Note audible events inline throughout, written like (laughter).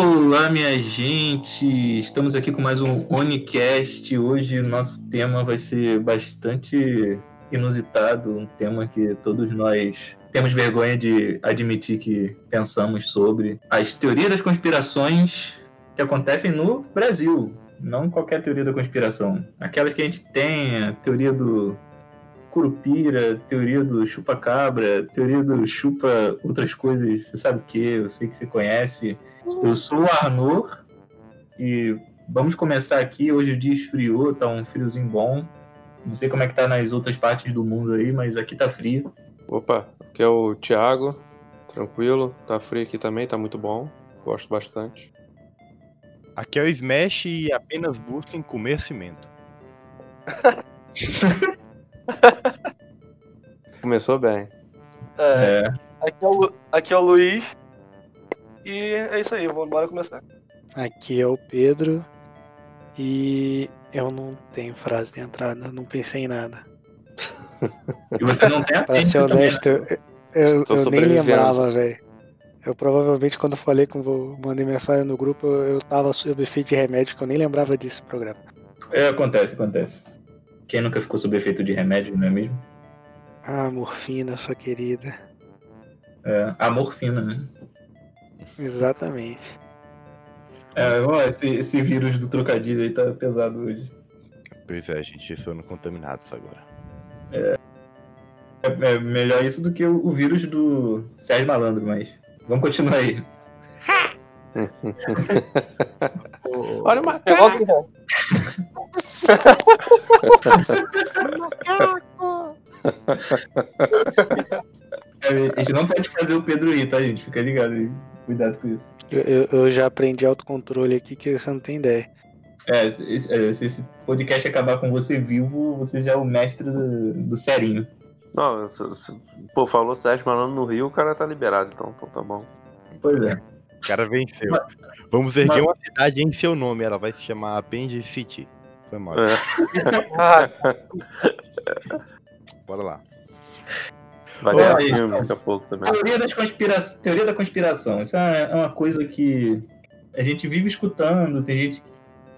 Olá, minha gente! Estamos aqui com mais um Onicast. Hoje nosso tema vai ser bastante inusitado, um tema que todos nós temos vergonha de admitir que pensamos sobre as teorias das conspirações que acontecem no Brasil, não qualquer teoria da conspiração. Aquelas que a gente tem, a teoria do Curupira, teoria do chupa-cabra, teoria do chupa outras coisas, você sabe o que, eu sei que você conhece. Eu sou o Arnor e vamos começar aqui. Hoje o dia esfriou, tá um friozinho bom. Não sei como é que tá nas outras partes do mundo aí, mas aqui tá frio. Opa, aqui é o Thiago, tranquilo, tá frio aqui também, tá muito bom, gosto bastante. Aqui é o Smash e apenas busquem comer cimento. (laughs) (laughs) Começou bem. É, Aqui, é o, aqui é o Luiz. E é isso aí, vamos bora começar. Aqui é o Pedro e eu não tenho frase de entrada, não pensei em nada. E você não tem a (laughs) Pra ser também, honesto, eu, eu, Tô eu nem lembrava, velho. Eu provavelmente quando eu falei com vo- mandei mensagem no grupo, eu, eu tava sob efeito de remédio, que eu nem lembrava desse programa. É, acontece, acontece. Quem nunca ficou sob efeito de remédio, não é mesmo? Ah, morfina, sua querida. É, a morfina, né? Exatamente. É, ó, esse, esse vírus do trocadilho aí tá pesado hoje. Pois é, gente, foram contaminados agora. É, é melhor isso do que o, o vírus do Sérgio Malandro, mas vamos continuar aí. (laughs) Olha o É (laughs) (laughs) a gente não pode fazer o Pedro ir, tá, gente? Fica ligado aí. Cuidado com isso. Eu, eu- já aprendi autocontrole aqui que você não tem ideia. É, se, é, se esse podcast acabar com você vivo, você já é o mestre do, do serinho. Não, se, se- pô, falou Sérgio Malandro no Rio, o cara tá liberado, então, então tá bom. Pois é. O cara venceu. Vamos erguer mas- uma cidade em seu nome, ela vai se chamar Appendix City. Foi mal. É, (laughs) Bora lá. vai Olha ganhar aí, filme daqui a pouco também. Teoria, das conspira... Teoria da conspiração. Isso é é uma coisa que a gente vive escutando, tem gente.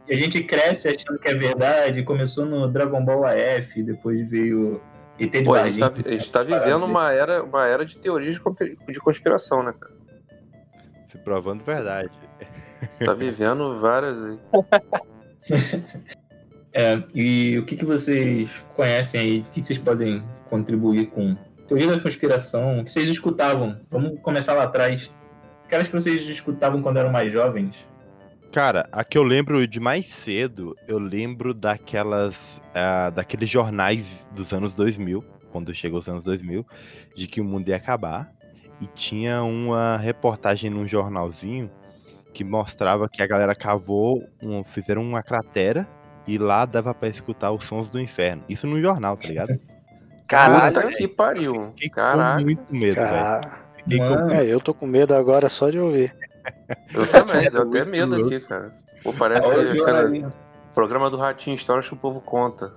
A gente cresce achando que é verdade. Começou no Dragon Ball AF, depois veio ET de Pô, a gente tá, a gente tá vivendo uma era, uma era de teorias de conspiração, né, cara? Se provando verdade. Tá vivendo várias aí. (laughs) É, e o que, que vocês conhecem aí? O que, vocês podem contribuir com teoria da conspiração? O que vocês escutavam? Vamos começar lá atrás. Aquelas que vocês escutavam quando eram mais jovens. Cara, a que eu lembro de mais cedo, eu lembro daquelas. ah, daqueles jornais dos anos 2000, quando chegou os anos 2000, de que o mundo ia acabar. E tinha uma reportagem num jornalzinho que mostrava que a galera cavou, um- fizeram uma cratera e lá dava pra escutar os sons do inferno. Isso no jornal, tá ligado? (laughs) Caralho. Puta que pariu. Fiquei Caraca. com muito medo, velho. Com é, eu tô com medo agora só de ouvir. (laughs) Eu também, (laughs) deu até medo louco. aqui, cara. Pô, parece olha cara, programa do Ratinho, histórias que o povo conta.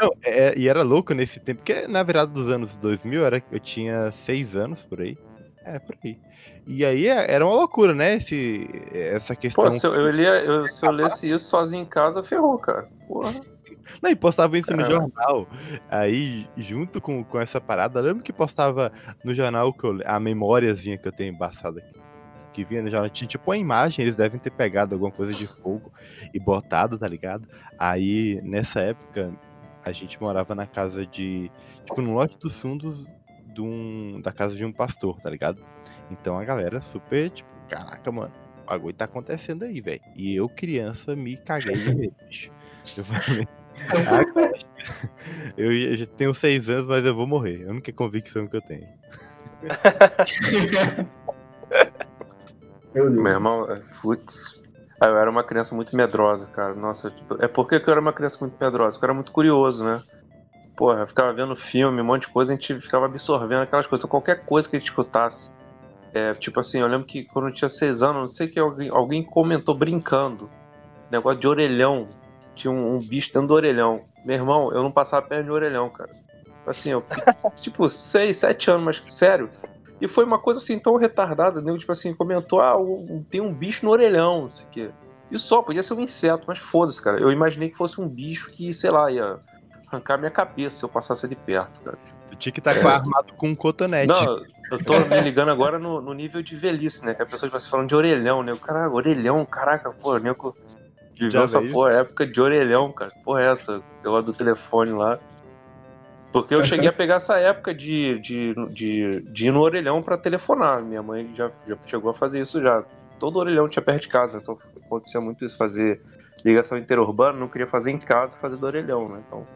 Não, é, e era louco nesse tempo, porque na virada dos anos 2000 era, eu tinha seis anos por aí. É, por aí. E aí é- era uma loucura, né? Esse, essa questão. Pô, se eu, eu, lia, eu- se eu lesse isso sozinho em casa, ferrou, cara. Porra. (laughs) Não, e postava isso no Caramba. jornal. Aí, junto com, com essa parada, lembro que postava no jornal que eu, a memóriazinha que eu tenho embaçada aqui. Que vinha no jornal, tinha tipo uma imagem, eles devem ter pegado alguma coisa de fogo e botado, tá ligado? Aí, nessa época, a gente morava na casa de. Tipo, no lote dos fundos de um, da casa de um pastor, tá ligado? Então a galera super, tipo, caraca, mano, o bagulho tá acontecendo aí, velho. E eu, criança, me caguei de medo, bicho. Eu falei, ah, eu, já tenho seis anos, mas eu vou morrer. A única convicção que eu tenho. Meu irmão, é, putz. Ah, Eu era uma criança muito medrosa, cara. Nossa, tipo, é porque que eu era uma criança muito medrosa, porque eu era muito curioso, né? Porra, eu ficava vendo filme, um monte de coisa, a gente ficava absorvendo aquelas coisas. Então, qualquer coisa que a gente escutasse. É, tipo assim, eu lembro que quando eu tinha seis anos, não sei que alguém, alguém comentou brincando. Negócio de orelhão. Tinha um, um bicho dentro do orelhão. Meu irmão, eu não passava perto de orelhão, cara. Assim, eu, (laughs) tipo, seis, sete anos, mas sério. E foi uma coisa assim tão retardada, né? Tipo assim, comentou: ah, tem um bicho no orelhão, não sei o quê. E só, podia ser um inseto, mas foda-se, cara. Eu imaginei que fosse um bicho que, sei lá, ia arrancar minha cabeça se eu passasse ali perto, cara. Tu tinha que estar tá é. armado com um cotonete. Não, eu tô me ligando agora no, no, nível de velhice, né? Que a pessoa vai se falando de orelhão, né? Caraca, orelhão, caraca, pô, nego. Viveu essa porra, época de orelhão, cara. Porra, é essa? Eu do telefone lá. Porque eu (laughs) cheguei a pegar essa época de, de, de, de ir no orelhão para telefonar. Minha mãe já, já chegou a fazer isso já. Todo orelhão tinha perto de casa, então acontecia muito isso, fazer ligação interurbana, não queria fazer em casa, fazer do orelhão, né? Então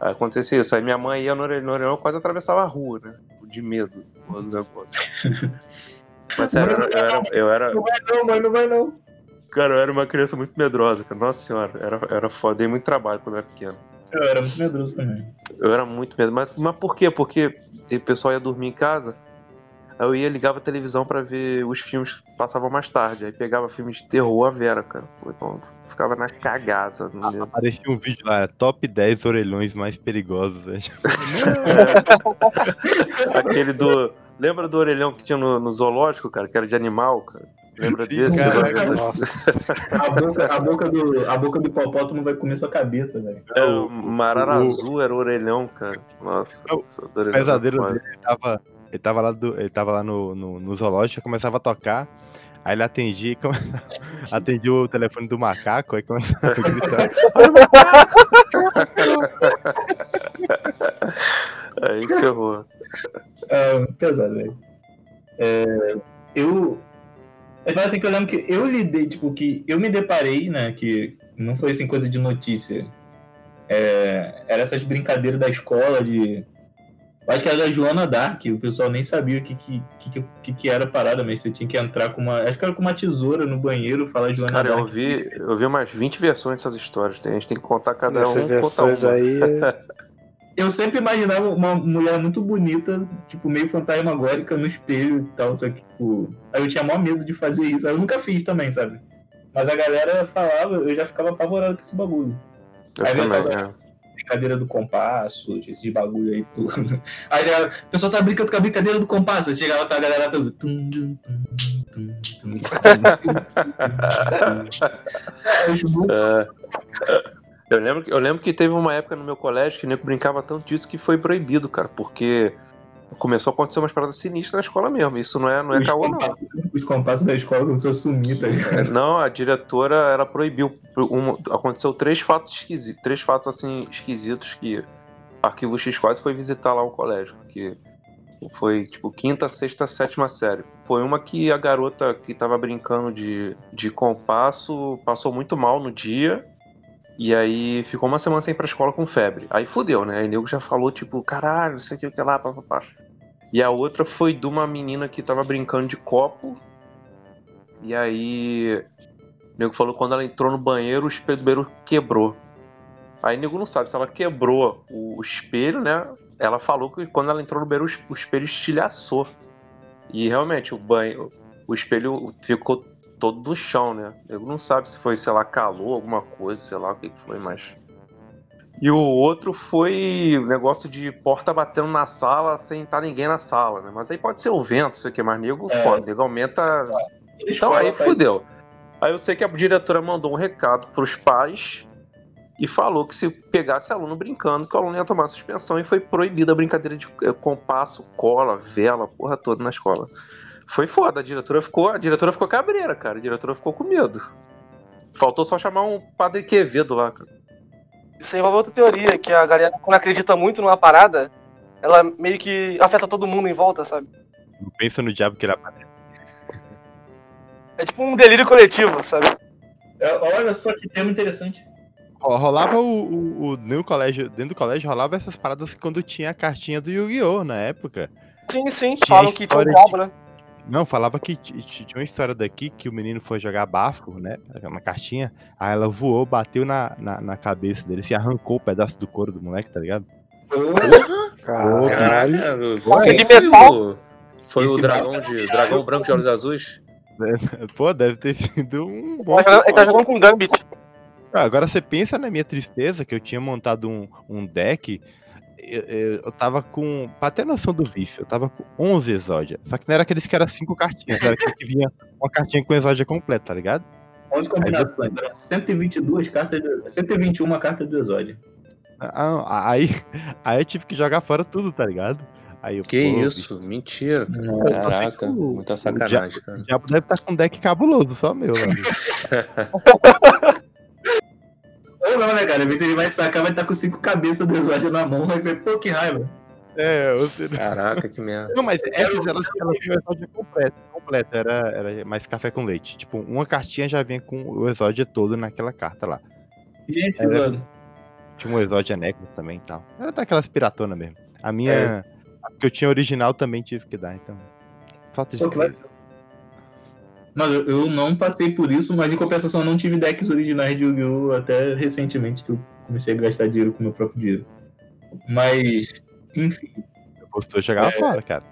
acontecia isso. Aí minha mãe ia no orelhão, quase atravessava a rua, né? De medo do negócio. (laughs) Mas sério, eu era, eu era. Não vai não, mãe, não vai não. Cara, eu era uma criança muito medrosa, cara. Nossa senhora, era, era foda. Dei muito trabalho quando eu era pequeno. Eu era muito medroso também. Eu era muito medroso. Mas, mas por quê? Porque o pessoal ia dormir em casa, eu ia ligava a televisão para ver os filmes que passavam mais tarde. Aí pegava filmes de terror a Vera, cara. Então ficava na cagada. Ah, aparecia um vídeo lá, top 10 orelhões mais perigosos. Né? (laughs) Aquele do. Lembra do orelhão que tinha no, no zoológico, cara? Que era de animal, cara? Lembra desse? Cara, a, boca, a, boca do, a boca do hipopótamo vai comer sua cabeça, velho. É, o Marara o... Azul era o orelhão, cara. Nossa. O pesadelo dele, ele tava, ele tava lá, do, ele tava lá no, no, no zoológico, começava a tocar. Aí ele atendia, come... (laughs) atendia o telefone do macaco, aí começava (laughs) a gritar. aí ferrou. É, pesado, velho. É, eu, é assim que eu lembro que eu lidei, tipo, que eu me deparei, né, que não foi assim coisa de notícia. É, era essas brincadeiras da escola de. Eu acho que era da Joana Dark, o pessoal nem sabia o que, que, que, que era a parada, mas você tinha que entrar com uma. Acho que era com uma tesoura no banheiro falar Joana Cara, Dark. eu vi, eu vi umas 20 versões dessas histórias. A gente tem que contar cada Essas um. Versões aí. (laughs) eu sempre imaginava uma mulher muito bonita, tipo, meio fantasmagórica no espelho e tal, só que, tipo, aí eu tinha maior medo de fazer isso. Aí eu nunca fiz também, sabe? Mas a galera falava, eu já ficava apavorado com esse bagulho. Eu aí também, é. Brincadeira do compasso, esses bagulho aí tudo. (laughs) Aí já, o pessoal tá brincando com a brincadeira do compasso, aí chegava tá, a galera tudo. é, eu lembro, eu lembro que teve uma época no meu colégio que o nego brincava tanto disso que foi proibido, cara, porque começou a acontecer umas paradas sinistras na escola mesmo. Isso não é, não é caô, não. Os compassos da escola começou a sumir, tá ligado? Não, a diretora ela proibiu. Um, aconteceu três fatos esquisitos, três fatos assim esquisitos que Arquivo X quase foi visitar lá o colégio, porque foi tipo quinta, sexta, sétima série. Foi uma que a garota que tava brincando de, de compasso passou muito mal no dia e aí ficou uma semana sem ir pra escola com febre. Aí fudeu, né? Aí o nego já falou, tipo, caralho, não sei o que, lá, papapá. E a outra foi de uma menina que tava brincando de copo. E aí. O nego falou quando ela entrou no banheiro, o espelho do banheiro quebrou. Aí o nego não sabe se ela quebrou o espelho, né? Ela falou que quando ela entrou no banheiro, o espelho estilhaçou. E realmente, o banho, o espelho ficou todo no chão, né? Eu não sabe se foi, sei lá, calor, alguma coisa, sei lá o que foi, mas. E o outro foi o negócio de porta batendo na sala sem estar ninguém na sala, né? Mas aí pode ser o vento, sei o que, mas nego é, foda, nego aumenta. Então aí fudeu. Aí eu sei que a diretora mandou um recado pros pais e falou que se pegasse aluno brincando, que o aluno ia tomar suspensão e foi proibida a brincadeira de eh, compasso, cola, vela, porra toda na escola. Foi foda, a diretora ficou, a diretora ficou cabreira, cara. A diretora ficou com medo. Faltou só chamar um padre Quevedo lá, cara. Isso aí é uma outra teoria, que a galera, quando acredita muito numa parada, ela meio que afeta todo mundo em volta, sabe? Não pensa no diabo que ele aparece. É tipo um delírio coletivo, sabe? É, olha só que tema interessante. Rolava o, o, o, no colégio, dentro do colégio rolava essas paradas quando tinha a cartinha do Yu-Gi-Oh! na época. Sim, sim, tinha falam que tinha um diabo, né? Não, falava que tinha uma história daqui que o menino foi jogar bafo, né? Uma cartinha. Aí ela voou, bateu na, na, na cabeça dele, se arrancou o um pedaço do couro do moleque, tá ligado? Caralho! Foi, foi, o, foi o dragão, de, dragão branco de olhos azuis? (laughs) Pô, deve ter sido um bom. Ele tá jogando com Gambit. Ah, agora você pensa na minha tristeza que eu tinha montado um, um deck eu, eu, eu tava com. Pra ter noção do vício, eu tava com 11 exódia. Só que não era aqueles que era 5 cartinhas, era aquele que vinha uma cartinha com exódia completa, tá ligado? 11 combinações, eram 122 cartas, de, 121 cartas do Exódio. Ah, Aí, aí eu tive que jogar fora tudo, tá ligado? Aí eu, Que pô, isso? Mentira, cara. Não, Caraca, o- muita O sacanagem, diabo, cara. o diabo deve estar com um deck cabuloso, só meu, mano. (laughs) Ou não, né, cara? Às vezes ele vai sacar, vai estar com cinco cabeças do Exódio na mão, vai ver, pô, que raiva. É, eu sei. Caraca, que merda. Não, mas essas elas, elas tinham o exódio completo, completo, era, era mais café com leite. Tipo, uma cartinha já vinha com o exódio todo naquela carta lá. Gente, É, mano. Tinha um exódio necro também e tal. Era daquelas piratona mesmo. A minha, É. a que eu tinha original também tive que dar, então. Falta de Pô, que vacilo. Mas eu, não passei por isso, mas em compensação eu não tive decks originais de Yu-Gi-Oh! até recentemente que eu comecei a gastar dinheiro com meu próprio dinheiro. Mas, enfim, Gostou, jogava fora, cara.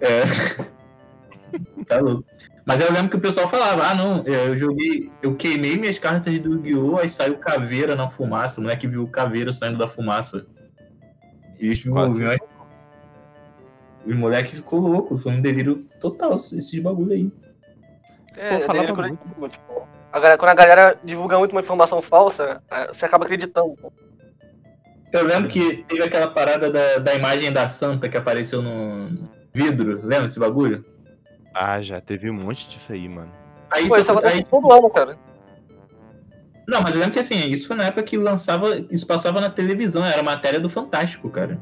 é. (laughs) tá louco. Mas eu lembro que o pessoal falava, ah não, eu joguei, eu queimei minhas cartas do Yu-Gi-Oh! aí saiu caveira na fumaça, o moleque viu caveira saindo da fumaça. E eles me ouviam aí. O moleque ficou louco, foi um delírio total esses bagulho aí. É, Pô, falava daí quando, tipo, a galera- quando a galera divulga muito uma informação falsa, é, você acaba acreditando. Eu lembro que teve aquela parada da, da imagem da santa que apareceu no vidro, lembra esse bagulho? Ah, já teve um monte disso aí, mano. Aí, Pô, isso isso acontece aí- todo ano, cara. Não, mas eu lembro que assim, isso foi na época que lançava, isso passava na televisão, era matéria do Fantástico, cara.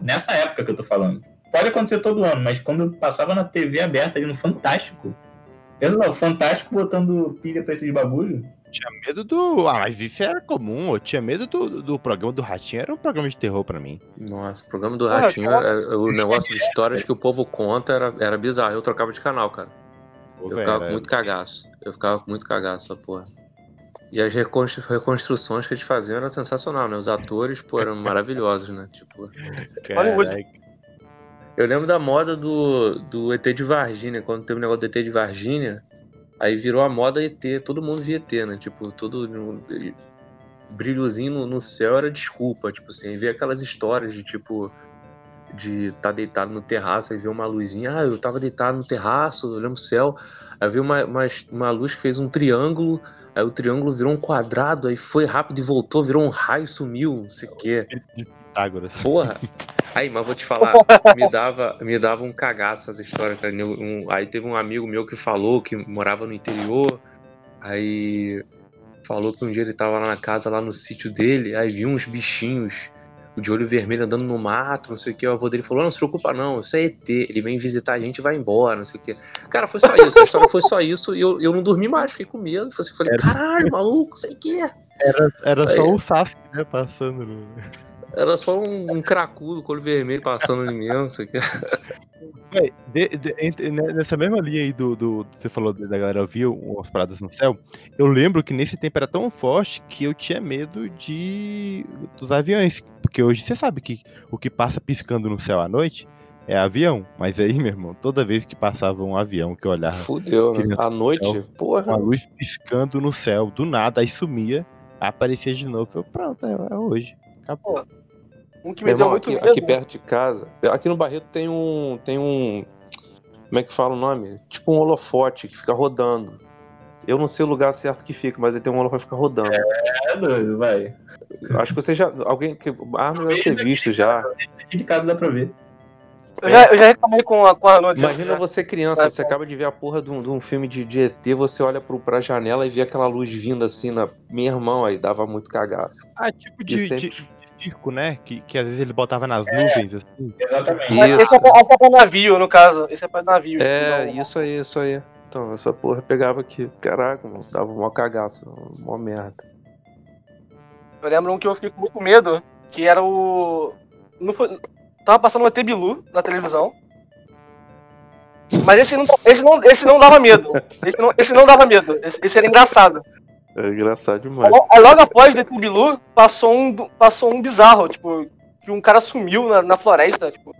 Nessa época que eu tô falando. Pode acontecer todo ano, mas quando passava na TV aberta ali no Fantástico. Eu não, o Fantástico botando pilha pra esses bagulho. Tinha medo do. Ah, mas isso era comum. Eu tinha medo do, do programa do Ratinho. Era um programa de terror pra mim. Nossa, o programa do Ah, Ratinho, cara. era- o negócio de histórias que o povo conta era, era bizarro. Eu trocava de canal, cara. Pô, Eu velho, ficava com muito cagaço. Eu ficava com muito cagaço, essa porra. E as reconstru- reconstruções que eles faziam eram sensacional, né? Os atores, pô, eram maravilhosos, né? Tipo, (laughs) Caralho. Eu lembro da moda do, do ET de Varginha, quando teve o negócio do ET de Varginha, aí virou a moda ET, todo mundo via ET, né? Tipo, todo brilhozinho no, no céu era desculpa, tipo assim, ver aquelas histórias de tipo de estar deitado no terraço e ver uma luzinha, ah, eu tava deitado no terraço, olhando o céu, aí vi uma, uma, uma luz que fez um triângulo, aí o triângulo virou um quadrado, aí foi rápido e voltou, virou um raio, sumiu, não sei o quê. Pitágoras. Porra! Aí, mas vou te falar, (laughs) me dava, me dava um cagaço essa história, cara. Eu- um- aí teve um amigo meu que falou que morava no interior, aí falou que um dia ele tava lá na casa, lá no sítio dele, aí viu uns bichinhos de olho vermelho andando no mato, não sei o que. O avô dele falou: Não se preocupa, não, isso é ET, ele vem visitar a gente e vai embora, não sei o que. Cara, foi só isso, a história foi só isso, e eu, eu não dormi mais, fiquei com medo. Falei, assim, caralho, maluco, sei o que. Era, era só Aí. o Sasuke, né? Passando. Era só um, um cracudo olho vermelho passando em mim, não sei o que. (laughs) Véi, de- de- entre- né, nessa mesma linha aí do, do. Você falou da galera viu umas paradas no céu. Eu lembro que nesse tempo era tão forte que eu tinha medo de. dos aviões. Porque hoje você sabe que o que passa piscando no céu à noite é avião. Mas aí, meu irmão, toda vez que passava um avião que eu olhava Fudeu, né? À noite, porra. uma luz piscando no céu, do nada, aí sumia, aparecia de novo. Eu, pronto, é, é hoje. Acabou. Um que me Meu deu irmão, muito aqui, medo. aqui perto de casa, aqui no Barreto tem um. Tem um. Como é que fala o nome? Tipo um holofote que fica rodando. Eu não sei o lugar certo que fica, mas ele tem um holofote que fica rodando. É doido, vai. Acho que você já. Alguém que. Ah, não deve ter visto já. Aqui de casa dá pra ver. Eu já, eu já reclamei com a, com a noite. Imagina já. você criança, você acaba de ver a porra de um, de um filme de, de ET, você olha pro, pra janela e vê aquela luz vindo assim na. Meu irmão, aí dava muito cagaço. Ah, tipo de, de, sempre- de circo, né? Que, que às vezes ele botava nas nuvens, assim. Exatamente. Isso. Esse é, pra, esse é pra navio, no caso. Esse é pra navio. É, Não- isso aí, isso aí. Então, essa porra pegava aqui. Caraca, mano, dava um maior cagaço, mó merda. Eu lembro um que eu fiquei com muito medo, que era o. Não foi... Tava passando o ET Bilu na televisão. Mas esse não, esse não, esse não dava medo. Esse não, esse não dava medo. Esse, esse era engraçado. É engraçado demais. Lo- Aí logo após o ET Bilu, passou um, passou um bizarro, tipo, que um cara sumiu na, na floresta, tipo.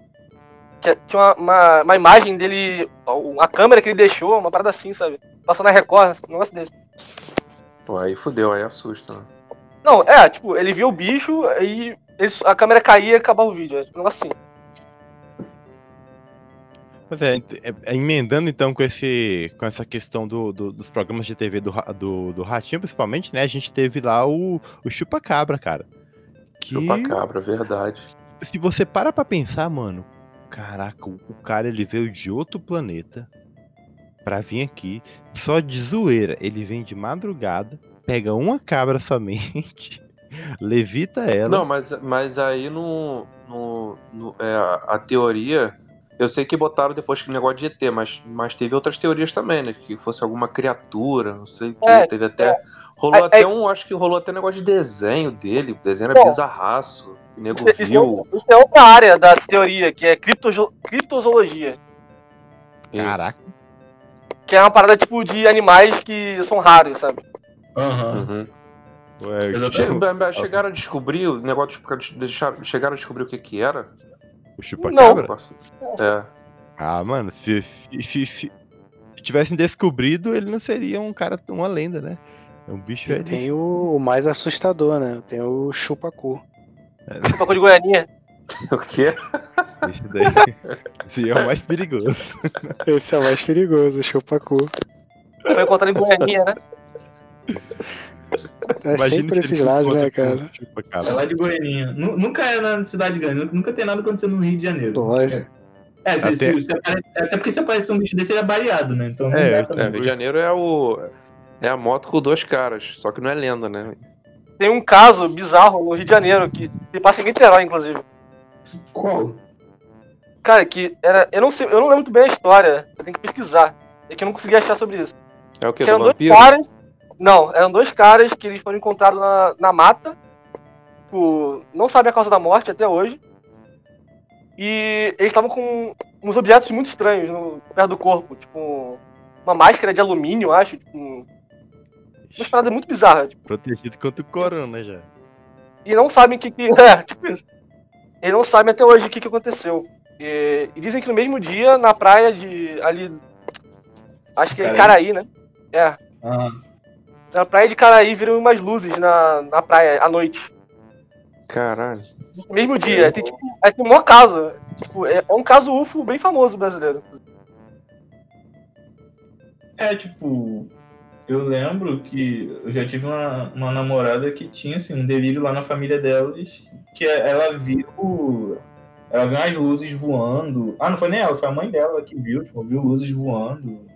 Tinha, tinha uma, uma, uma imagem dele, uma câmera que ele deixou, uma parada assim, sabe? Passou na Record, um negócio desse. Pô, aí fudeu, aí assusta, né? Não, é, tipo, ele viu o bicho e eles- a câmera caía e acabava o vídeo. É um negócio assim. Pois é, é, é, emendando então com, esse, com essa questão do, do- dos programas de TV do, do, do Ratinho, principalmente, né? A gente teve lá o, o Chupa Cabra, cara. Que, Chupa-cabra, verdade. se você para pra pensar, mano, caraca, o, cara ele veio de outro planeta pra vir aqui, só de zoeira. Ele vem de madrugada, pega uma cabra somente, (laughs) levita ela. Não, mas, mas aí no. no, no- é, a teoria. Eu sei que botaram depois que negócio de ET, mas, mas teve outras teorias também, né? Que fosse alguma criatura, não sei o que. É, teve até. Rolou É, até é- um. Acho que rolou até negócio de desenho dele. O desenho era bizarraço. O nego Isso, isso é, viu. isso é outra área da teoria, que é criptozo- criptozoologia. Caraca. Que é uma parada tipo de animais que são raros, sabe? Aham. Uhum. Ué, Exatamente. Che- tipo, ba- Chegaram a descobrir o negócio de deixaram, chegaram a descobrir o que que era? O Chupa Não. Cabra? É. Ah, mano, se, se, se, se tivessem descobrido, ele não seria um cara, uma lenda, né? É um bicho ali. tem o, o mais assustador, né? Tem o chupacu. Uma coisa de Goianinha. (laughs) O quê? Esse daí. Esse é o mais perigoso. Esse é o mais perigoso, o chupacu. Foi encontrado em Goianinha, né? (laughs) É Imagina sempre se esses lados, né, cara? o Chupa É lá de Goianinha. Nu- Nunca é na cidade grande, nu- nunca tem nada acontecendo no Rio de Janeiro. Lógico. É, se, Até- se- se aparece- até porque se aparecer um bicho desse, ele é baleado, né? Então É, eu- É, Rio de Janeiro é o. É a moto com dois caras, só que não é lenda, né? Tem um caso bizarro no Rio de Janeiro, que se passa em Niterói, inclusive. Qual? Cara, que era. Eu não sei, eu não lembro muito bem a história. Eu tenho que pesquisar. É que eu não consegui achar sobre isso. É o que? Que Do eram dois caras. Não, eram dois caras que eles foram encontrados na, na mata. Tipo, não sabem a causa da morte até hoje. E eles estavam com uns objetos muito estranhos no, perto do corpo. Tipo, uma máscara de alumínio, acho. Tipo, umas paradas muito bizarras. Tipo, Protegido contra o corona já. e não sabem o que que. (laughs) É, tipo isso. Eles não sabem até hoje o que, que aconteceu. E, e dizem que no mesmo dia, na praia de. ali. Acho que é Caraí? Né? É. Ah, Na praia de Caraí viram umas luzes na, na praia à noite. Caralho. Mesmo dia. Aí tem, tipo, aí tem um maior caso. Tipo, é, é um caso UFO bem famoso brasileiro. é, tipo, eu lembro que eu já tive uma, uma namorada que tinha assim, um delírio lá na família delas, que ela viu. Ela viu umas luzes voando. Ah, não foi nem ela, foi a mãe dela que viu, tipo, viu luzes voando.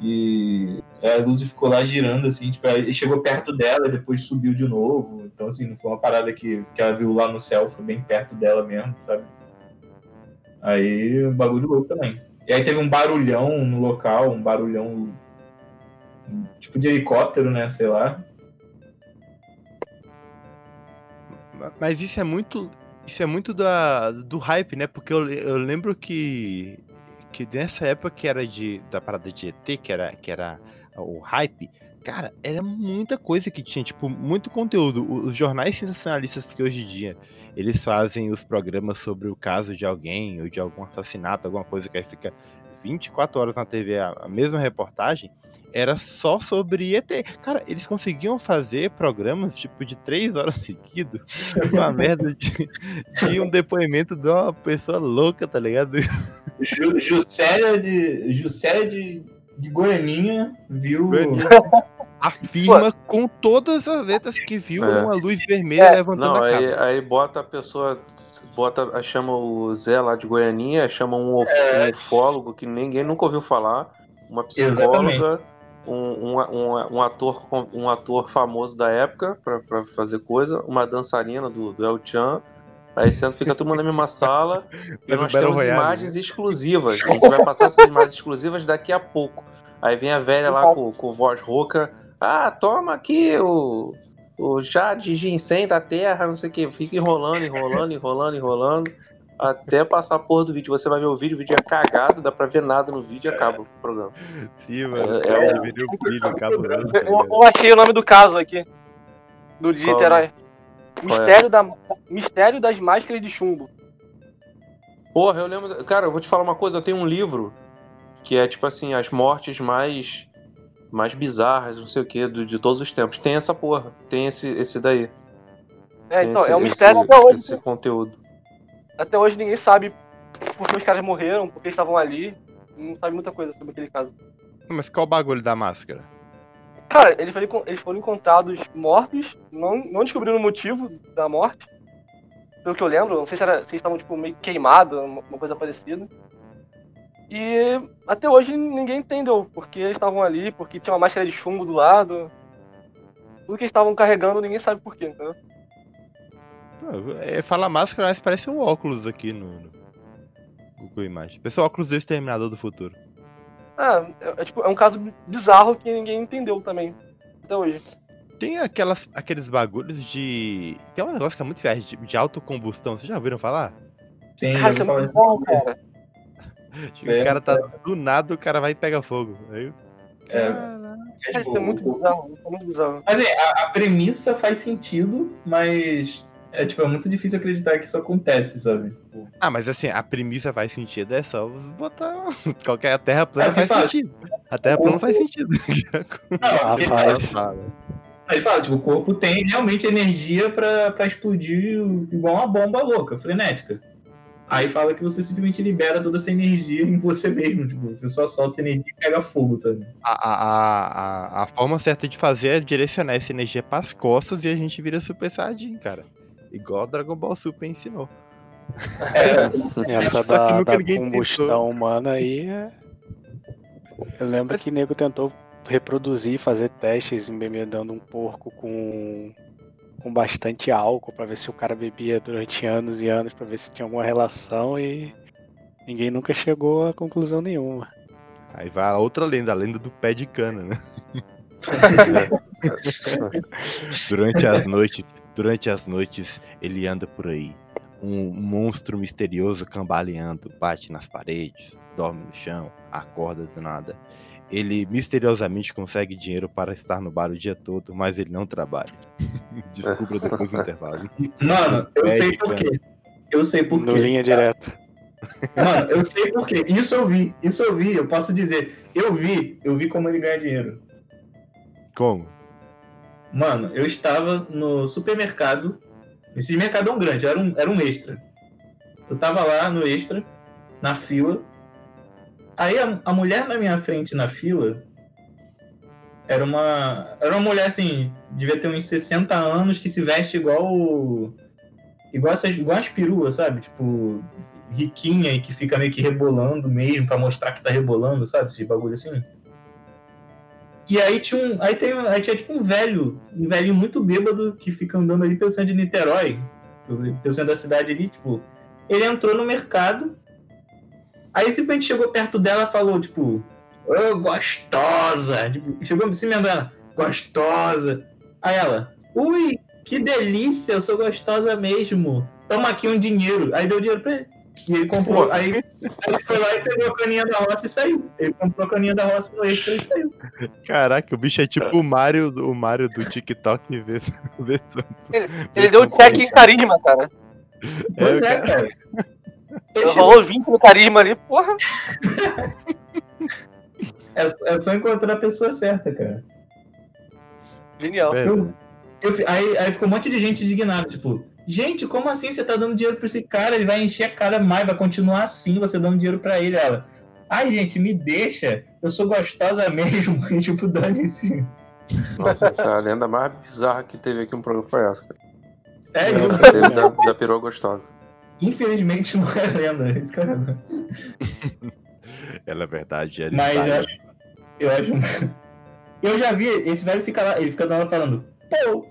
E a luz ficou lá girando, assim, tipo, aí chegou perto dela e depois subiu de novo. Então, assim, não foi uma parada que, que ela viu lá no céu, foi bem perto dela mesmo, sabe? Aí, um bagulho louco também. E aí teve um barulhão no local, um barulhão tipo de helicóptero, né? Sei lá. Mas isso é muito. Isso é muito da, do hype, né? Porque eu, eu lembro que. Que nessa época que era de. Da parada de ET, que era, que era o hype, cara, era muita coisa que tinha, tipo, muito conteúdo. Os jornais sensacionalistas que hoje em dia eles fazem os programas sobre o caso de alguém ou de algum assassinato, alguma coisa que aí fica 24 horas na TV a, a mesma reportagem, era só sobre ET. Cara, eles conseguiam fazer programas tipo de 3 horas (laughs) seguidas, (laughs) uma merda de, de um depoimento de uma pessoa louca, tá ligado? Ju, Juscelia de. Juscelia de, de Goianinha viu. Goianinha. (laughs) Afirma com todas as letras que viu É. uma luz vermelha É. levantando Não, a aí, cara. aí bota a pessoa, bota, chama o Zé lá de Goianinha, chama um, uf- um ufólogo que ninguém nunca ouviu falar, uma psicóloga, um, um, um, um ator, um ator famoso da época pra, pra fazer coisa, uma dançarina do, do El Chan. Aí sendo, fica todo mundo na mesma sala (laughs) e É nós Battle temos Royale, imagens exclusivas. A gente vai passar essas imagens exclusivas daqui a pouco. Aí vem a velha lá com, com voz rouca. Ah, toma aqui o, o chá de ginseng da terra, não sei o que. Fica enrolando, enrolando, enrolando, enrolando. Até passar a porra do vídeo. Você vai ver o vídeo, o vídeo é cagado, dá pra ver nada no vídeo e acaba o programa. Sim, mano. É, é. cabuloso. tá Eu, ligado? eu achei o nome do caso aqui. Do de? Niterói. Qual é? Mistério, da, Mistério das Máscaras de Chumbo. Porra, eu lembro. Cara, eu vou te falar uma coisa, eu tenho um livro que é tipo assim, as mortes mais. Mais bizarras, não sei o que, de todos os tempos. Tem essa porra, tem esse, esse daí. É, Tem então, esse- é um mistério esse- até hoje. Esse conteúdo. Até hoje ninguém sabe por que os caras morreram, por que estavam ali. Não sabe muita coisa sobre aquele caso. Mas qual o bagulho da máscara? Cara, eles foram, eles foram encontrados mortos, não, não descobriram o motivo da morte. Pelo que eu lembro, não sei se, era, se eles estavam tipo, meio queimados, uma coisa parecida. E até hoje ninguém entendeu por que eles estavam ali, porque tinha uma máscara de chumbo do lado. Tudo que eles estavam carregando, ninguém sabe por quê, entendeu? Pô, É, fala máscara, mas parece um óculos aqui no, no Google Imagens. Parece o óculos do Exterminador do Futuro. Ah, é, é, tipo, é um caso bizarro que ninguém entendeu também. Até hoje. Tem aquelas, aqueles bagulhos de. Tem um negócio que é muito viagem, de, de autocombustão. Vocês já ouviram falar? Sim, Cara, eu isso é muito bom, cara. Tipo, o cara tá do nada, o cara vai e pega fogo. Aí, É, é, Cara, tipo, é muito bizarro. É muito bizarro. Mas é, a, a premissa faz sentido, mas é, tipo, é muito difícil acreditar que isso acontece, sabe? Tipo, Ah, mas assim, a premissa faz sentido, é só você botar. (laughs) Qualquer a terra plana É, faz fala- sentido. A terra plana faz sentido. (laughs) Não, (laughs) Ah, ele faz. fala, ele fala, tipo, o corpo tem realmente energia pra, pra explodir igual uma bomba louca, frenética. Aí fala que você simplesmente libera toda essa energia em você mesmo, tipo, você só solta essa energia e pega fogo, sabe? A, a, a, a, forma certa de fazer é direcionar essa energia pras costas e a gente vira Super Saiyajin, cara. Igual o Dragon Ball Super ensinou. É, (laughs) Essa Só que da, nunca da ninguém combustão tentou. humana aí é... Eu lembro Mas- que nego tentou reproduzir, fazer testes embebedando um porco com, com bastante álcool pra ver se o cara bebia durante anos e anos pra ver se tinha alguma relação e ninguém nunca chegou a conclusão nenhuma. Aí vai a outra lenda, a lenda do pé de cana, né? (laughs) Durante as noites, durante as noites, ele anda por aí. Um monstro misterioso cambaleando, bate nas paredes, dorme no chão, acorda do nada. Ele misteriosamente consegue dinheiro para estar no bar o dia todo, mas ele não trabalha. (laughs) Descubra depois do intervalo. Mano, eu Pé sei por quê. Eu sei por No quê. linha direta. Mano, eu sei por quê. Isso eu vi, isso eu vi, eu posso dizer. Eu vi, eu vi como ele ganha dinheiro. Como? Mano, eu estava no supermercado. Esse mercadão grande, era um, era um extra. Eu tava lá no extra, na fila. Aí a, a mulher na minha frente na fila era uma. Era uma mulher assim, devia ter uns 60 anos que se veste igual. Igual essas, igual as peruas, sabe? Tipo, riquinha e que fica meio que rebolando mesmo, pra mostrar que tá rebolando, sabe? Esse bagulho assim. E aí tinha um. Aí, tem, aí tinha tipo um velho, um velhinho muito bêbado que fica andando ali pelo centro de Niterói, pelo centro da cidade ali, tipo. Ele entrou no mercado. Aí simplesmente chegou perto dela e falou, tipo, ô gostosa! Tipo, chegou assim mesmo ela, gostosa. Aí ela, ui, que delícia, eu sou gostosa mesmo. Toma aqui um dinheiro. Aí deu dinheiro pra ele. E ele comprou. Pô. Aí ele foi lá e pegou a caninha da roça e saiu. Ele comprou a caninha da roça no extra e saiu. Caraca, o bicho é tipo o Mario, o Mario do TikTok vê, vê Ele deu check em carisma, cara. Pois É, é, cara. Ele rolou 20 no carisma ali, porra. é, é só encontrar a pessoa certa, cara. Genial. Eu- Eu aí, aí ficou um monte de gente indignada, tipo, gente, como assim você tá dando dinheiro pra esse cara? Ele vai encher a cara mais, vai continuar assim, você dando dinheiro pra ele. Ela, ai, gente, me deixa, eu sou gostosa (laughs) mesmo. E, (laughs) tipo, dane-se. Nossa, essa é a lenda mais bizarra que teve aqui no programa foi essa. cara. É, eu- da, da perua gostosa. Infelizmente (laughs) não é lenda. Esse cara... Ela é verdade, ela Mas eu acho, eu acho. Eu já vi, esse velho fica lá, ele fica lá falando, pô,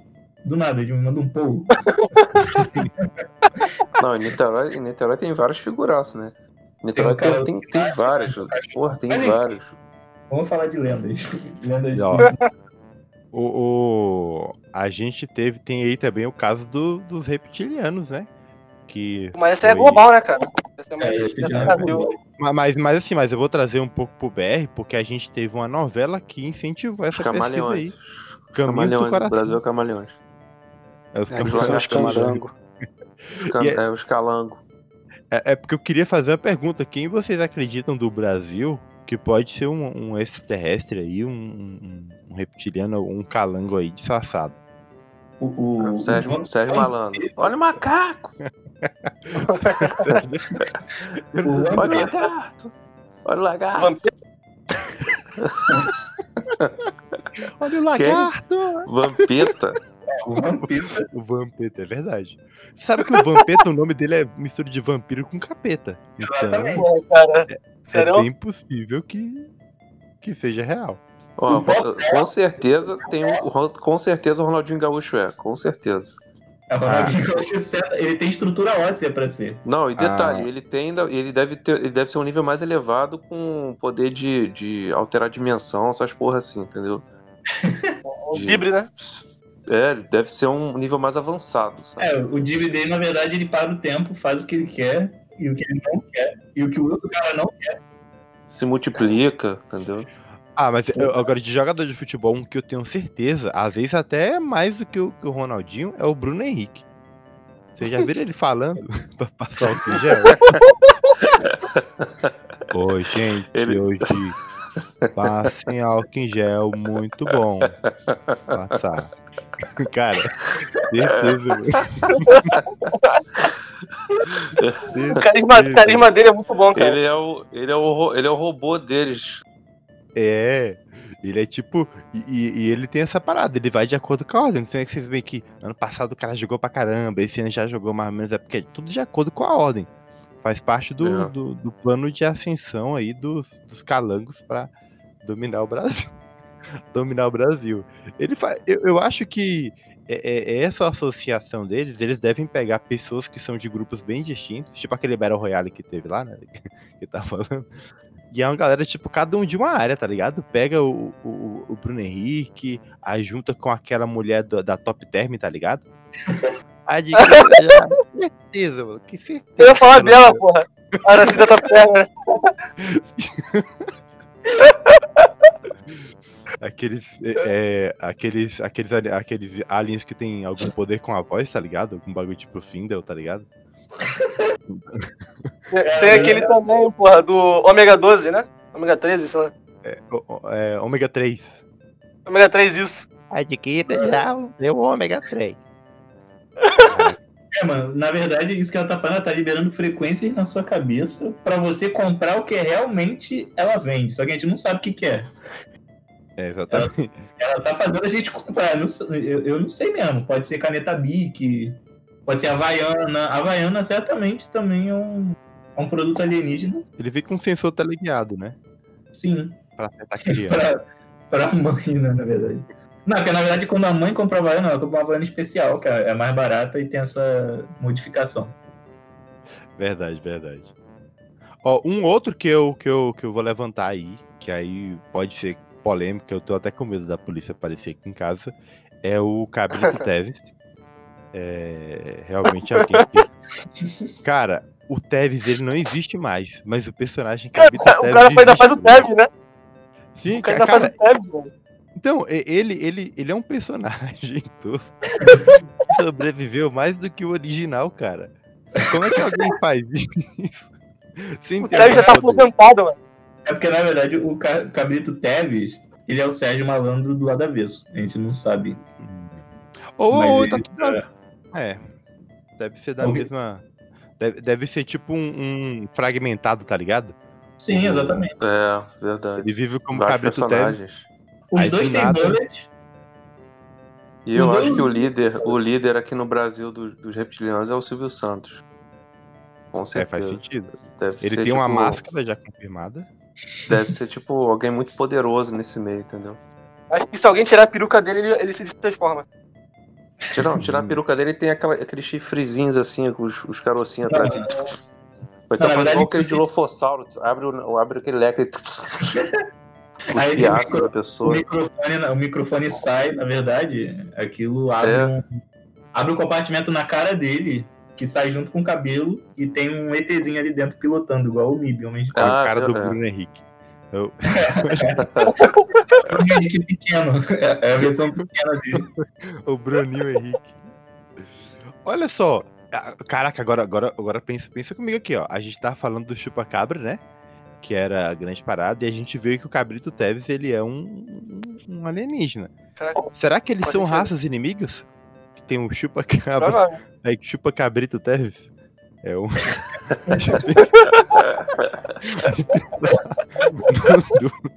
do nada, ele me manda um pô. (laughs) Não, em Niterói, em Niterói tem vários figuraços, né? Niterói Tem cara tem, tem, tem vários. Porra, tem Mas enfim. vários. Vamos falar de lendas. (laughs) lendas. Ó, o, o- a gente teve, tem aí também o caso do- dos reptilianos, né? Que, Mas essa é Foi. global, né, cara? Essa é uma É, é é mas, mas assim, mas eu vou trazer um pouco pro BR, porque a gente teve uma novela que incentivou essa pesquisa aí. camaleões. Caminhos Os do camaleões. Coração. Brasil é camaleões. É, os É, do são os coração. candango. Os, cam- é- é, os calango. É, é porque eu queria fazer uma pergunta. Quem vocês acreditam do Brasil que pode ser um, um extraterrestre aí, um, um- um reptiliano, um calango aí disfarçado? O, o, O Sérgio, o- Sérgio Malandro. Olha o macaco! (laughs) o- Olha o lagarto! (laughs) Olha o lagarto! Olha o lagarto! Vampeta! o Vampeta. O Vampeta, é verdade. Sabe que o Vampeta, o nome dele é mistura de vampiro com capeta. Então, Exatamente. Pô, cara. é Sério? bem possível que, que seja real. Ó, com certeza tem um, com certeza o Ronaldinho Gaúcho é, com certeza. É, o Ronaldinho Gaúcho certo, ele tem estrutura óssea pra ser. Não, e detalhe, Ah. ele tem ainda, ele deve ter, ele deve ser um nível mais elevado com poder de, de alterar a dimensão, essas porra assim, entendeu? O (laughs) De- Libre, né? É, deve ser um nível mais avançado, sabe? É, o Divi dele, na verdade, ele para o tempo, faz o que ele quer e o que ele não quer. E o que o outro cara não quer. Se multiplica, entendeu? Ah, mas eu- agora de jogador de futebol, um que eu tenho certeza, às vezes até mais do que o, que o Ronaldinho, é o Bruno Henrique. Vocês já viram ele falando (laughs) pra passar o gel? (laughs) Oi, gente, Ele- hoje passem álcool em gel, muito bom. Passar. (laughs) Cara, certeza. O carisma, carisma dele é muito bom, cara. Ele é o, ele é o, ele é o robô deles. É, ele é tipo. E, e- ele tem essa parada, ele vai de acordo com a ordem. Então é que vocês veem que ano passado o cara jogou pra caramba, esse ano já jogou mais ou menos, é porque é tudo de acordo com a ordem. Faz parte do, É. do, do plano de ascensão aí dos, dos calangos pra dominar o Brasil. (laughs) dominar o Brasil. Ele faz. Eu, eu acho que é, é- é essa associação deles, eles devem pegar pessoas que são de grupos bem distintos, tipo aquele Battle Royale que teve lá, né? (laughs) Que tá falando. E é uma galera, tipo, cada um de uma área, tá ligado? Pega o, o, o Bruno Henrique, aí junta com aquela mulher do- da Top Term, tá ligado? A de já, certeza, mano. Que certeza. Eu ia falar dela, porra. A Aracida da perna, né? (laughs) Aqueles, é, é, aqueles, aqueles, aqueles aliens que tem algum poder com a voz, tá ligado? Algum bagulho tipo Findel, tá ligado? Tem, (laughs) tem aquele também, porra, do Ômega 12, né? Ômega 13, sei lá. É, é, ômega 3. Ômega 3, isso. Adquira já o ômega 3. É, mano, na verdade, isso que ela tá falando, ela tá liberando frequências na sua cabeça pra você comprar o que realmente ela vende. Só que a gente não sabe o que, que é. É, exatamente. Ela tá fazendo a gente comprar. Eu não, sei- eu, eu não sei mesmo. Pode ser caneta Bic, pode ser Havaiana. Havaiana certamente também é um, é um produto alienígena. Ele vem com um sensor teleguiado, né? Sim. Pra acertar (laughs) criança. pra, pra mãe, né, na verdade. Não, porque na verdade quando a mãe compra Havaiana, ela compra uma Havaiana especial, que é mais barata e tem essa modificação. Verdade, verdade. Ó, um outro que eu, que, eu, que eu vou levantar aí, que aí pode ser polêmica, eu tô até com medo da polícia aparecer aqui em casa, é o Cabrito (laughs) Teves. É realmente alguém que. Cara, o Teves ele não existe mais, mas o personagem Cabrito (laughs) O Teves. cara ainda faz o. Teb, né? Sim, O cara cara, ainda faz o mano. então, ele, ele, ele é um personagem (laughs) tosco que sobreviveu mais do que o original, cara. Como é que alguém faz isso? (laughs) Sem O ter Teb já tá aposentado, mano. É porque na verdade o Ca- Cabrito Teves, ele é o Sérgio Malandro do lado avesso. A gente não sabe. Ou, Mas ou ele tá tudo tá- É. Deve ser da Alguém- mesma. Deve, deve ser tipo um, um fragmentado, tá ligado? Sim, exatamente. É, verdade. Ele vive como Vários Cabrito personagens. Os Aí, dois do têm nada- bullet. E eu acho que o líder, o líder aqui no Brasil dos, dos reptilianos é o Silvio Santos. Com É, faz certeza. sentido. Deve Ele ser, tem uma tipo, máscara já confirmada. Deve ser tipo alguém muito poderoso nesse meio, entendeu? Acho que se alguém tirar a peruca dele, ele, ele se transforma. Tirar, (laughs) tirar a peruca dele tem aquela, aqueles chifrezinhos assim, com os, os carocinhos atrás. assim. Vai estar na fazendo igual aquele dilofossauro. Abre, o- abre aquele leque. (laughs) Aí, o da O pessoa. microfone, o microfone sai, na verdade, aquilo abre, É. um, abre um compartimento na cara dele, que sai junto com o cabelo, e tem um ETzinho ali dentro pilotando, igual o Mib, Homem de É o Ah, cara do é. Bruno Henrique. Eu- Homem Henrique pequeno. É a versão pequena dele. o Bruninho Henrique. Olha só. ah, Caraca, agora, agora, agora pensa, pensa comigo aqui, ó. A gente tava falando do Chupacabra, né? Que era a grande parada, e a gente viu que o Cabrito Teves ele é um, um- alienígena. Será que- Será que eles são raças inimigas? que tem um chupa-cabra. (laughs) Aí chupa cabrito Teves. É um. num, du-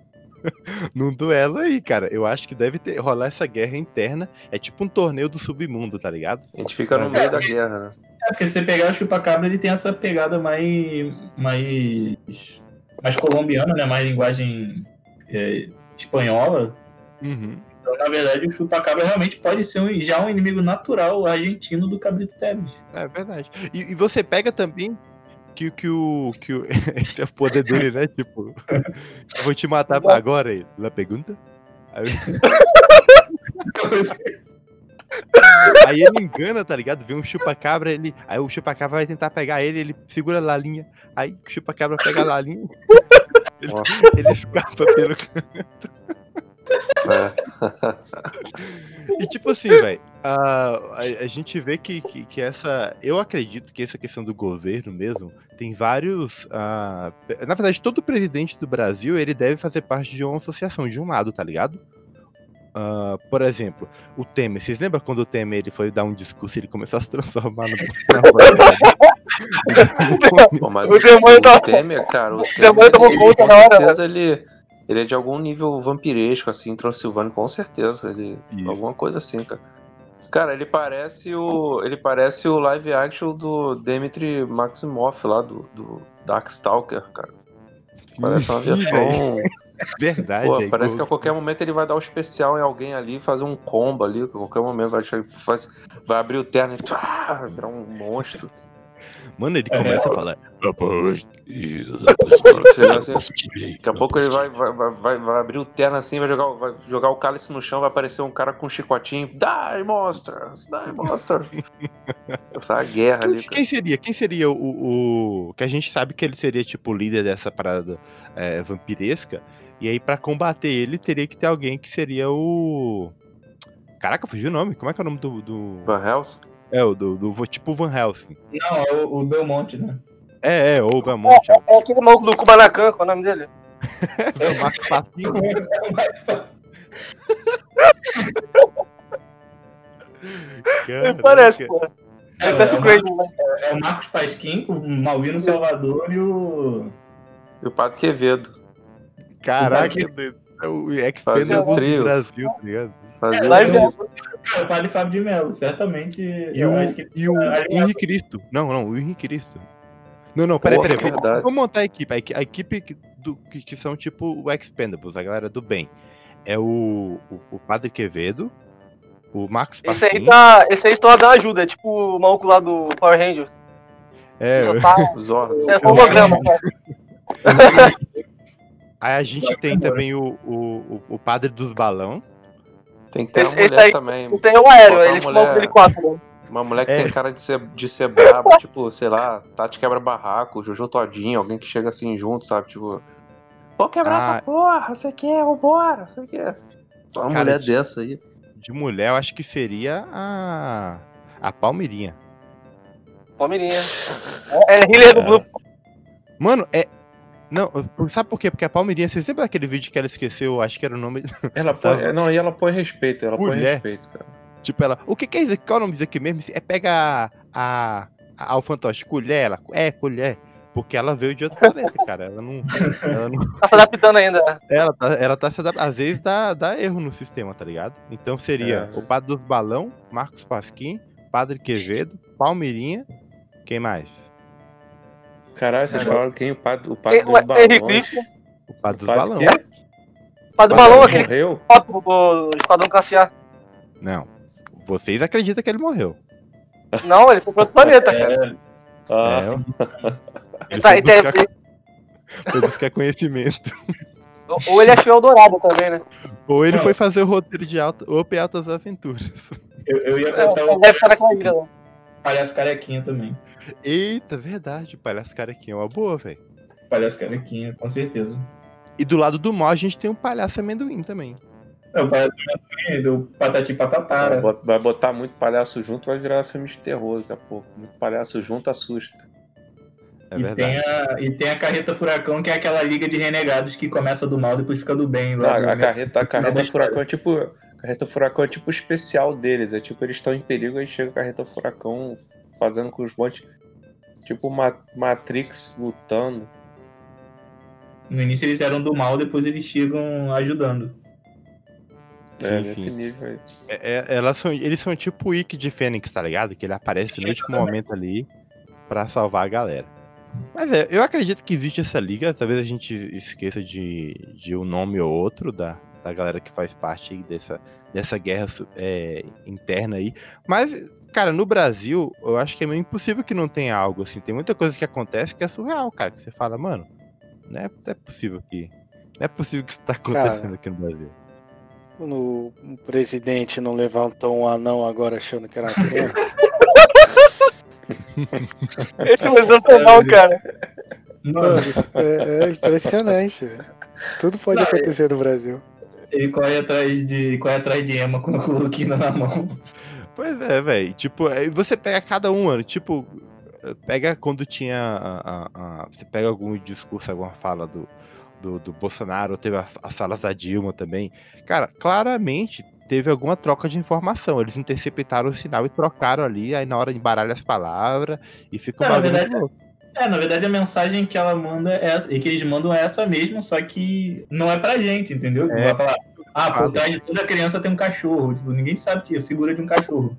num duelo aí, cara. Eu acho que deve ter, rolar essa guerra interna. É tipo um torneio do submundo, tá ligado? A gente fica no meio da guerra, né? É, porque se você pegar o chupacabra, ele tem essa pegada mais. mais. mais colombiana, né? Mais linguagem é, espanhola. Uhum. Então, na verdade, o chupacabra realmente pode ser um- já um inimigo natural argentino do Cabrito Teves. É verdade. E, e você pega também que, que o. Que o (laughs) esse é o poder dele, né? Tipo, (laughs) eu vou te matar agora aí. La pergunta? Aí, (laughs) aí ele engana, tá ligado? Vê um chupa-cabra, ele. Aí o chupa-cabra vai tentar pegar ele, ele segura a linha. Aí o chupa-cabra pega a linha. Ele, ele escapa pelo É. (laughs) E tipo assim, velho, a, a, a gente vê que, que, que essa. Eu acredito que essa questão do governo mesmo tem vários. ah, na verdade, todo presidente do Brasil ele deve fazer parte de uma associação, de um lado, tá ligado? Ah, por exemplo, o Temer. Vocês lembram quando o Temer ele foi dar um discurso e ele começou a se transformar no. (laughs) Pô, mas O demônio o tá- Temer, cara, o demônio tomou ele, conta com na hora, né? certeza ele, ele é de algum nível vampiresco, assim, Transilvânia, com certeza. Ele, Isso. alguma coisa assim, cara. Cara, ele parece o. Ele parece o live action do Dmitry Maximoff lá do, do Darkstalker, cara. Parece uma versão. (laughs) Verdade. Pô, é parece que a qualquer momento ele vai dar um especial em alguém ali, fazer um combo ali, a qualquer momento vai, chegar- faz, vai abrir o terno e tá, virar um monstro. Mano, ele É, começa a falar. (laughs) Daqui a pouco ele vai, vai, vai, vai, abrir o terno assim, vai jogar, o- vai jogar o cálice no chão, vai aparecer um cara com um chicotinho. Die, monsters! Die, monsters! (laughs) Essa guerra ali. Quem, quem seria? Quem seria o, o- Que a gente sabe que ele seria, tipo, o líder dessa parada é, vampiresca. E aí, pra combater ele, teria que ter alguém que seria o. Caraca, fugiu o nome. Como é que é o nome do. do... Van Helsing? É, o do, do tipo Van Helsing. Não, é o, o Belmonte, né? É, é, ou o Belmont. É, É aquele maluco do Kubanacan, qual é o nome dele? (laughs) é o Marcos Passinho. (laughs) Ele parece, pô. É, parece é o o Craig, né? É o Marcos Pasquim com o Malvino Salvador e o. E o Padre Quevedo. Caraca, é o Fazia Expendables um trio. do Brasil, tá ligado? Um em trio. Cara, o Padre Fábio de Mello, certamente. E eu o, que e o Henrique Cristo. Não, não, o Henrique Cristo. Não, não, peraí, peraí. Vamos, verdade. vamos montar a equipe. A, equi- a equipe que, do- que, que são tipo o Expendables, a galera do bem. É o, o, o Padre Quevedo, o Marcos Esse aí Pasquim. tá. Esse aí só dá ajuda, é tipo o maluco lá do Power Rangers. É, Só tá. (laughs) É só holograma, sabe? (laughs) aí a gente tem também o, o, o, o Padre dos Balão. Tem que ter Esse- uma esse mulher aí- também. Esse aí é o aéreo, ele é mulher- dele 4, né? Uma mulher que É. tem cara de ser, de ser braba, (laughs) tipo, sei lá, Tati quebra barraco, Jojo Todinho, alguém que chega assim junto, sabe? Tipo, vou quebrar Ah. essa porra, você quer, vambora, você quer. Uma Cara, mulher de- dessa aí. De mulher, eu acho que seria a. A Palmeirinha. Palmeirinha. (laughs) É, é healer do Blue. Mano, é. Não, sabe por quê? Porque a Palmeirinha, vocês lembram daquele vídeo que ela esqueceu? Acho que era o nome. Ela Tá. (laughs) põe, não, e ela põe respeito, ela põe Mulher. respeito, cara. Tipo, ela. O que, que é isso aqui? Qual é o nome disso aqui mesmo? É pega a. A, a fantoche, colher, ela. É, colher. Porque ela veio de outro planeta, (laughs) cara. Ela não. Ela, não, Tá se adaptando ainda. né? ela, tá, ela tá se adaptando. Às vezes dá, dá erro no sistema, tá ligado? Então seria É. o Padre dos Balão, Marcos Pasquim, Padre Quevedo, Palmeirinha. Quem mais? Caralho, vocês Caralho. falaram quem? O padre, o padre dos balões. Cristo, O Padre dos O padre Balão. quê? o Padre do balão, ele aquele Morreu? foto do Esquadrão Classe A. Não. Vocês acreditam que ele morreu. Não, ele foi pro outro planeta, cara. É, Ah, É, (laughs) ele Tá, foi e tem- buscar, (laughs) foi buscar conhecimento. Ou ele achou Eldorado também, né? Ou ele Não. foi fazer o roteiro de alta, OP Altas Aventuras. eu, eu ia É, botar o Deve estar naquela ilha, né? Palhaço Carequinha também. Eita, verdade. Palhaço Carequinha é uma boa, velho. Palhaço Carequinha, com certeza. E do lado do mal a gente tem o Palhaço Amendoim também. É, o Palhaço Amendoim, do Patati Patatá. vai bot- vai botar muito palhaço junto, vai virar filme de terror daqui a pouco. Muito palhaço junto assusta. É e, verdade. tem a, e tem a Carreta Furacão, que é aquela liga de renegados que começa do mal e depois fica do bem. Lá do- a carreta, a carreta furacão é tipo. Carreta Furacão é tipo o especial deles. É tipo, eles estão em perigo e chega o Carreta Furacão fazendo com os montes. Tipo Ma Matrix lutando. No início eles eram do mal, depois eles chegam ajudando. É, Sim, nesse sim. nível aí. É- é- elas são, eles são tipo o Ikki de Fênix, tá ligado? Que ele aparece Sim, no último momento ali pra salvar a galera. Mas é, eu acredito que existe essa liga, talvez a gente esqueça de, de um nome ou outro da, da galera que faz parte aí dessa, dessa guerra é, interna aí. Mas, cara, no Brasil, eu acho que é meio impossível que não tenha algo assim. Tem muita coisa que acontece que é surreal, cara. Que você fala, mano, não é, não é possível que. Não é possível que isso tá acontecendo Cara. aqui no Brasil. No, o presidente não levantou um anão agora achando que era criança. Esse é sensacional, cara. Mano, é, é impressionante. velho. Tudo pode Não, acontecer no Brasil. Ele corre atrás de. corre atrás de Emma com a cloroquina na mão. Pois é, velho. Tipo, aí você pega cada um ano, tipo, pega quando tinha. a- a- a- você pega algum discurso, alguma fala do, do, do Bolsonaro, teve as falas da Dilma também. Cara, claramente teve alguma troca de informação. Eles interceptaram o sinal e trocaram ali, aí na hora embaralha as palavras e fica um Não, bagulho. É, na verdade a mensagem que ela manda é essa, e que eles mandam é essa mesmo, só que não é pra gente, entendeu? É. Vai falar, ah, por Ah, trás de toda criança tem um cachorro. Tipo, ninguém sabe que a figura de um cachorro.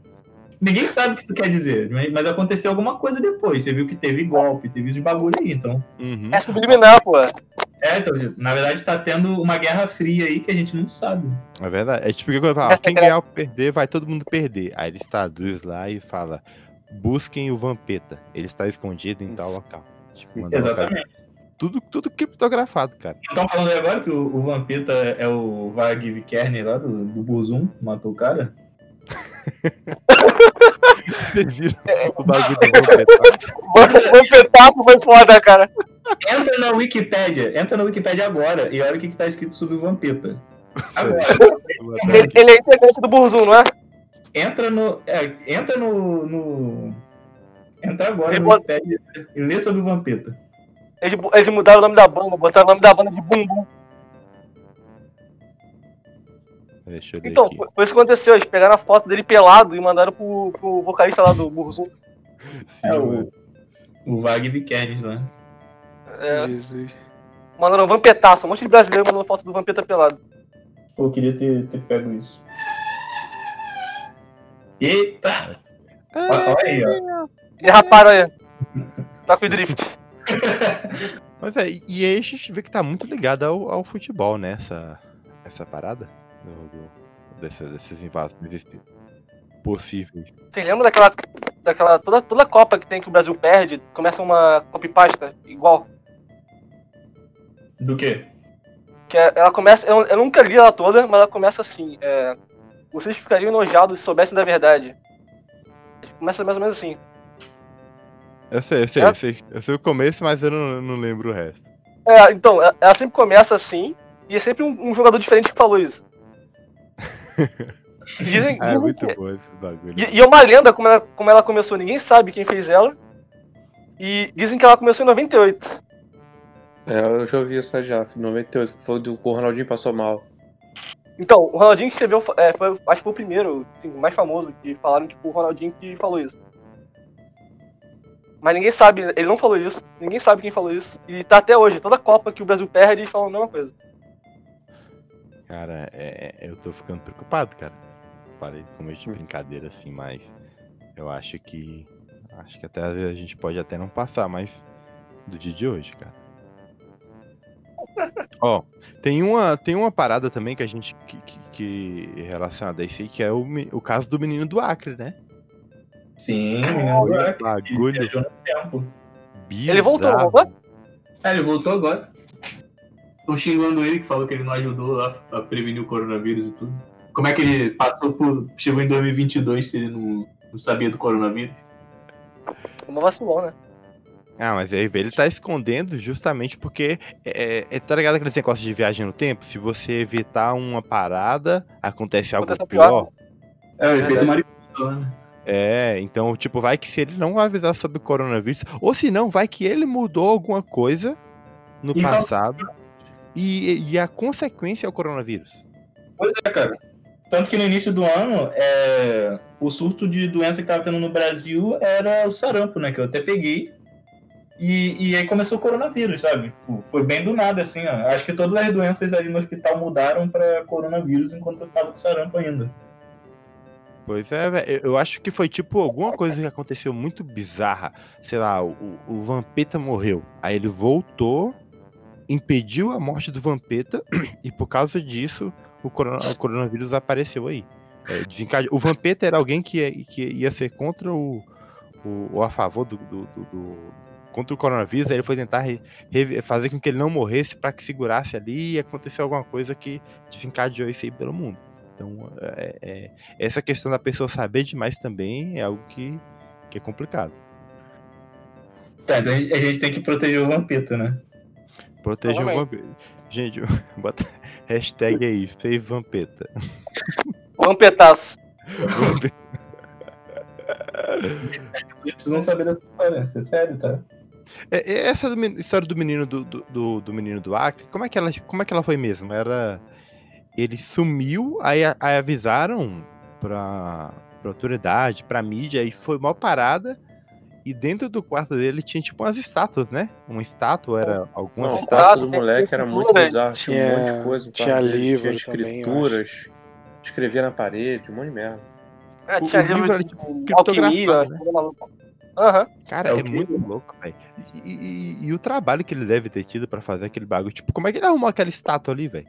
Ninguém sabe o que isso quer dizer, mas mas aconteceu alguma coisa depois. Você viu que teve golpe, teve os bagulho aí, então. Uhum. É subliminar, pô. É, então, na verdade tá tendo uma guerra fria aí que a gente não sabe. É verdade. É tipo que quando fala, Essa quem ganhar ou perder, vai todo mundo perder. Aí eles traduz lá e fala, busquem o Vampeta. Ele está escondido em tal local. Tipo, Exatamente. Tudo, tudo criptografado, cara. Estão falando aí agora que o, o Vampeta é o Vag Vikerny lá do, do Burzum, que matou o cara? (laughs) Vocês viram o bagulho do Vampeta? O Vampetapo foi foda, cara. Entra na Wikipédia, entra na Wikipédia agora e olha o que, que tá escrito sobre o Vampeta. (laughs) Agora, Ele, ele é integrante do Burzum, não é? Entra no. é, entra no. no- entra agora no bota- Wikipédia e lê sobre o Vampeta. Eles, eles mudaram o nome da banda, botaram o nome da banda de Bumbum. Deixa eu Então, aqui. foi isso que aconteceu. Eles pegaram a foto dele pelado e mandaram pro, pro vocalista lá do Burzum. (laughs) É o. O Vag Vikerny lá. É, Jesus. mandaram um Vampetaço. Um monte de brasileiro mandando foto do Vampeta pelado. Pô, eu queria ter, ter pego isso. Eita! Olha olha aí, ó. Derraparam aí. Tá com o drift. (laughs) Mas é, e aí a gente vê que tá muito ligado ao, ao futebol, né? Essa, essa parada do, do- dessa- desses invasões possíveis. Vocês lembram daquela. daquela toda, toda Copa que tem que o Brasil perde? Começa uma copy-pasta igual. Do quê? Que é- ela começa. Eu, eu nunca li ela toda, mas ela começa assim. É, vocês ficariam enojados se soubessem da verdade. Começa mais ou menos assim. Eu sei, eu sei, É? eu sei, eu sei o começo, mas eu não, não lembro o resto. É, então, ela- ela sempre começa assim, e é sempre um, um jogador diferente que falou isso. (laughs) Dizem, Ah, é dizem muito que- bom esse bagulho. e, e é uma lenda como ela, como ela começou, ninguém sabe quem fez ela. E dizem que ela começou em 98. É, eu já ouvi essa já, em 98, que foi do que o Ronaldinho passou mal. Então, o Ronaldinho que escreveu, é, foi, acho que foi o primeiro, assim, o mais famoso, que falaram que foi o Ronaldinho que falou isso. Mas ninguém sabe, ele não falou isso, ninguém sabe quem falou isso. E tá até hoje, toda Copa que o Brasil perde, eles falam a mesma coisa. Cara, é, é- eu tô ficando preocupado, cara. Falei com de Hum. brincadeira assim, mas eu acho que. Acho que até às vezes a gente pode até não passar mais do dia de hoje, cara. (laughs) Ó, tem uma, tem uma parada também que a gente. que, que, que relacionada a isso aí, que é o, o caso do menino do Acre, né? Sim, o menino do Acre, que Bagulho viajou no tempo. Ele voltou, voltou? É, ele voltou agora. Estão xingando ele, que falou que ele não ajudou lá a prevenir o coronavírus e tudo. Como é que ele passou por. chegou em 2022 se ele não, não sabia do coronavírus? Uma vacilão, né? Ah, mas aí ele tá escondendo justamente porque é, é- tá ligado aquele negócio de viagem no tempo? Se você evitar uma parada, acontece algo Acontece pior. pior. É, o efeito Verdade. mariposa né? É, então, tipo, vai que se ele não avisar sobre o coronavírus, ou se não, vai que ele mudou alguma coisa no E passado e, e a consequência é o coronavírus. Pois é, cara. Tanto que no início do ano, é, o surto de doença que tava tendo no Brasil era o sarampo, né? Que eu até peguei. E, e aí começou o coronavírus, sabe? Tipo, foi bem do nada, assim, ó. Acho que todas as doenças ali no hospital mudaram pra coronavírus enquanto eu tava com sarampo ainda. Pois é, velho. Eu- acho que foi tipo alguma coisa que aconteceu muito bizarra. Sei lá, o, o Vampeta morreu. Aí ele voltou, impediu a morte do Vampeta, (clears throat) e por causa disso, o, corona- o coronavírus apareceu aí. É, O Vampeta era alguém que ia, que ia ser contra o. o, o a favor do, do- do- do- Contra o coronavírus, aí ele foi tentar re- re- fazer com que ele não morresse para que segurasse ali e aconteceu alguma coisa que desencadeou isso aí pelo mundo. Então, é- é, essa questão da pessoa saber demais também é algo que, que é complicado. Tá, então a gente, tem que proteger o Vampeta, né? Proteger o vampiro. Gente, (laughs) bota hashtag aí, save Vampeta. (laughs) Vampetaço. (laughs) Vocês precisam saber dessa história, isso é sério, tá? É, é, Essa história do menino do, do, do- menino do Acre, como é, que ela, como é que ela foi mesmo? Era. Ele sumiu, aí, aí avisaram pra, pra autoridade, pra mídia, e foi mal parada. E dentro do quarto dele tinha tipo umas estátuas, né? Uma estátua era alguma Não, o estátua. do moleque era muito escultura, bizarro. Tinha, um monte tinha- de coisa. tinha livro tinha também, escrituras. Escrevia na parede, um monte de merda. É, tinha o livro livro era, tipo, criptografado, né? Aham. Cara, É é, muito louco, velho. E, e- e o trabalho que ele deve ter tido pra fazer aquele bagulho. Tipo, como é que ele arrumou aquela estátua ali, velho?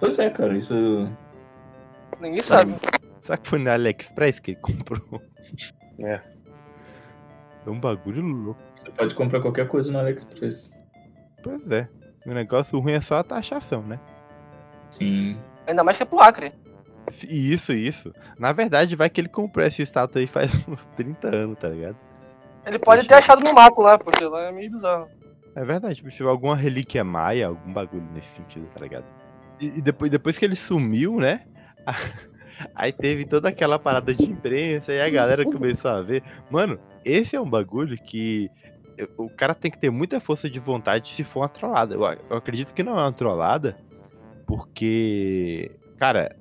Pois é, cara, isso. Ninguém sabe. Será que foi no AliExpress que ele (laughs) comprou? É. É um bagulho louco. Você pode comprar qualquer coisa no AliExpress. Pois é. O negócio ruim é só a taxação, né? Sim. Ainda mais que é pro Acre. Isso, isso. Na verdade, vai que ele comprou essa estátua aí faz (laughs) uns 30 anos, tá ligado? Ele pode Deixa ter eu- achado no mato lá, porque lá é meio bizarro. É verdade, tipo, se tiver alguma relíquia maia, algum bagulho nesse sentido, tá ligado? E, e depois, depois que ele sumiu, né? (laughs) Aí teve toda aquela parada de imprensa e a galera começou a ver. Mano, esse é um bagulho que o cara tem que ter muita força de vontade se for uma trollada. Eu acredito que não é uma trollada, porque, cara,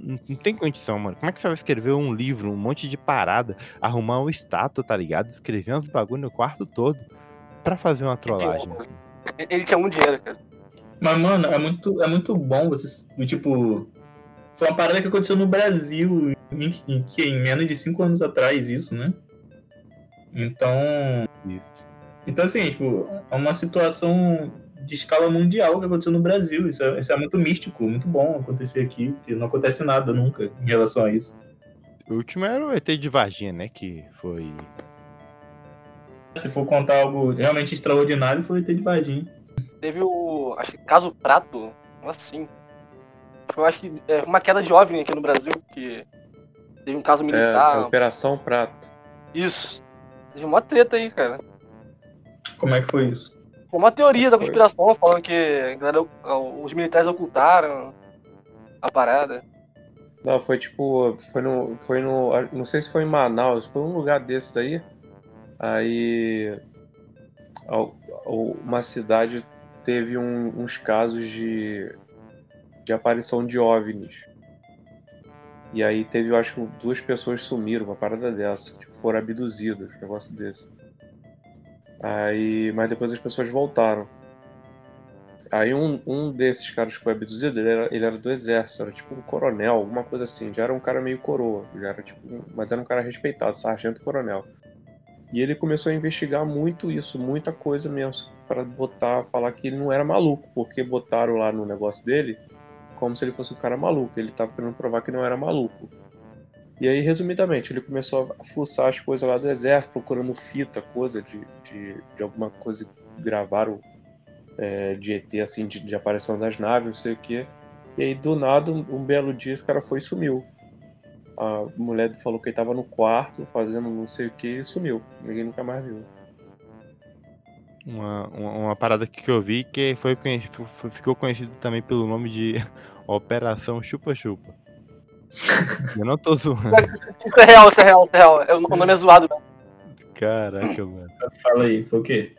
não, tem condição, mano. Como é que você vai escrever um livro, um monte de parada, arrumar uma estátua, tá ligado? Escrever uns bagulho no quarto todo pra fazer uma trollagem. Ele tinha muito dinheiro, cara. Mas, mano, é muito, é muito bom você. do Tipo. Foi uma parada que aconteceu no Brasil em, em, que em menos de cinco anos atrás, isso, né? Então. Isso. Então, assim, tipo, é uma situação de escala mundial que aconteceu no Brasil. Isso é, isso é muito místico, muito bom acontecer aqui, porque não acontece nada nunca em relação a isso. O último era o ET de Varginha, né? Que foi. Se for contar algo realmente extraordinário, foi o ET de Varginha. Teve o. Acho que caso Prato, assim. Foi, acho que, é, uma queda de OVNI aqui no Brasil, que teve um caso É, militar. Operação Prato. Isso. Teve uma treta aí, cara. Como é que foi isso? Foi uma teoria da conspiração falando que galera- os militares ocultaram a parada. Não, foi tipo. Foi no. Foi no. Não sei se foi em Manaus, foi um lugar desses aí. Aí. Uma cidade teve um- uns casos de. de aparição de OVNIs. E aí teve, eu acho que duas pessoas sumiram, uma parada dessa. Tipo, foram abduzidas, um negócio desse. Aí. Mas depois as pessoas voltaram. Aí um, um desses caras que foi abduzido, ele era, ele era do exército, era tipo um coronel, alguma coisa assim. Já era um cara meio coroa, já era tipo, mas era um cara respeitado, sargento coronel. E ele começou a investigar muito isso, muita coisa mesmo, para botar, falar que ele não era maluco, porque botaram lá no negócio dele como se ele fosse um cara maluco. Ele tava querendo provar que não era maluco. E aí, resumidamente, ele começou a fuçar as coisas lá do exército, procurando fita, coisa de, de, de alguma coisa que gravaram é, de ET, assim, de, de aparição das naves, não sei o quê. E aí, do nada, um, belo dia, esse cara foi e sumiu. A mulher falou que ele tava no quarto, fazendo não sei o que, e sumiu. Ninguém nunca mais viu. Uma, uma, uma parada que eu vi que foi, ficou conhecido também pelo nome de (laughs) Operação Chupa Chupa. Eu não tô zoando. Isso é real, isso é real, isso é real. É, O nome é zoado, né? Caraca, mano. Fala aí, foi o quê?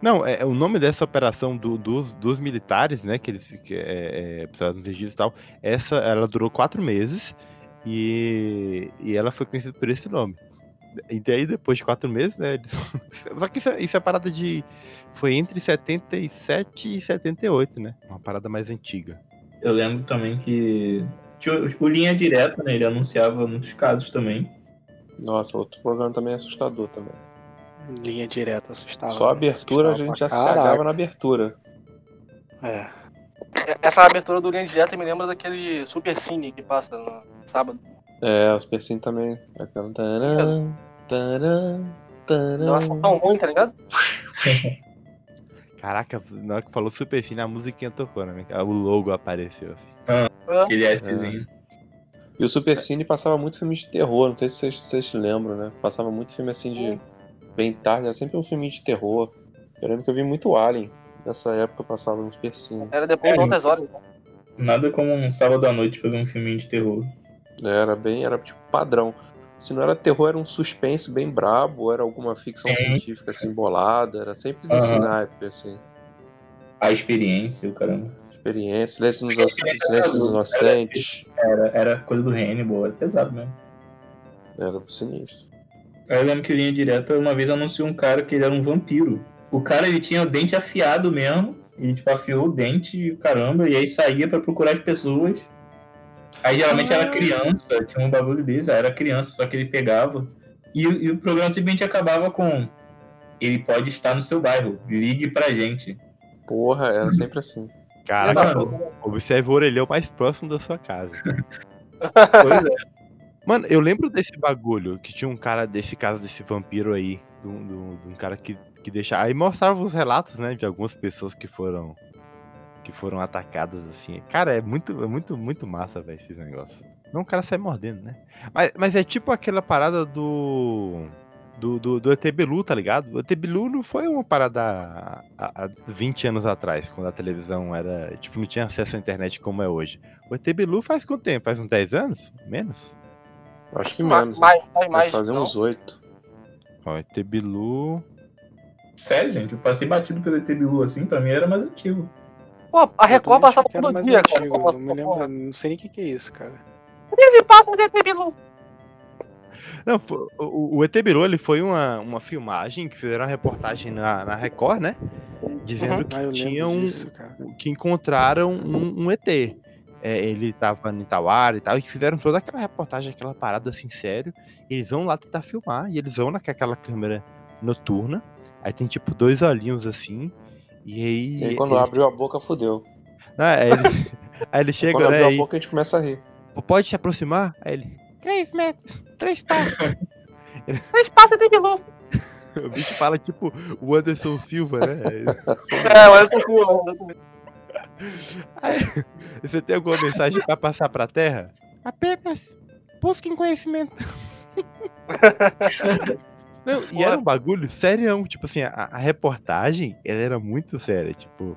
Não, é, o nome dessa operação do- dos, dos militares, né, que eles que, é, é, precisavam dos registros e tal, essa, ela durou quatro meses e, e ela foi conhecida por esse nome. E daí, depois de quatro meses, né, eles... (laughs) Só que isso é, isso é parada de... Foi entre 77 e 78, né, uma parada mais antiga. Eu lembro também que o, o Linha Direta, né? Ele anunciava muitos casos também. Nossa, outro programa também é assustador também. Linha direta assustava. Só a abertura a gente já se caraca. cagava na abertura. É. Essa abertura do Linha Direta me lembra daquele Super Cine que passa no sábado. É, os Persim também. Aquela. Taran, taran, taran. Nossa, tão ruim, tá ligado? (laughs) Caraca, na hora que falou Super Cine, a musiquinha tocou, né? O logo apareceu. assim. Aquele Szinho. E o Super Cine passava muito filme de terror, não sei se vocês, vocês lembram, né? Passava muito filme assim de. Bem tarde, era sempre um filme de terror. Eu lembro que eu vi muito Alien. Nessa época eu passava no Super Cine. Era depois É, de outras horas. Nada como um sábado à noite pra ver um filminho de terror. Era bem, era tipo padrão. Se não era terror, era um suspense bem brabo, era alguma ficção Sim. científica assim bolada, era sempre desse Aham. naipe, assim. A experiência, o caramba. Experiência, Silêncio dos, Silêncio dos Inocentes. Era, era coisa do Hannibal, era pesado mesmo. Era sinistro. Aí eu lembro que o Linha Direta uma vez anunciou um cara que ele era um vampiro. O cara ele tinha o dente afiado mesmo. E tipo, afiou o dente e caramba. E aí saía pra procurar as pessoas. Aí geralmente era criança, tinha um bagulho desse, era criança, só que ele pegava. E, o- e o programa simplesmente acabava com. Ele pode estar no seu bairro, ligue pra gente. Porra, era sempre assim. (laughs) Caraca, Mano, observe o orelhão mais próximo da sua casa. (laughs) pois é. Mano, eu lembro desse bagulho, que tinha um cara desse caso desse vampiro aí, de um, de um- de um cara que, que deixa. Aí mostrava os relatos, né, de algumas pessoas que foram. Que foram atacadas, assim. Cara, é muito, é muito, muito massa, velho, esse negócio. Não o cara sai mordendo, né? Mas, mas é tipo aquela parada do. Do, do, do ET Bilu, tá ligado? O ET Bilu não foi uma parada há, há há 20 anos atrás, quando a televisão era. Tipo, não tinha acesso à internet como é hoje. O ET Bilu faz quanto tempo? Faz uns 10 anos? Menos? Acho que menos. né? Mais, mais, mais. fazer não. uns oito. Ó, ET Bilu. Sério, gente, eu passei batido pelo ET Bilu assim, pra mim era mais antigo. Pô, a Record passava todo dia, cara. antigo, Não me lembro, não sei nem o que, que é isso, cara. Eles passam de. Não, o, o ET Bilu ele foi uma, uma filmagem que fizeram uma reportagem na, na Record, né? Dizendo Uhum. que Ah, tinha um. disso, cara. que encontraram um, um ET. É, ele tava em Tawara e tal, e fizeram toda aquela reportagem, aquela parada assim, sério. E eles vão lá tentar filmar, e eles vão naquela câmera noturna. Aí tem tipo dois olhinhos assim. E aí. E aí, quando eles, abriu a boca, fudeu. Ah, aí eles, (laughs) aí ele chega, quando né? abriu Aí, a boca, a gente começa a rir. pode se aproximar? Aí ele. Três metros, três passos. (laughs) Eles passam de Bilu. o bicho fala tipo o Anderson Silva, né? É, mas eu fui, exatamente. Aí, você tem alguma mensagem pra passar pra Terra? Apenas busquem conhecimento. (laughs) Não, e era um bagulho sério, tipo assim, a, a reportagem, ela era muito séria, tipo,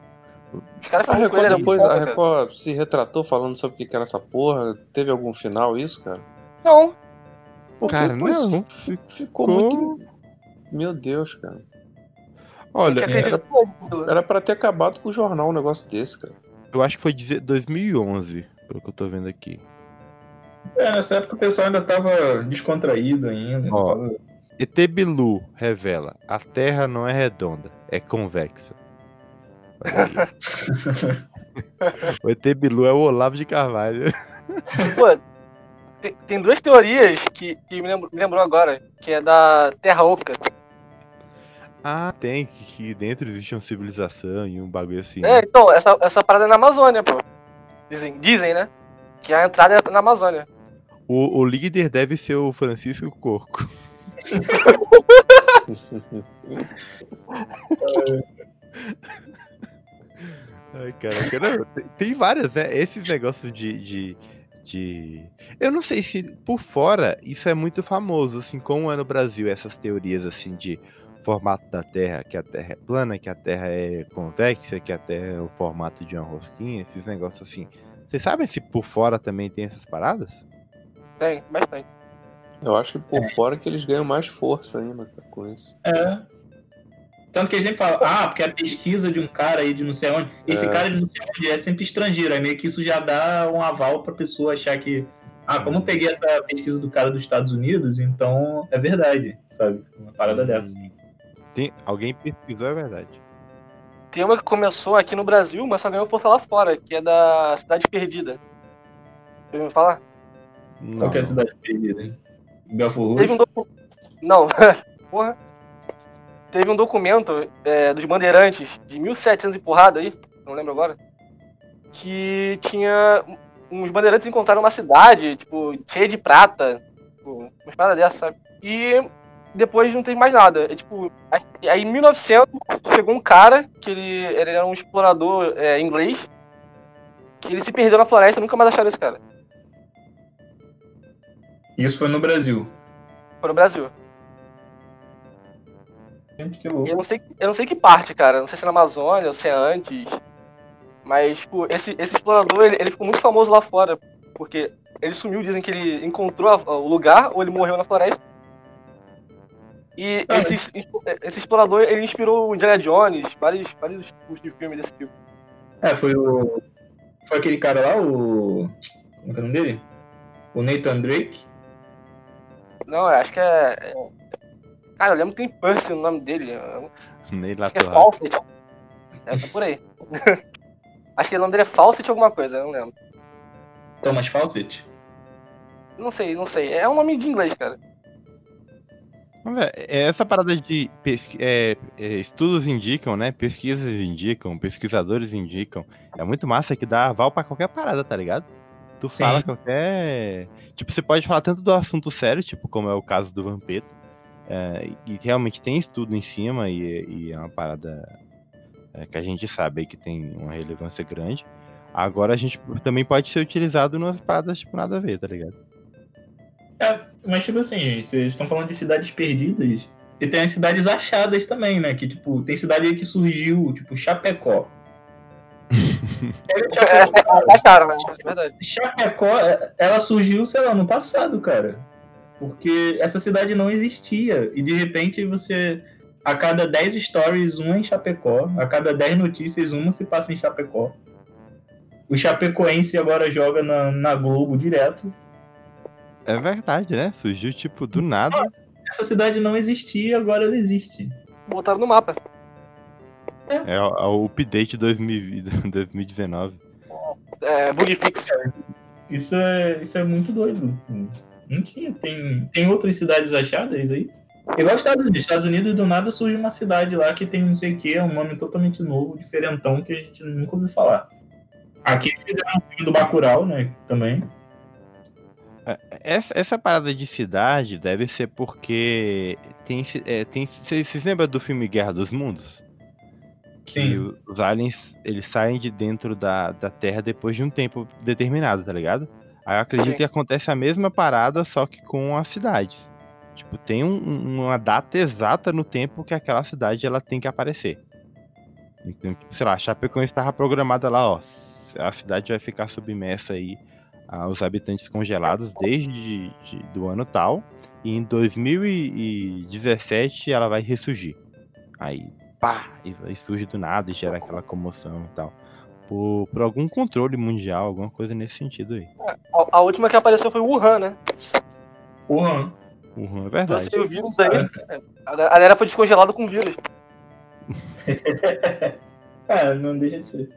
Os caras A Record depois, a cara. Record se retratou falando sobre o que era essa porra. Teve algum final isso, cara? Não, Porque, Cara, não. isso fi- Ficou muito. Meu Deus, cara. olha, a gente acredita em tudo. Era pra ter acabado com o jornal um negócio desse, cara. eu acho que foi deze- 2011, pelo que eu tô vendo aqui. É, nessa época o pessoal ainda tava descontraído ainda. Ó. tava- ET Bilu revela, a Terra não é redonda, é convexa. (laughs) O ET Bilu é o Olavo de Carvalho. (laughs) Pô, tem, tem duas teorias que, que me, lembro- me lembrou agora, que é da Terra Oca. Ah, tem, que, que dentro existe uma civilização e um bagulho assim. É, então, essa, essa parada é na Amazônia, pô. Dizem, dizem, né? Que a entrada é na Amazônia. O, o líder deve ser o Francisco Corco. (laughs) Ai, caraca, não, tem, várias, né? Esses negócios de, de, de. Eu não sei se por fora isso é muito famoso, assim, como é no Brasil, essas teorias assim de formato da Terra, que a Terra é plana, que a Terra é convexa, que a Terra é o formato de uma rosquinha, esses negócios assim. Vocês sabem se por fora também tem essas paradas? Tem, bastante. Eu acho que por fora que eles ganham mais força ainda com isso. É. Tanto que eles sempre falam, ah, porque a pesquisa de um cara aí de não sei onde, esse É. cara de não sei onde é sempre estrangeiro. Aí meio que isso já dá um aval pra pessoa achar que, ah, como eu peguei essa pesquisa do cara dos Estados Unidos, então é verdade, sabe? Uma parada dessa. assim. Tem, alguém pesquisou, é verdade. Tem uma que começou aqui no Brasil, mas só ganhou força lá fora, que é da Cidade Perdida. Você ouviu falar? Qual que é a Não. cidade perdida, hein? Belfort Teve Roxo? um documento. Não, (laughs) porra. Teve um documento é, dos bandeirantes de 1700 e porrada aí, não lembro agora, que tinha. Uns bandeirantes encontraram uma cidade, tipo, cheia de prata, tipo, umas paradas dessas, sabe? E depois não teve mais nada. É, tipo, aí em 1900 chegou um cara, que ele, ele era um explorador é, inglês, que ele se perdeu na floresta nunca mais acharam esse cara. Isso foi no Brasil. Foi no Brasil. Gente, que louco. Eu não sei, eu não sei que parte, cara. Não sei se é na Amazônia ou se é antes. Mas, tipo, esse, esse explorador, ele, ele ficou muito famoso lá fora. Porque ele sumiu, dizem que ele encontrou a- o lugar ou ele morreu na floresta. E Ah, esse, esse explorador, ele inspirou o Indiana Jones, vários, vários tipos de filme desse tipo. É, foi o. Foi aquele cara lá, o. Como é que é o nome dele? O Nathan Drake. Não, eu acho que é... é- Cara, eu lembro que tem Percy no nome dele. Nem lá Acho que é. Fawcett. É, tá por aí. (laughs) acho que o nome dele é Fawcett alguma coisa, eu não lembro. Thomas Fawcett. Não sei, não sei. É um nome de inglês, cara. É, é essa parada de pesqui- é, é, estudos indicam, né? Pesquisas indicam, pesquisadores indicam. É muito massa que dá aval pra qualquer parada, tá ligado? Tu Sim. fala qualquer. Tipo, você pode falar tanto do assunto sério, tipo, como é o caso do Vampeta. é, e realmente tem estudo em cima, e, e é uma parada é, que a gente sabe aí que tem uma relevância grande. Agora a gente também pode ser utilizado nas paradas, tipo, nada a ver, tá ligado? É, mas tipo assim, vocês estão falando de cidades perdidas. E tem as cidades achadas também, né? Que, tipo, tem cidade aí que surgiu, tipo, Chapecó. É, Chapecó, Vocês acharam, né? Verdade. Chapecó, é, ela surgiu, sei lá, no passado, cara. Porque essa cidade não existia. E de repente você. A cada 10 stories, uma em Chapecó. A cada 10 notícias, uma se passa em Chapecó. O Chapecoense agora joga na, na Globo direto. É verdade, né? Surgiu, tipo, do nada. Essa cidade não existia, agora ela existe. Botaram no mapa. É o, é o update 2000 2019. (laughs) É, bug fix. Isso é, isso é muito doido. Não tinha. Tem, tem outras cidades achadas aí? Igual os Estados Unidos. Estados Unidos, do nada, surge uma cidade lá que tem não sei o que, é um nome totalmente novo, diferentão, que a gente nunca ouviu falar. Aqui eles fizeram um filme do Bacurau, né? Também. Essa, essa parada de cidade deve ser porque tem, é, tem vocês lembram do filme Guerra dos Mundos? Sim. os aliens, eles saem de dentro da, da Terra depois de um tempo determinado, tá ligado? Aí eu acredito Sim. que acontece a mesma parada, só que com as cidades. Tipo, tem um- um- uma data exata no tempo que aquela cidade ela tem que aparecer. Então, tipo, sei lá, a Chapecoense estava programada lá, ó. A cidade vai ficar submersa aí aos habitantes congelados desde de- do ano tal. E em 2017 ela vai ressurgir. Aí, pá, e vai- surge do nada e gera aquela comoção e tal. Por, por algum controle mundial, alguma coisa nesse sentido aí. A, a última que apareceu foi o Wuhan, né? Porra. Uhum, é verdade. Trouxe o vírus aí. A galera foi descongelada com vírus. (laughs) É, não deixa de ser.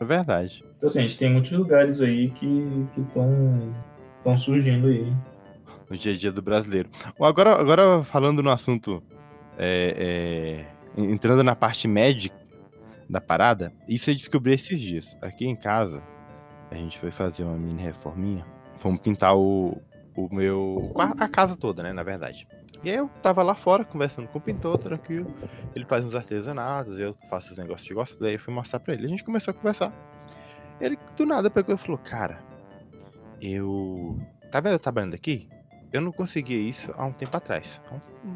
É verdade. Então, assim, a gente tem muitos lugares aí que estão estão surgindo aí. No dia a dia do brasileiro. Agora, agora falando no assunto. é, é, entrando na parte médica da parada, isso eu descobri esses dias. Aqui em casa, a gente foi fazer uma mini reforminha. Fomos pintar o, o meu. a casa toda, né? Na verdade. E aí eu tava lá fora conversando com o pintor, tranquilo. Ele faz uns artesanatos, eu faço os negócios de cosplay. Eu fui mostrar pra ele. A gente começou a conversar. Ele do nada pegou e falou: Cara, eu. Tá vendo eu trabalhando aqui? Eu não conseguia isso há um tempo atrás.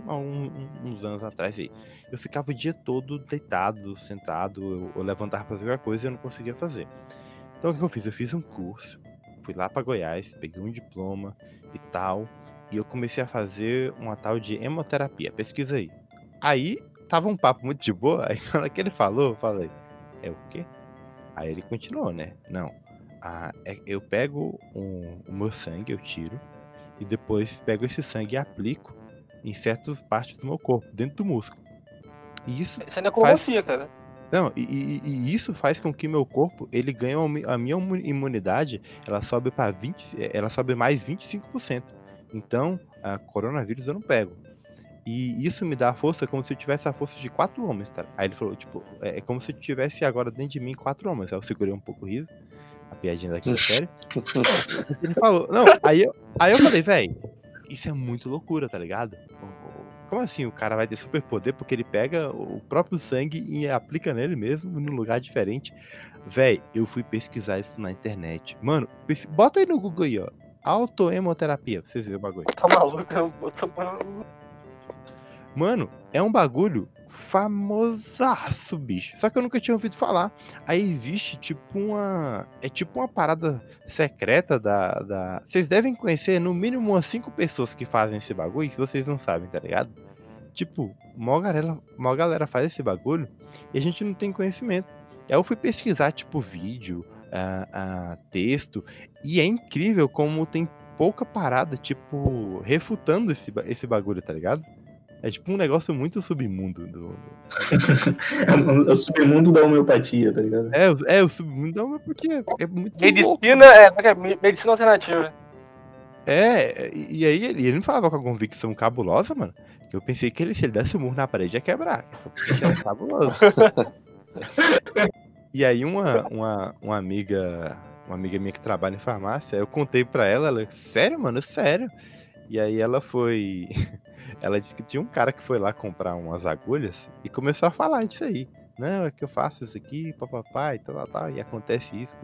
Há, um- uns anos atrás aí. Eu ficava o dia todo deitado, sentado, eu, eu levantava pra fazer qualquer coisa e eu não conseguia fazer. Então o que eu fiz? Eu fiz um curso, fui lá pra Goiás, peguei um diploma e tal, e eu comecei a fazer uma tal de hemoterapia. Pesquisa aí. Aí tava um papo muito de boa, aí (laughs) na hora que ele falou, eu falei, é o quê? Aí ele continuou, né? Não. Ah, é- eu pego um- o meu sangue, eu tiro, e depois pego esse sangue e aplico em certas partes do meu corpo, dentro do músculo. E isso Isso é necromancia, cara. não, e, e- e isso faz com que meu corpo ele ganhe a minha imu- imunidade, ela sobe para 20, ela sobe mais 25%. Então, a coronavírus eu não pego. E isso me dá força como se eu tivesse a força de quatro homens, tá? Aí ele falou, tipo, é é como se eu tivesse agora dentro de mim quatro homens. Aí eu segurei um pouco o riso, piadinha daquela série. (laughs) Ele falou, não, aí eu, aí eu falei, velho, isso é muito loucura, tá ligado? Como assim o cara vai ter superpoder porque ele pega o próprio sangue e aplica nele mesmo num lugar diferente? Véi, eu fui pesquisar isso na internet. Mano, bota aí no Google aí, ó. Autohemoterapia, pra vocês verem o bagulho. Tá maluco? Eu tô... Mano, é um bagulho famosaço, bicho. Só que eu nunca tinha ouvido falar. Aí existe tipo uma. É tipo uma parada secreta da. da... Vocês devem conhecer no mínimo umas cinco pessoas que fazem esse bagulho que vocês não sabem, tá ligado? Tipo, mó galera, mó galera faz esse bagulho e a gente não tem conhecimento. Aí eu fui pesquisar, tipo, vídeo, ah, ah, texto, e é incrível como tem pouca parada, tipo, refutando esse, esse bagulho, tá ligado? É tipo um negócio muito submundo. Do... (laughs) É o submundo da homeopatia, tá ligado? É, o- é, o submundo é uma- porque é muito louco. Medicina, é, como é é? Me- medicina alternativa. É, e e aí ele, ele não falava com a convicção cabulosa, mano. Que eu pensei que ele, se ele desse um murro na parede, ia quebrar. Porque era cabuloso. (laughs) e aí uma, uma, uma amiga. Uma amiga minha que trabalha em farmácia, eu contei pra ela, ela, sério, mano, sério. E aí ela foi. Ela disse que tinha um cara que foi lá comprar umas agulhas e começou a falar disso aí. Não, é que eu faço isso aqui, papapá e tal, tal, tal, e acontece isso.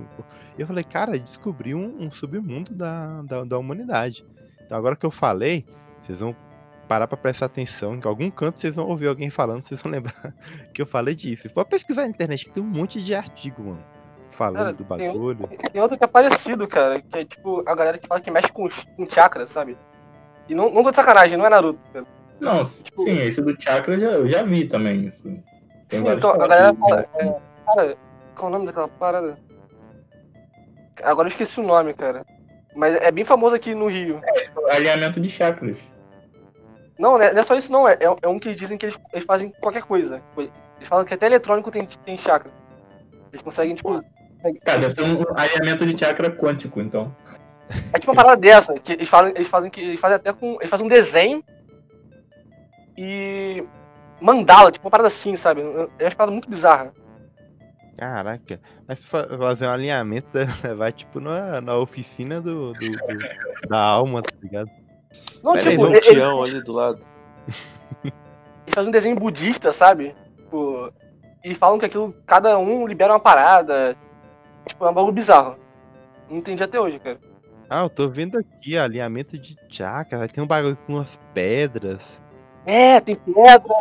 E eu falei, cara, descobri um, um submundo da, da, da humanidade. Então agora que eu falei, vocês vão parar pra prestar atenção. Em algum canto vocês vão ouvir alguém falando, vocês vão (laughs) lembrar que eu falei disso. Vocês podem pesquisar na internet, que tem um monte de artigo, mano. Falando Cara, do tem bagulho. Tem outro que é parecido, cara, que é tipo a galera que fala que mexe com, com chakra, sabe? E não, não tô de sacanagem, não é Naruto. Cara. Não, sim, esse do chakra eu já, eu já vi também. Isso. Tem Sim, então a galera fala. é, cara, qual é o nome daquela parada? Agora eu esqueci o nome, cara. Mas é bem famoso aqui no Rio. Alinhamento de chakras. Não, né, não é só isso não, é, é um que eles dizem que eles, eles fazem qualquer coisa. Tipo, Eles falam que até eletrônico tem, tem chakra. Eles conseguem, tipo. Tá, deve ser um alinhamento de chakra quântico, então. É tipo uma parada dessa, que eles falam, eles fazem que. Eles fazem até com. Eles fazem um desenho e. mandala, tipo uma parada assim, sabe? É uma parada muito bizarra. Caraca. Mas fa- fazer um alinhamento (laughs) levar, tipo, na, na oficina do, do- do- da alma, tá ligado? Não, Pera aí, tipo, um eles, peão ali do lado. eles fazem um desenho budista, sabe? Tipo, e falam que aquilo, cada um libera uma parada. Tipo, é um bagulho bizarro. Não entendi até hoje, cara. Ah, eu tô vendo aqui, ó, alinhamento de chakra. Aí tem um bagulho com umas pedras. É, tem pedra.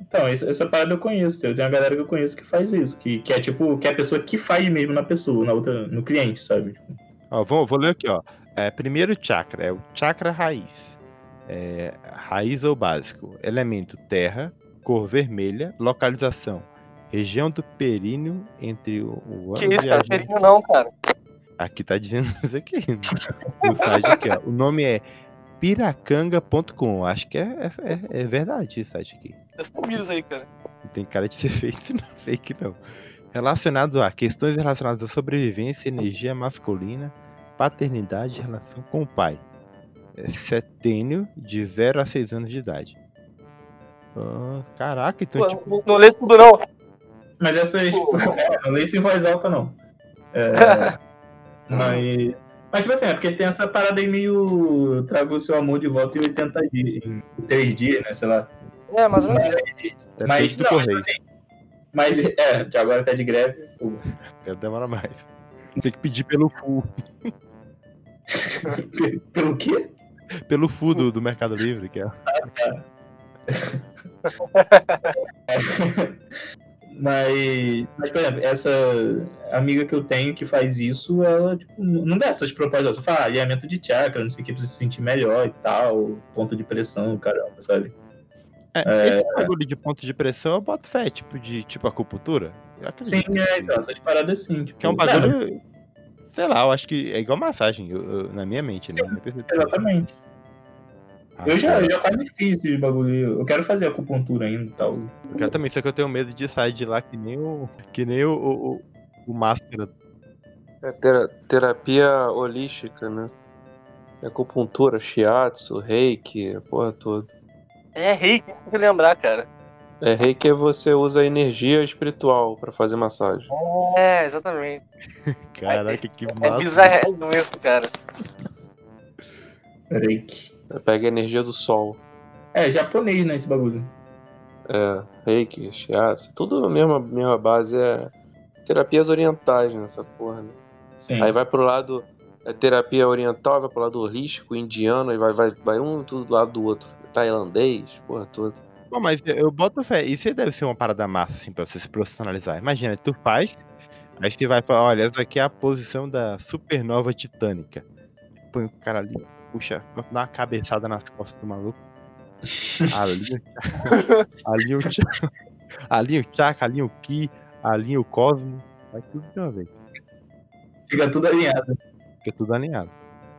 Então, essa, essa parada eu conheço. Eu tenho uma galera que eu conheço que faz isso. Que, que é tipo, que é a pessoa que faz mesmo na pessoa, na outra, no cliente, sabe? Ó, vou, vou ler aqui, ó. É, primeiro chakra, é o chakra raiz. É, raiz ou básico. Elemento terra, cor vermelha, localização. Região do períneo entre o, o Que isso, cara? Períneo não, cara. Aqui tá dizendo (laughs) isso aqui. No, no site aqui, ó. O nome é piracanga.com. Acho que é, é, é- é verdade esse site aqui. Tem vírus aí, cara. Não tem cara de ser (laughs) feito, não, fake não. Relacionado a questões relacionadas à sobrevivência, energia masculina, paternidade e relação com o pai. É setênio de 0 a 6 anos de idade. Ah, caraca, então Pô, tipo. não, lê isso tudo, não. Mas essas, tipo, é, (laughs) não leio isso em voz alta, não. É, mas, mas, tipo assim, é porque tem essa parada aí meio. Traga o seu amor de volta em 80 dias, em 3 dias, né? Sei lá. É, ou menos. Depende Mas, não, mas, assim, mas, é, que agora tá de greve. pô. Demora mais. Tem que pedir pelo FU. (laughs) Pelo quê? Pelo FU do, do Mercado Livre, que é. (laughs) (laughs) Mas, mas, por exemplo, essa amiga que eu tenho que faz isso, ela tipo, não dá essas propostas. Só fala ah, alinhamento de chakra, não sei o que, pra se sentir melhor e tal, ponto de pressão, caramba, sabe? É, Esse bagulho de ponto de pressão eu boto fé, tipo de tipo acupuntura. Sim, é, então, essas paradas assim. Tipo, Que é um bagulho. Sei lá, eu acho que é igual massagem, eu- eu- na minha mente, né? Sim, minha percepção. Exatamente. Ah, Eu já, eu já quase fiz esse bagulho. Eu quero fazer acupuntura ainda e tal. eu quero também, só que eu tenho medo de sair de lá que nem o. Que nem o, o, o- o máscara. É tera- terapia holística, né? Acupuntura, shiatsu, reiki, a porra toda. É rei, que tem que lembrar, cara. É reiki é você usa energia espiritual pra fazer massagem. É, exatamente. (laughs) Caraca, que É massa. bizarro mesmo, cara. Reiki. Pega a energia do sol. É, japonês, né, esse bagulho. É, reiki, shiatsu, tudo a mesma, mesma base. É terapias orientais nessa porra, né? Sim. Aí vai pro lado é terapia oriental, vai pro lado holístico, indiano, e vai, vai, vai um tudo do lado do outro. Tailandês, porra toda. Bom, mas eu boto fé. Isso aí deve ser uma parada massa, assim, pra você se profissionalizar. Imagina, tu faz, aí você vai falar, olha, essa aqui é a posição da supernova titânica. Põe o cara ali, puxa, dá uma cabeçada nas costas do maluco. Ali, (laughs) ali o Chaka, ali o Chaka, ali o Ki, ali o Cosmo. Vai tudo de uma vez. Fica tudo alinhado. Fica tudo alinhado.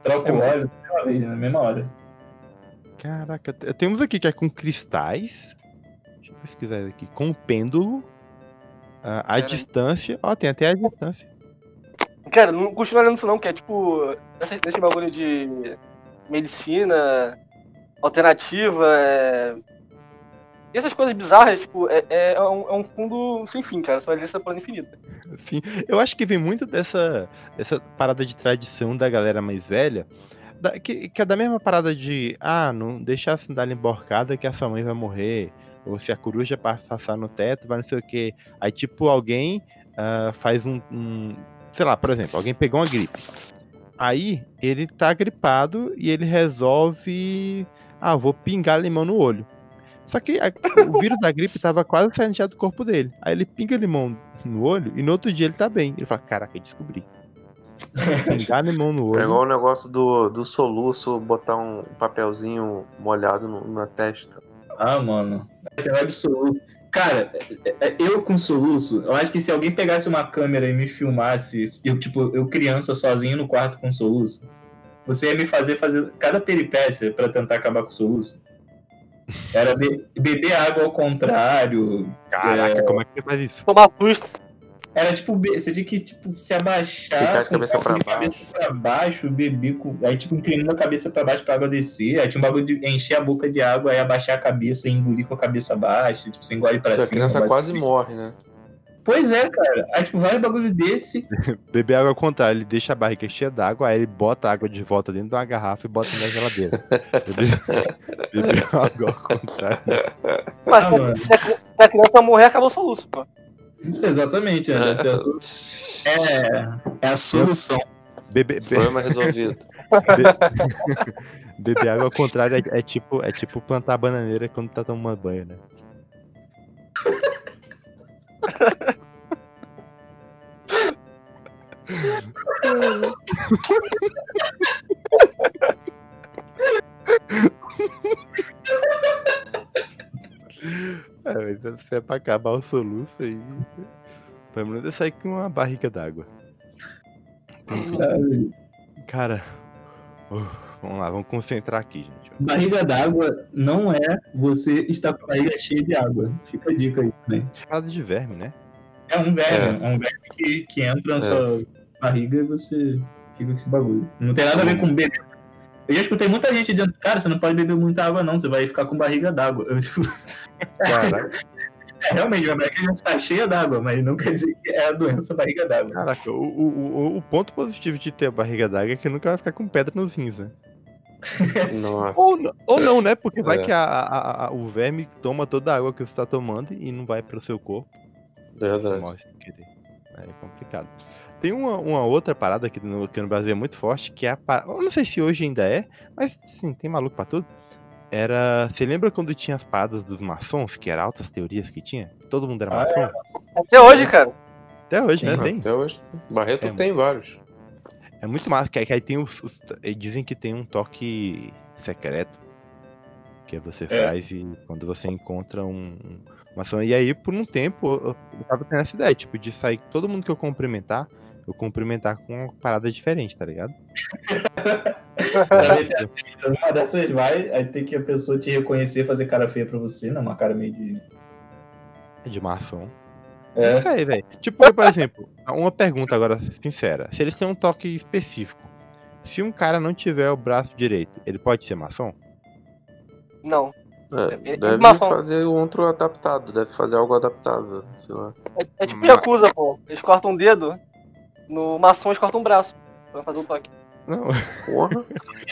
Troca É, o mas- óleo na mesma vez, na mesma hora. Caraca, te- temos aqui que é com cristais. Deixa eu pesquisar isso aqui. Com pêndulo. ah, a Caramba. distância. Ó, tem até a distância. Cara, não continua olhando isso não, que é tipo. Nesse, nesse bagulho de medicina alternativa, é... E essas coisas bizarras, tipo, é, é, um, é um fundo sem fim, cara. Você vai ler essa plano infinita. Sim, eu acho que vem muito dessa, dessa parada de tradição da galera mais velha. da- que, que é da mesma parada de, ah, não deixa a sandália emborcada que a sua mãe vai morrer. Ou se a coruja pa- passar no teto, vai não sei o quê. Aí, tipo, alguém ah, faz um, um- Sei lá, por exemplo, alguém pegou uma gripe. Aí, ele tá gripado e ele resolve. Ah, vou pingar limão no olho. Só que a- o vírus da gripe tava quase saindo já do corpo dele. Aí ele pinga limão no olho e no outro dia ele tá bem. Ele fala, caraca, eu descobri. (laughs) Pingar limão no É olho. igual o negócio do, do soluço, botar um papelzinho molhado no- na testa. Ah, mano. Esse de soluço. Cara, é- é- eu com soluço, eu acho que se alguém pegasse uma câmera e me filmasse, eu, tipo, eu criança sozinho no quarto com soluço, você ia me fazer fazer cada peripécia pra tentar acabar com o soluço. Era be- beber água ao contrário. Caraca, como é que você faz isso? Tomar susto. Era tipo, você tinha que tipo, se abaixar. Ficar de cabeça copo de pra baixo. cabeça pra baixo, beber com. Aí, tipo, inclinando a cabeça pra baixo pra água descer. Aí tinha um bagulho de encher a boca de água, aí abaixar a cabeça e engolir com a cabeça baixa. Tipo, você engole pra Se a cima. criança quase morre, né? Pois é, cara. Aí, tipo, vários bagulho desse. (laughs) Beber água ao contrário, ele deixa a barriga cheia d'água, aí ele bota a água de volta dentro de uma garrafa e bota na geladeira. (laughs) Beber, água ao contrário. Mas Ah, se, a- mano. se a, se a criança morrer, acabou o soluço, pô. (laughs) Exatamente? Deve ser a é, é a solução. Beber, be- Problema resolvido. be- (laughs) beber água ao contrário é, é tipo, é tipo plantar bananeira quando tá tomando banho, né? (laughs) É, se é pra acabar o soluço aí. Pelo menos eu sair com uma barriga d'água. Cara. uh, vamos lá, vamos concentrar aqui, gente. Barriga d'água não é você estar com a barriga cheia de água. Fica a dica aí também. De verme, né? É um verme, é, um verme que, que entra na É. sua barriga e você fica com esse bagulho. Não tem nada a ver com beber. Eu já escutei muita gente dizendo, cara, você não pode beber muita água, não, você vai ficar com barriga d'água. Eu, tipo, Caraca, (laughs) é, realmente, a barriga já está cheia d'água, mas não quer dizer que é a doença barriga d'água. caraca o, o, o, o ponto positivo de ter a barriga d'água é que nunca vai ficar com pedra nos rins, né? (laughs) Nossa. Ou, ou não, né? Porque vai É. que a, a- a- o verme toma toda a água que você tá tomando e não vai pro seu corpo. Você Verdade. morre sem querer. É complicado. Tem uma, uma outra parada aqui no, que no Brasil é muito forte, que é a parada. Eu não sei se hoje ainda é, mas sim, tem maluco pra tudo. Era. Você lembra quando tinha as paradas dos maçons, que eram altas teorias que tinha? Todo mundo era Ah, maçom? Até hoje, cara. Até hoje, Sim, né? mano. Tem. Até hoje. Barreto É, tem vários. É muito massa, que aí, que aí tem os, os- eh, Dizem que tem um toque secreto. Que você É. faz e quando você encontra um, um- uma ação. E aí, por um tempo, eu eu tava tendo essa ideia, tipo, de sair todo mundo que eu cumprimentar, eu cumprimentar com uma parada diferente, tá ligado? Pra ver se aceita. Uma dessas vai, aí tem que a pessoa te reconhecer, fazer cara feia pra você, né? Uma cara meio de. De ação. É. Isso aí, velho. Tipo, por exemplo, uma pergunta agora sincera. Se eles têm um toque específico, se um cara não tiver o braço direito, ele pode ser maçom? Não. É, É- é deve maçom. fazer outro adaptado, deve fazer algo adaptável, sei lá. É, é tipo Yakuza, pô. Eles cortam um dedo, no maçom eles cortam um braço. Pra fazer o toque. Não. Porra.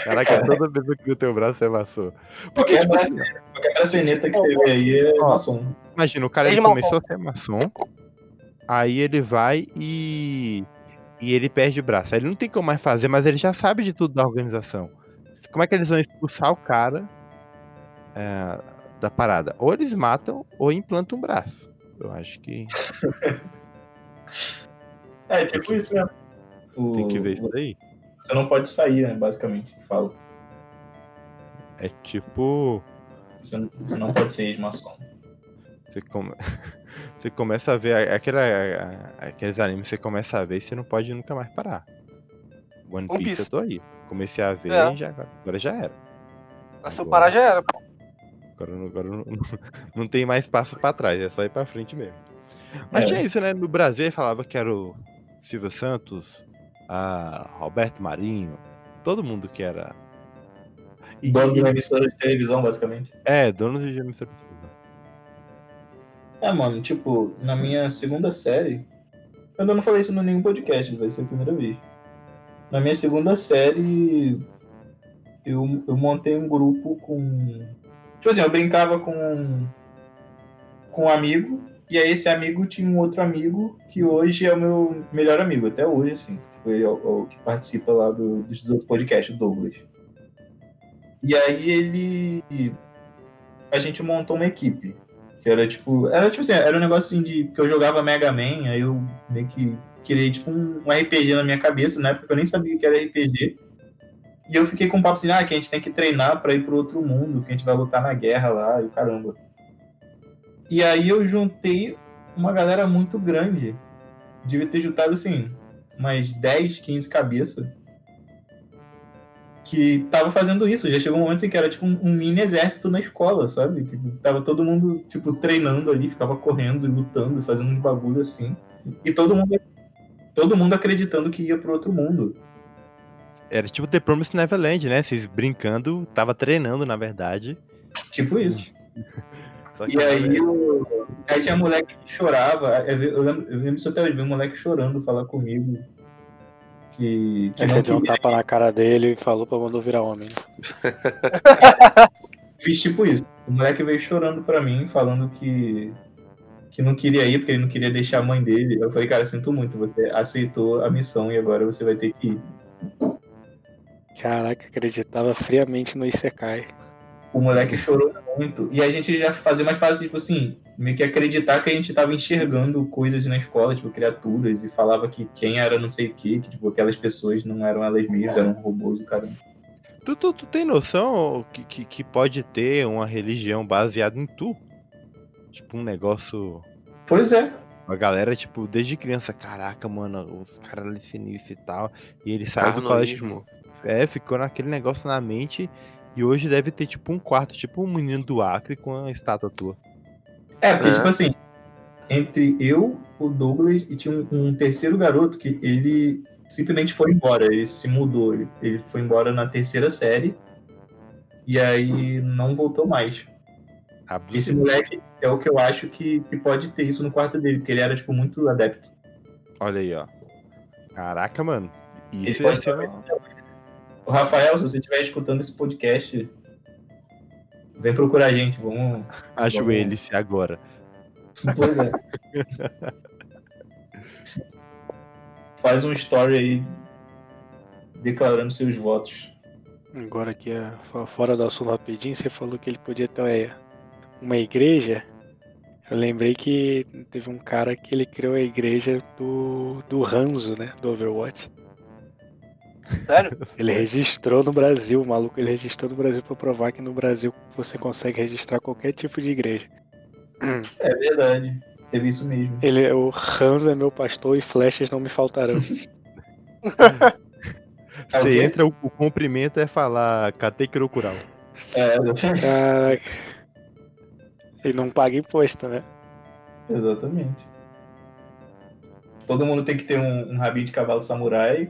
Caraca, toda vez que eu crio teu braço é maçom. Porque, Qualquer, tipo assim, qualquer braceneta que você vê aí é Ó. maçom. imagina, o cara ele Ele começou a ser maçom, aí ele vai e. E ele perde o braço. Aí ele não tem como mais fazer, mas ele já sabe de tudo da organização. Como é que eles vão expulsar o cara é, da parada? Ou eles matam ou implantam um braço. Eu acho que (laughs) É, tipo isso mesmo. O- tem que ver isso daí. Você não pode sair, né? Basicamente, que fala. É tipo. Você não- pode ser ex-maçom. Você, come... (laughs) você começa a ver aquela, aqueles animes, você começa a ver e você não pode nunca mais parar. One Piece, Piece. eu tô aí. Comecei a ver É. e já, agora já era. Mas se eu parar já era, pô. Agora, não- agora não, (laughs) não tem mais passo pra trás, é só ir pra frente mesmo. Mas É. tinha isso, né? No Brasil falava que era o Silvio Santos, a Roberto Marinho, todo mundo que era. E- Dono de emissora de televisão, basicamente. É, dono de emissora de televisão. É, mano, tipo, na minha segunda série. Eu ainda não falei isso em nenhum podcast, vai ser a primeira vez. Na minha segunda série, eu, eu montei um grupo com. Tipo assim, eu brincava com. com um amigo, e aí esse amigo tinha um outro amigo que hoje é o meu melhor amigo, até hoje, assim. Ele é o, que participa lá do, dos outros podcasts, o Douglas. E aí ele. A gente montou uma equipe. Que era tipo. Era tipo assim, era um negócio assim de. que eu jogava Mega Man, aí eu meio que criei tipo um, um RPG na minha cabeça, na época eu nem sabia que era RPG. E eu fiquei com um papo assim, ah, que a gente tem que treinar pra ir pro outro mundo, que a gente vai lutar na guerra lá, e caramba. E aí eu juntei uma galera muito grande. Devia ter juntado assim, umas 10, 15 cabeças. Que tava fazendo isso. Já chegou um momento assim que era tipo um, um mini exército na escola, sabe? Que tava todo mundo, tipo, treinando ali, ficava correndo e lutando, e fazendo uns bagulho assim. E todo mundo. Todo mundo acreditando que ia pro outro mundo. Era tipo The Promised Neverland, né? Vocês brincando, tava treinando, na verdade. Tipo isso. (laughs) Que E aí, eu... aí tinha moleque que chorava. Eu eu lembro, eu lembro isso até hoje, vi um moleque chorando falar comigo. Que, que Aí não você deu um tapa na cara dele e falou pra mandou virar homem. né? (laughs) Fiz tipo isso. O moleque veio chorando pra mim, falando que, que não queria ir, porque ele não queria deixar a mãe dele. Eu falei, cara, sinto muito, você aceitou a missão e agora você vai ter que ir. Caraca, acreditava friamente no Isekai. O moleque chorou muito. E a gente já fazia mais partes, tipo assim, meio que acreditar que a gente tava enxergando coisas na escola, tipo, criaturas, e falava que quem era não sei o quê, que, tipo, aquelas pessoas não eram elas mesmas, eram robôs do caramba. Tu, tu, tu tem noção que, que, que pode ter uma religião baseada em tu? Tipo, um negócio. Pois é. A galera, tipo, desde criança, caraca, mano, os caras ali sinistros e tal. E ele saiu do colégio. É, ficou naquele negócio na mente. E hoje deve ter, tipo, um quarto, tipo um menino do Acre com a estátua tua. É, porque, É. tipo assim, entre eu, o Douglas e tinha um, um terceiro garoto que ele simplesmente foi embora, ele se mudou, ele, ele foi embora na terceira série e aí não voltou mais. Abre Esse moleque é o que eu acho que, que pode ter isso no quarto dele, porque ele era, tipo, muito adepto. Olha aí, ó. Caraca, mano. Ele Isso ia pode ser ter uma... O Rafael, se você estiver escutando esse podcast, vem procurar a gente, vamos... Ajoelhe-se agora. Pois é. Faz um story aí declarando seus votos. Agora aqui, é, fo- fora do assunto rapidinho, você falou que ele podia ter uma igreja. Eu lembrei que teve um cara que ele criou a igreja do, do Hanzo, né? Do Overwatch. Sério? (laughs) Ele registrou no Brasil, maluco, ele registrou no Brasil pra provar que no Brasil você consegue registrar qualquer tipo de igreja. É verdade. Teve isso mesmo. Ele, o Hans é meu pastor e flechas não me faltarão. É (laughs) Você quê? entra, o, o cumprimento é falar Kate Kurokural. É, exatamente. Caraca. E não paga imposto, né? Exatamente. Todo mundo tem que ter um, um rabinho de cavalo samurai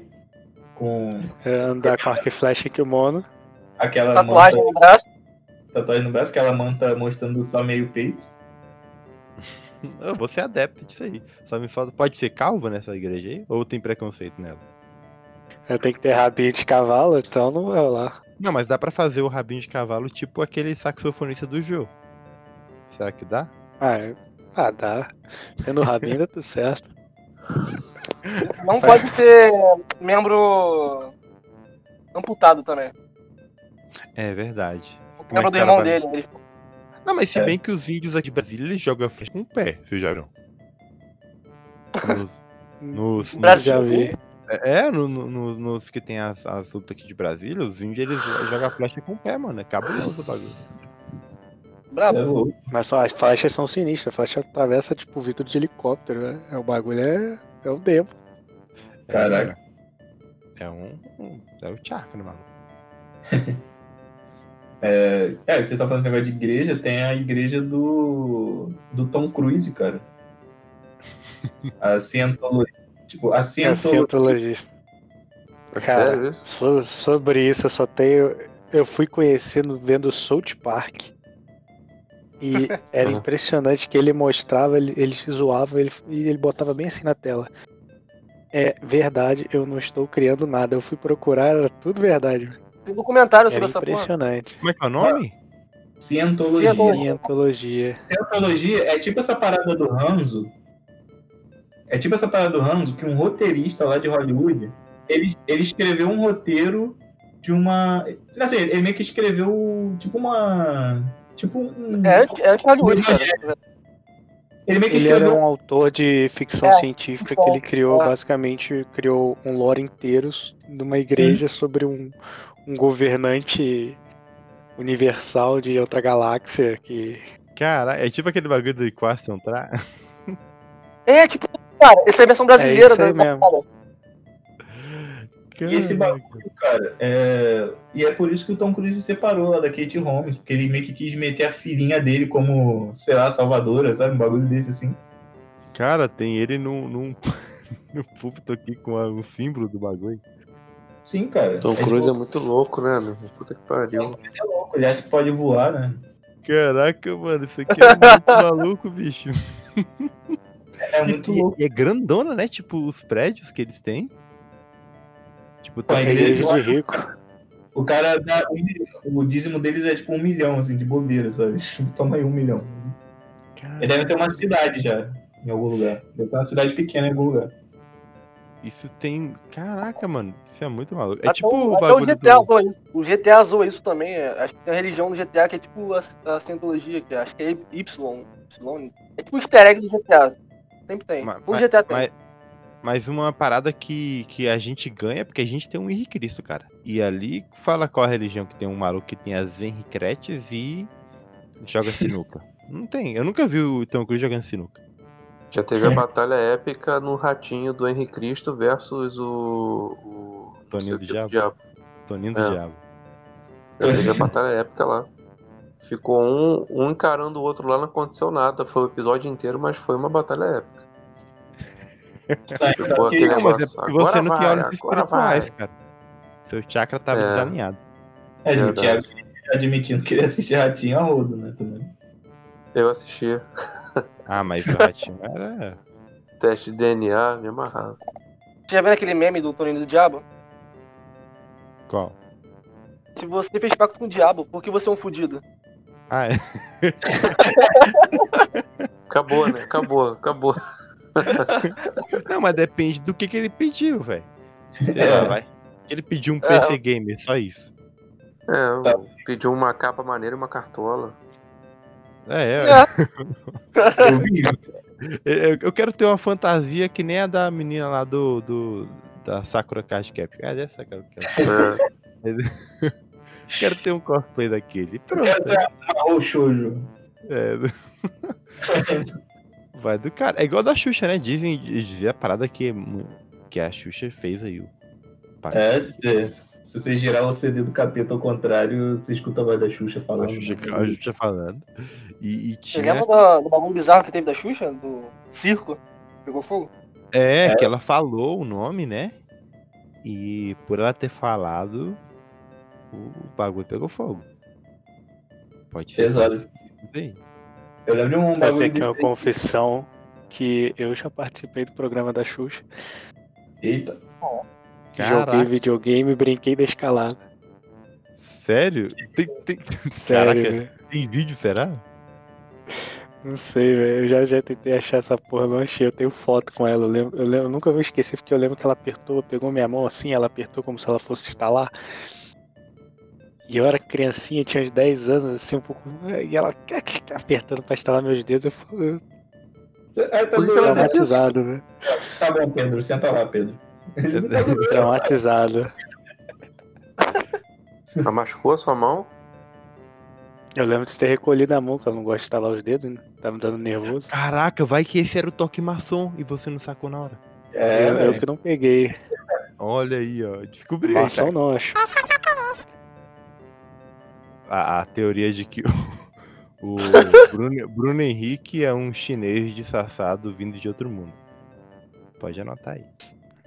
com É andar com arco e flecha e kimono. aquela Tatuagem manta, no braço. tatuagem no braço, aquela manta mostrando só meio peito. (laughs) Eu vou ser adepto disso aí. Só me falta. Pode ser calvo nessa igreja aí? Ou tem preconceito nela? Eu tenho que ter rabinho de cavalo, então não vai lá. Não, mas dá pra fazer o rabinho de cavalo tipo aquele saxofonista do jogo. Será que dá? Ah, é- ah dá. Tendo rabinho dá tudo certo. Não pode ter membro amputado também. É verdade. Como é Membro que do o irmão vai- dele. Ele... Não, mas se É. bem que os índios aqui de Brasília eles jogam flecha com o pé, vocês já viram? Nos, (laughs) nos, nos- Brasil. Já vi. é, no- no- no- nos que tem as, as lutas aqui de Brasília, os índios eles jogam flecha com o pé, mano. É cabuloso o bagulho. Brabo. Cê é. Mas só as flechas são sinistras. A flecha atravessa tipo o vidro de helicóptero, né? É, o bagulho é, é o demo. É, Caraca. É um. um- É o chakra, mano. (laughs) É, é, você tá falando esse negócio de igreja, tem a igreja do, do Tom Cruise, cara. (laughs) A Cientologia. Tipo, a É cientologia. É Cara, sério isso? So- sobre isso, eu só tenho. Eu fui conhecendo vendo South Park. E era Uhum. impressionante que ele mostrava, ele, ele se zoava ele, e ele botava bem assim na tela. É verdade, eu não estou criando nada. Eu fui procurar, era tudo verdade. Tem documentário sobre essa porra. impressionante. Como é que é o nome? Cientologia. Cientologia. Cientologia. Cientologia é tipo essa parada do Hanzo. É tipo essa parada do Hanzo que um roteirista lá de Hollywood, ele, ele escreveu um roteiro de uma. Assim, ele meio que escreveu tipo uma. Tipo um. É é anti-Hollywood, cara. Ele meio que Ele era escreveu. um autor de ficção É, científica ficção, que ele criou, é. basicamente, criou um lore inteiro de uma igreja sobre um, um governante universal de outra galáxia que Cara, é tipo aquele bagulho do Equation Tra. É, tipo, cara, essa é a versão brasileira isso aí da mesmo. E esse bagulho, cara, é... e é por isso que o Tom Cruise se separou lá da Kate Holmes, porque ele meio que quis meter a filhinha dele como, sei lá, salvadora, sabe? Um bagulho desse assim. Cara, tem ele num, num, (laughs) no púlpito aqui com a- um símbolo do bagulho. Sim, cara. Tom é, Cruise é muito louco, né, meu? Puta que pariu. é louco, ele acha que pode voar, né? Caraca, mano, isso aqui é muito (laughs) maluco, bicho. É muito e- louco. e é grandona, né? Tipo, os prédios que eles têm. Tipo, tá a igreja- de rico. O cara dá um milhão. O dízimo deles é tipo um milhão, assim, de bobeira, sabe? (laughs) Toma aí um milhão. Ele deve ter uma cidade já, em algum lugar. Deve ter uma cidade pequena em algum lugar. Isso tem. Caraca, mano, isso é muito maluco. É Até tipo o- até o GTA do. zoa isso. O GTA zoa isso também. é, Acho que tem uma religião no GTA que é tipo a, a Cientologia, que acho que é Y. Y. É tipo o easter egg do GTA. Sempre tem. Ma- o GTA tem. Mas, mas uma parada que, que a gente ganha, porque a gente tem um Henrique Cristo, cara. E ali fala qual a religião que tem um maluco que tem as Henricretes e joga sinuca. (laughs) Não tem, eu nunca vi o Tom Cruise jogando sinuca. Já teve a batalha épica no ratinho do Henrique Cristo versus o. o Toninho do Diabo. diabo. Toninho do É. Diabo. Já teve a batalha épica lá. Ficou um, um encarando o outro lá, não aconteceu nada. Foi o episódio inteiro, mas foi uma batalha épica. Tá, então, aquele Não, mas é você não tem olhos espirituais, vai. cara. Seu chakra tava É. desalinhado. É, o. Thiago tá admitindo que ele assiste Ratinho a rodo, né? Também. Eu assisti Ah, mas o ratinho (laughs) era. teste de DNA, me amarrava. Você já viu aquele meme do Toninho do Diabo? Qual? Se você fez pacto com o diabo, por que você é um fudido? Ah, é. (laughs) Acabou, né? Acabou, acabou. (laughs) Não, mas depende do que, que ele pediu, velho. Sei É. lá, vai. Ele pediu um É. PC Gamer, só isso. É, Tá. pediu uma capa maneira e uma cartola. É, é. (laughs) Eu vi. Eu, eu quero ter uma fantasia que nem a da menina lá do, do, da Sakura Card Cap. Cadê a Sakura Card É. (laughs) Quero ter um cosplay daquele. Pronto. Quero ser o shoujo. É, vai do cara. É igual da Xuxa, né? Dizem, dizem a parada que, que a Xuxa fez aí. O. É, se você, se você girar o CD do capeta ao contrário, você escuta a voz da Xuxa a falando. Xuxa, a Xuxa falando. E, e Você tinha. lembra do, do bagulho bizarro que teve da Xuxa? Do circo? Pegou fogo? É, que ela falou o nome, né? E por ela ter falado, o bagulho pegou fogo. Pode ser. Pesado. Sei. Eu lembro de um Fazer aqui uma desse aí. confissão que eu já participei do programa da Xuxa. Eita. Joguei Caraca, videogame e brinquei da escalada. sério? Tem, tem... (laughs) Sério, Caraca, tem vídeo, será? Não sei, velho. Eu já, já tentei achar essa porra, não achei. Eu tenho foto com ela. Eu, lembro, eu, lembro- eu nunca vou esquecer, porque eu lembro que ela apertou, pegou minha mão assim, ela apertou como se ela fosse instalar. E eu era criancinha, tinha uns 10 anos, assim, um pouco. E ela apertando pra instalar meus dedos, eu fui É, tá, né? traumatizado, velho. tá bom, Pedro. Senta lá, Pedro. (laughs) Traumatizado. (laughs) Ela machucou a sua mão? Eu lembro de ter recolhido a mão, que eu não gosto de instalar os dedos, né? Tá me dando nervoso. Caraca, vai que esse era o toque maçom e você não sacou na hora. É, eu, eu que não peguei. Olha aí, ó. Descobri. Maçom não, acho. A, a teoria de que (laughs) o, o Bruno, Bruno Henrique é um chinês disfarçado vindo de outro mundo. Pode anotar aí.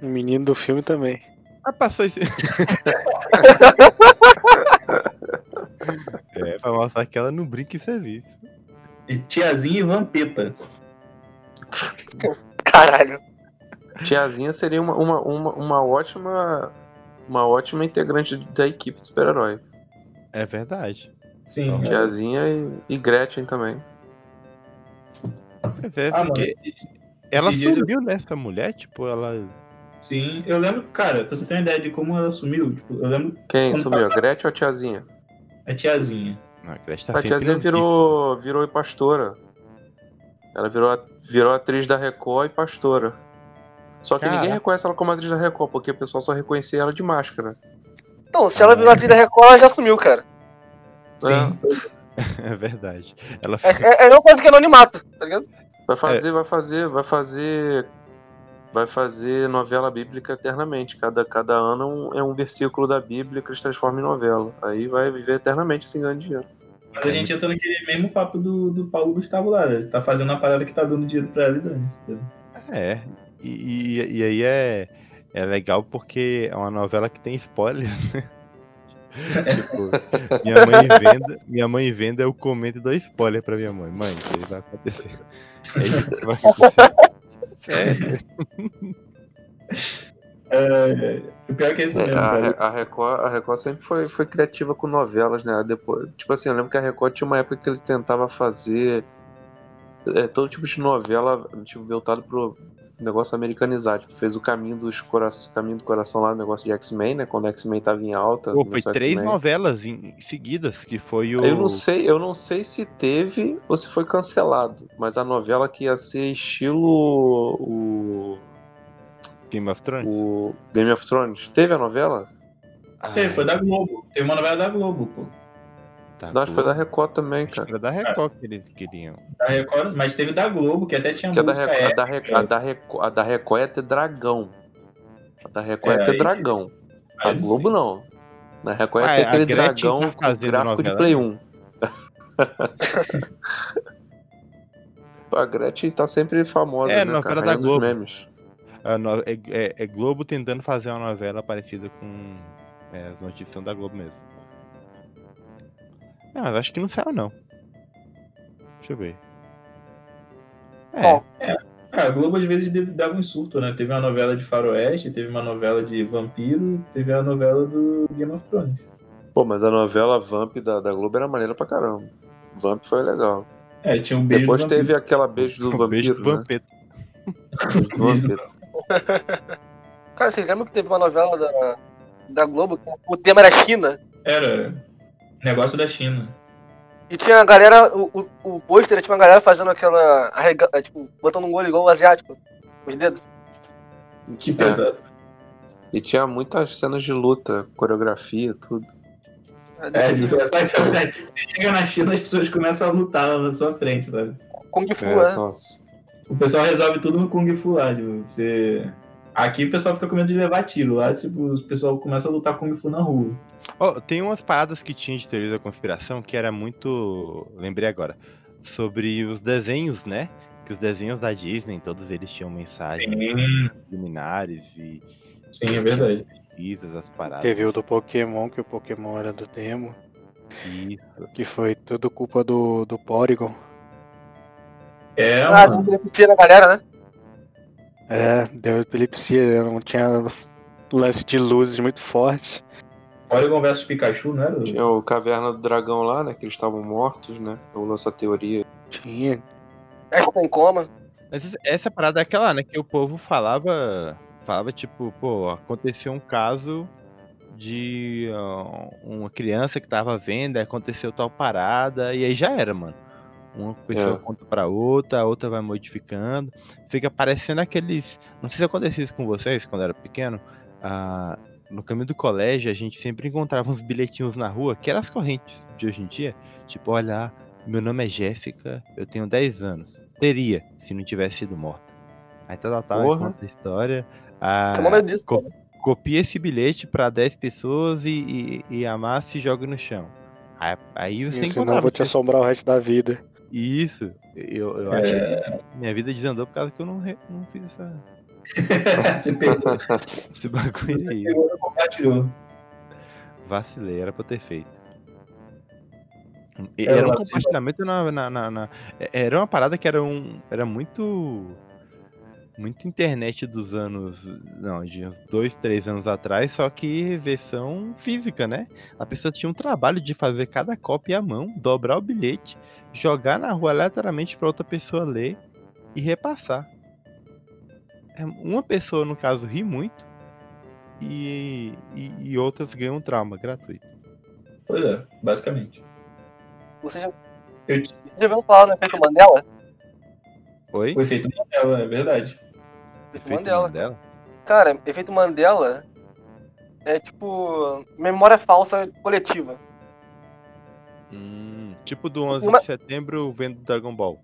O menino do filme também. Ah, passou esse. (laughs) é, pra mostrar que ela não brinca em serviço. E tiazinha e vampeta. Caralho. Tiazinha seria uma, uma, uma, uma ótima. Uma ótima integrante da equipe de super-herói. É verdade. Sim. é. Tiazinha e, e Gretchen também. Mas é Ah, mano. porque ela dias eu- sumiu nessa mulher, tipo, ela. Sim, eu lembro, cara, pra você ter uma ideia de como ela sumiu, tipo, eu lembro Quem sumiu? A Gretchen ou a tiazinha? a tiazinha. Não, a Gretchen tá a tiazinha virou, virou pastora. Ela virou, virou atriz da Record e pastora. Só que ninguém reconhece ela como atriz da Record, porque o pessoal só reconhecia ela de máscara. Então, se ela virou atriz da Record, ela já sumiu, cara. Sim. gifs. (laughs) É verdade. Ela É, fica. é, é a mesma coisa que anonimato, tá ligado? Vai fazer, vai fazer, vai fazer. Vai fazer novela bíblica eternamente. Cada, cada ano é um, é um versículo da Bíblia que eles transformam em novela. Aí vai viver eternamente assim ganhando dinheiro. Mas a gente entra naquele mesmo papo do, do Paulo Gustavo lá. né? Ele tá fazendo a parada que tá dando dinheiro pra ela e dane entendeu? É. E, e, e aí é, é legal porque é uma novela que tem spoiler, (laughs) né? (laughs) tipo, minha mãe venda, minha mãe venda, eu comento e dou spoiler pra minha mãe. Mãe, isso aí vai acontecer. É isso que vai acontecer. (laughs) Sério? É, o pior é que é isso É, mesmo, a, a Record, a Record sempre foi, foi criativa com novelas, né? Depois, tipo assim, eu lembro que a Record tinha uma época que ele tentava fazer é, todo tipo de novela, tipo, voltado pro negócio americanizado. Tipo, fez o Caminho, dos Cora... Caminho do Coração lá, o negócio de X-Men, né? Quando X-Men tava em alta. Pô, foi três novelas em, seguidas, que foi o. Eu não sei, eu não sei se teve ou se foi cancelado, mas a novela que ia ser estilo o, Game of Thrones. o Game of Thrones, teve a novela? Ah, Teve, foi da Globo. Teve uma novela da Globo, pô. Tá Não, acho que foi da. Record também, Acho que cara. era da Record que eles queriam. Da Record, mas teve da Globo, que até tinha Que música Record, a, da Record, a, da Record, a da Record ia ter dragão. A da Record É, ia ter aí- dragão. A não Globo sei. não. Na Record ia Ah, ter a aquele dragão tá gráfico de? Play 1. (laughs) a Gretchen tá sempre famosa, É, né, novela cara? da Globo. memes. A no- é, é- é Globo tentando fazer uma novela parecida com é, as notícias são da Globo mesmo. Não, mas acho que não saiu não. Deixa eu ver. É. É, a Globo às vezes dava um surto, né? Teve uma novela de faroeste, teve uma novela de vampiro, teve a novela do Game of Thrones. Pô, mas a novela Vamp da, da Globo era maneira pra caramba. Vamp foi legal. É, tinha um beijo Depois do vampiro. teve aquela beijo do (laughs) um vampiro, beijo do né? Vampeta. (laughs) Cara, vocês lembram que teve uma novela da, da Globo que o tema era China? Era negócio da China. E tinha a galera, o, o, o pôster tinha uma galera fazendo aquela. arrega- é, tipo, botando um olho igual o asiático. Os dedos. Que pesado. E tinha muitas cenas de luta, coreografia, tudo. É, tipo, é né? Você chega na China, as pessoas começam a lutar na sua frente, sabe? Kung Fu, É, né? nossa. O pessoal resolve tudo no Kung Fu lá, tipo, você... Aqui o pessoal fica com medo de levar tiro, lá tipo, o pessoal começa a lutar Kung Fu na rua. Ó, tem umas paradas que tinha de teoria da conspiração que era muito. Lembrei agora. Sobre os desenhos, né? Que os desenhos da Disney, todos eles tinham mensagens Sim, luminares e sim, é verdade. pesquisas, as paradas. Teve o do Pokémon, que o Pokémon era do demo, Isso. que foi tudo culpa do, do Porygon. É, Ah, mano. galera, né? É, deu epilepsia, não tinha lance de luzes muito forte. Porygon vs Pikachu, era? Tinha o Caverna do Dragão lá, né? Que eles estavam mortos, né? Então lança a teoria. Tinha. Ash tá em coma. Mas essa- essa parada é aquela, né? Que o povo falava. Falava, tipo, pô, aconteceu um caso de ó, uma criança que tava vendo, aconteceu tal parada, e aí já era, mano. Uma pessoa É. conta pra outra, a outra vai modificando. Fica parecendo aqueles. Não sei se acontecia isso com vocês quando era pequeno. ah, no caminho do colégio, a gente sempre encontrava uns bilhetinhos na rua, que eram as correntes de hoje em dia. Tipo, olha, meu nome é Jéssica, eu tenho 10 anos. Teria, se não tivesse sido morta. Aí tal, aí Porra. conta a história. Ah, medo disso. co- copia esse bilhete pra 10 pessoas e, e, e amassa e joga no chão. Aí, aí você E senão eu vou te assombrar o resto da vida. Isso. Eu, eu É. acho que minha vida desandou por causa que eu não, re- não fiz essa, (laughs) Você pegou, esse bagulho você aí. pegou e compartilhou. Vacilei, era pra eu ter feito. E- É, Era um compartilhamento na, na, na- na- é- Era uma parada que era um. Era muito. Muito internet dos anos. Não, de uns dois, três anos atrás, só que versão física, né? A pessoa tinha um trabalho de fazer cada cópia à mão, dobrar o bilhete, jogar na rua aleatoriamente pra outra pessoa ler e repassar. É, Uma pessoa, no caso, ri muito e, e, e outras ganham um trauma gratuito. Pois é, basicamente. Você já, Eu- você já viu falar do efeito Mandela? Oi? O efeito Mandela, é verdade. Efeito Mandela. Mandela? Cara, efeito Mandela é tipo memória falsa coletiva. Hum, tipo do 11 Uma- de setembro vendo Dragon Ball.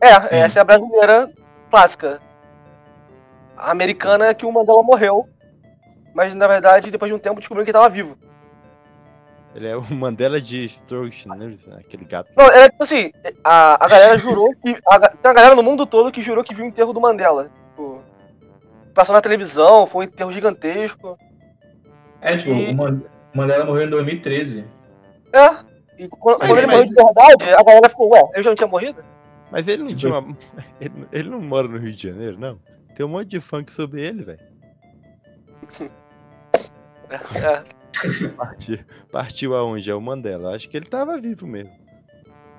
É, Sim. essa é a brasileira clássica. A americana é que o Mandela morreu, mas na verdade depois de um tempo descobriu que ele tava vivo. Ele é o Mandela de Strauss, né? Aquele gato. Não, é tipo assim, a, a galera jurou que. A, tem uma galera no mundo todo que jurou que viu o enterro do Mandela. Passou na televisão, foi um enterro gigantesco. É, tipo, E- o Man- o Mandela morreu em 2013. É. E quando, Sim, quando ele mas- morreu de verdade, a galera ficou, ué, ele já não tinha morrido? Mas ele não Tipo- tinha uma... (laughs) ele, ele não mora no Rio de Janeiro, não. Tem um monte de funk sobre ele, velho. É. (laughs) Partiu, partiu aonde? É o Mandela. Acho que ele tava vivo mesmo.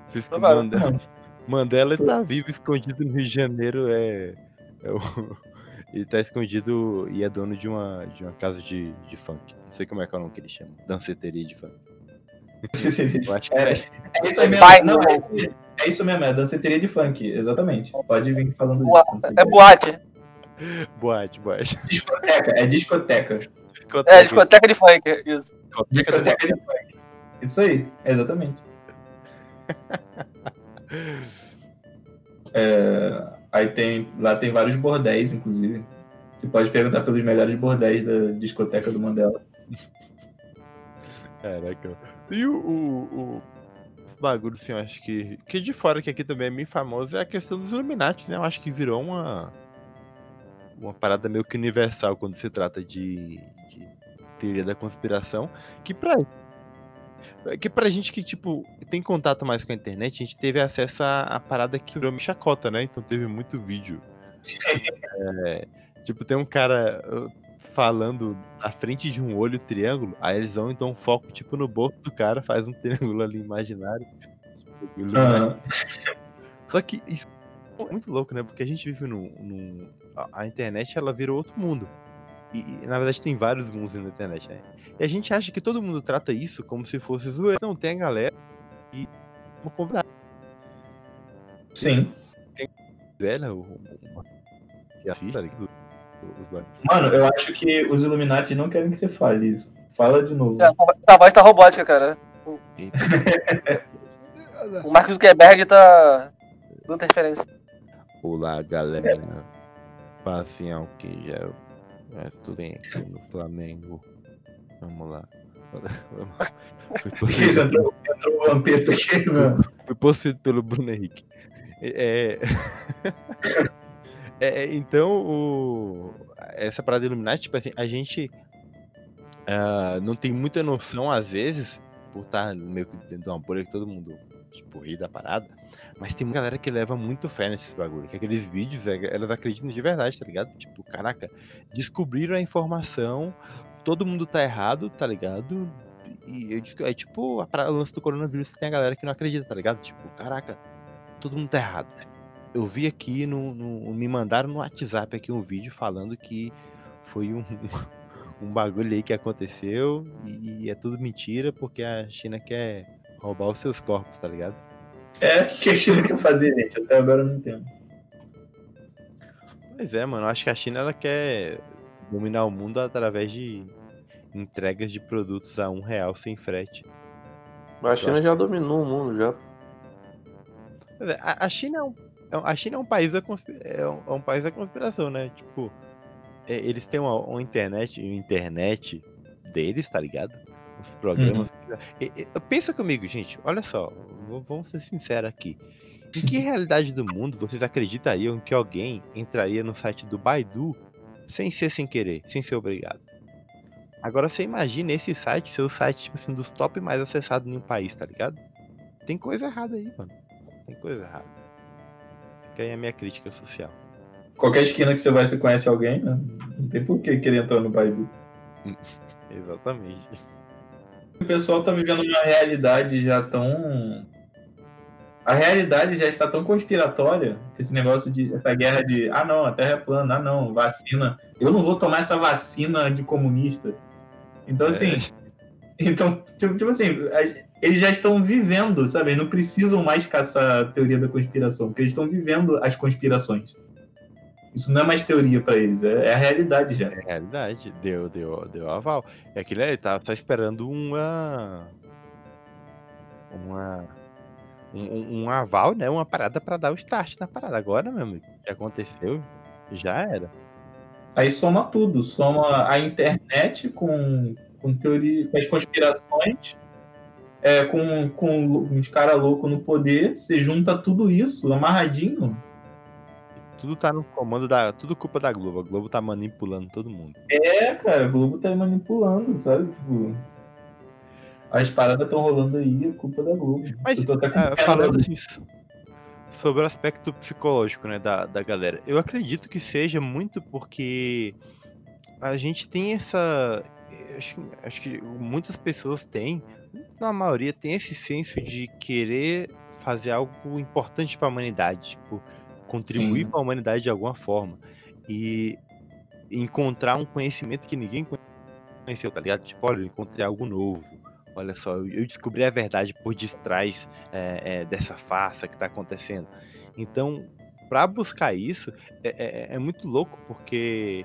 Se. Mandela, Mandela tá vivo, escondido no Rio de Janeiro. É, é o... Ele tá escondido e é dono de uma, de uma casa de, de funk. Não sei como é que é o nome que ele chama. Danceteria de funk. Eu acho que É, é. é isso aí mesmo. Vai, Não, é, é isso mesmo, é danceteria de funk, exatamente. Pode vir falando Boa- disso. É boate. Boate, boate. Discoteca, é discoteca. É, discoteca de funk, isso. Discoteca Discoteca de funk. Isso aí, exatamente. (laughs) É, aí tem. Lá tem vários bordéis, inclusive. Você pode perguntar pelos melhores bordéis da discoteca do Mandela. Caraca. E o, o, o bagulho, assim, eu acho que. Que de fora que aqui também é bem famoso é a questão dos Illuminati, né? Eu acho que virou uma. Uma parada meio que universal quando se trata de, de teoria da conspiração. Que pra. Que pra gente que, tipo, tem contato mais com a internet, a gente teve acesso à, à parada que virou chacota, né? Então teve muito vídeo. É, tipo, tem um cara uh, falando na frente de um olho triângulo, aí eles vão então foco tipo no bolso do cara, faz um (laughs) triângulo ali imaginário. Tipo. Aham. Só que isso é muito louco, né? Porque a gente vive num. num- a, a internet ela virou outro mundo. E, e, na verdade tem vários mundos na internet, né? E a gente acha que todo mundo trata isso como se fosse zoeira. Não, tem a galera e uma convidada Sim. velha, o, bagulhos. Mano, eu acho que os Illuminati não querem que você fale isso. Fala de novo. É, a voz tá robótica, cara. O Mark Zuckerberg tá dando interferência. Olá, galera. Passem ao que já mas tudo bem aqui no Flamengo. Vamos lá. (laughs) Foi Isso, entrou, aqui, mano. Foi possuído pelo Bruno Henrique. É... (laughs) é, então, o... essa parada Illuminati, tipo assim, a gente uh, não tem muita noção, às vezes, por estar meio que dentro de uma bolha que todo mundo, tipo, da parada. Mas tem uma galera que leva muito fé nesses bagulho. Que aqueles vídeos, é, elas acreditam de verdade, tá ligado? Tipo, caraca, descobriram a informação, todo mundo tá errado, tá ligado? E eu, é tipo a lance do coronavírus, tem a galera que não acredita, tá ligado? Tipo, caraca, todo mundo tá errado. Eu vi aqui no, no me mandaram no WhatsApp aqui um vídeo falando que foi um, (laughs) um bagulho aí que aconteceu e, e é tudo mentira porque a China quer roubar os seus corpos, tá ligado? É, o que a China quer fazer, gente? Até agora eu não entendo. Pois é, mano. Acho que a China ela quer dominar o mundo através de entregas de produtos a um real sem frete. Mas a China já dominou o mundo, já. É, a China é um, é a China é um país da é um, é um país da conspiração, né? Tipo, é, eles têm uma, uma internet, uma internet deles, tá ligado? Os programas. Uhum. E, e, pensa comigo, gente. Olha só, vamos ser sinceros aqui. Em que (laughs) realidade do mundo vocês acreditariam que alguém entraria no site do Baidu sem ser sem querer, sem ser obrigado? Agora você imagina esse site ser o site tipo assim, dos top mais acessados em um país, tá ligado? Tem coisa errada aí, mano. Tem coisa errada. Fica aí a minha crítica social. Qualquer esquina que você vai, você conhece alguém, né? Não tem por que querer entrar no Baidu. (laughs) Exatamente. O pessoal tá vivendo uma realidade já tão a realidade já está tão conspiratória, esse negócio de essa guerra de ah não, a Terra é plana, ah não, vacina. Eu não vou tomar essa vacina de comunista. Então assim, é. (laughs) então tipo, tipo, assim, eles já estão vivendo, sabe? Eles não precisam mais caçar a teoria da conspiração, porque eles estão vivendo as conspirações. Isso não é mais teoria para eles, é, é, a realidade já. É a realidade, deu, deu, deu aval. É aquilo ele tá, tá esperando uma uma um, um, aval, né? Uma parada para dar o start na parada. Agora, meu amigo, o que aconteceu, já era. Aí soma tudo, soma a internet com, com teoria, com as conspirações, é, com, com os caras loucos no poder, você junta tudo isso amarradinho. Tudo tá no comando da. Tudo culpa da Globo. A Globo tá manipulando todo mundo. É, cara, a Globo tá manipulando, sabe? Tipo. As paradas estão rolando aí, é culpa da Globo. Mas, uh, falando assim, sobre o aspecto psicológico, né, da, da galera, eu acredito que seja muito porque a gente tem essa. Acho, acho que muitas pessoas têm, na maioria, tem esse senso de querer fazer algo importante para a humanidade, tipo, contribuir para a humanidade de alguma forma. E encontrar um conhecimento que ninguém conheceu, tá ligado? Tipo, olha, eu encontrei algo novo olha só, eu descobri a verdade por detrás é, é, dessa farsa que está acontecendo. Então, para buscar isso, é, é, é, muito louco, porque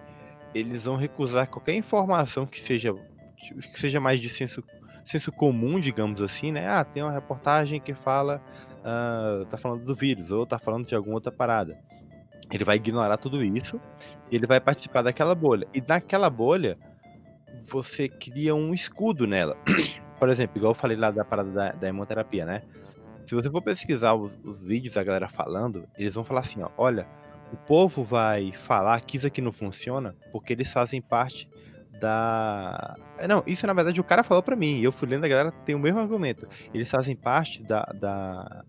eles vão recusar qualquer informação que seja, que seja mais de senso, senso comum, digamos assim, né? Ah, tem uma reportagem que fala, uh, tá falando do vírus, ou tá falando de alguma outra parada. Ele vai ignorar tudo isso e ele vai participar daquela bolha. E naquela bolha, você cria um escudo nela. (clears throat) por exemplo, igual eu falei lá da parada da, da hemoterapia, né? Se você for pesquisar os, os vídeos da galera falando, eles vão falar assim, ó, olha, o povo vai falar que isso aqui não funciona porque eles fazem parte da. É, não, isso na verdade o cara falou para mim. Eu fui lendo a galera tem o mesmo argumento. Eles fazem parte da, da,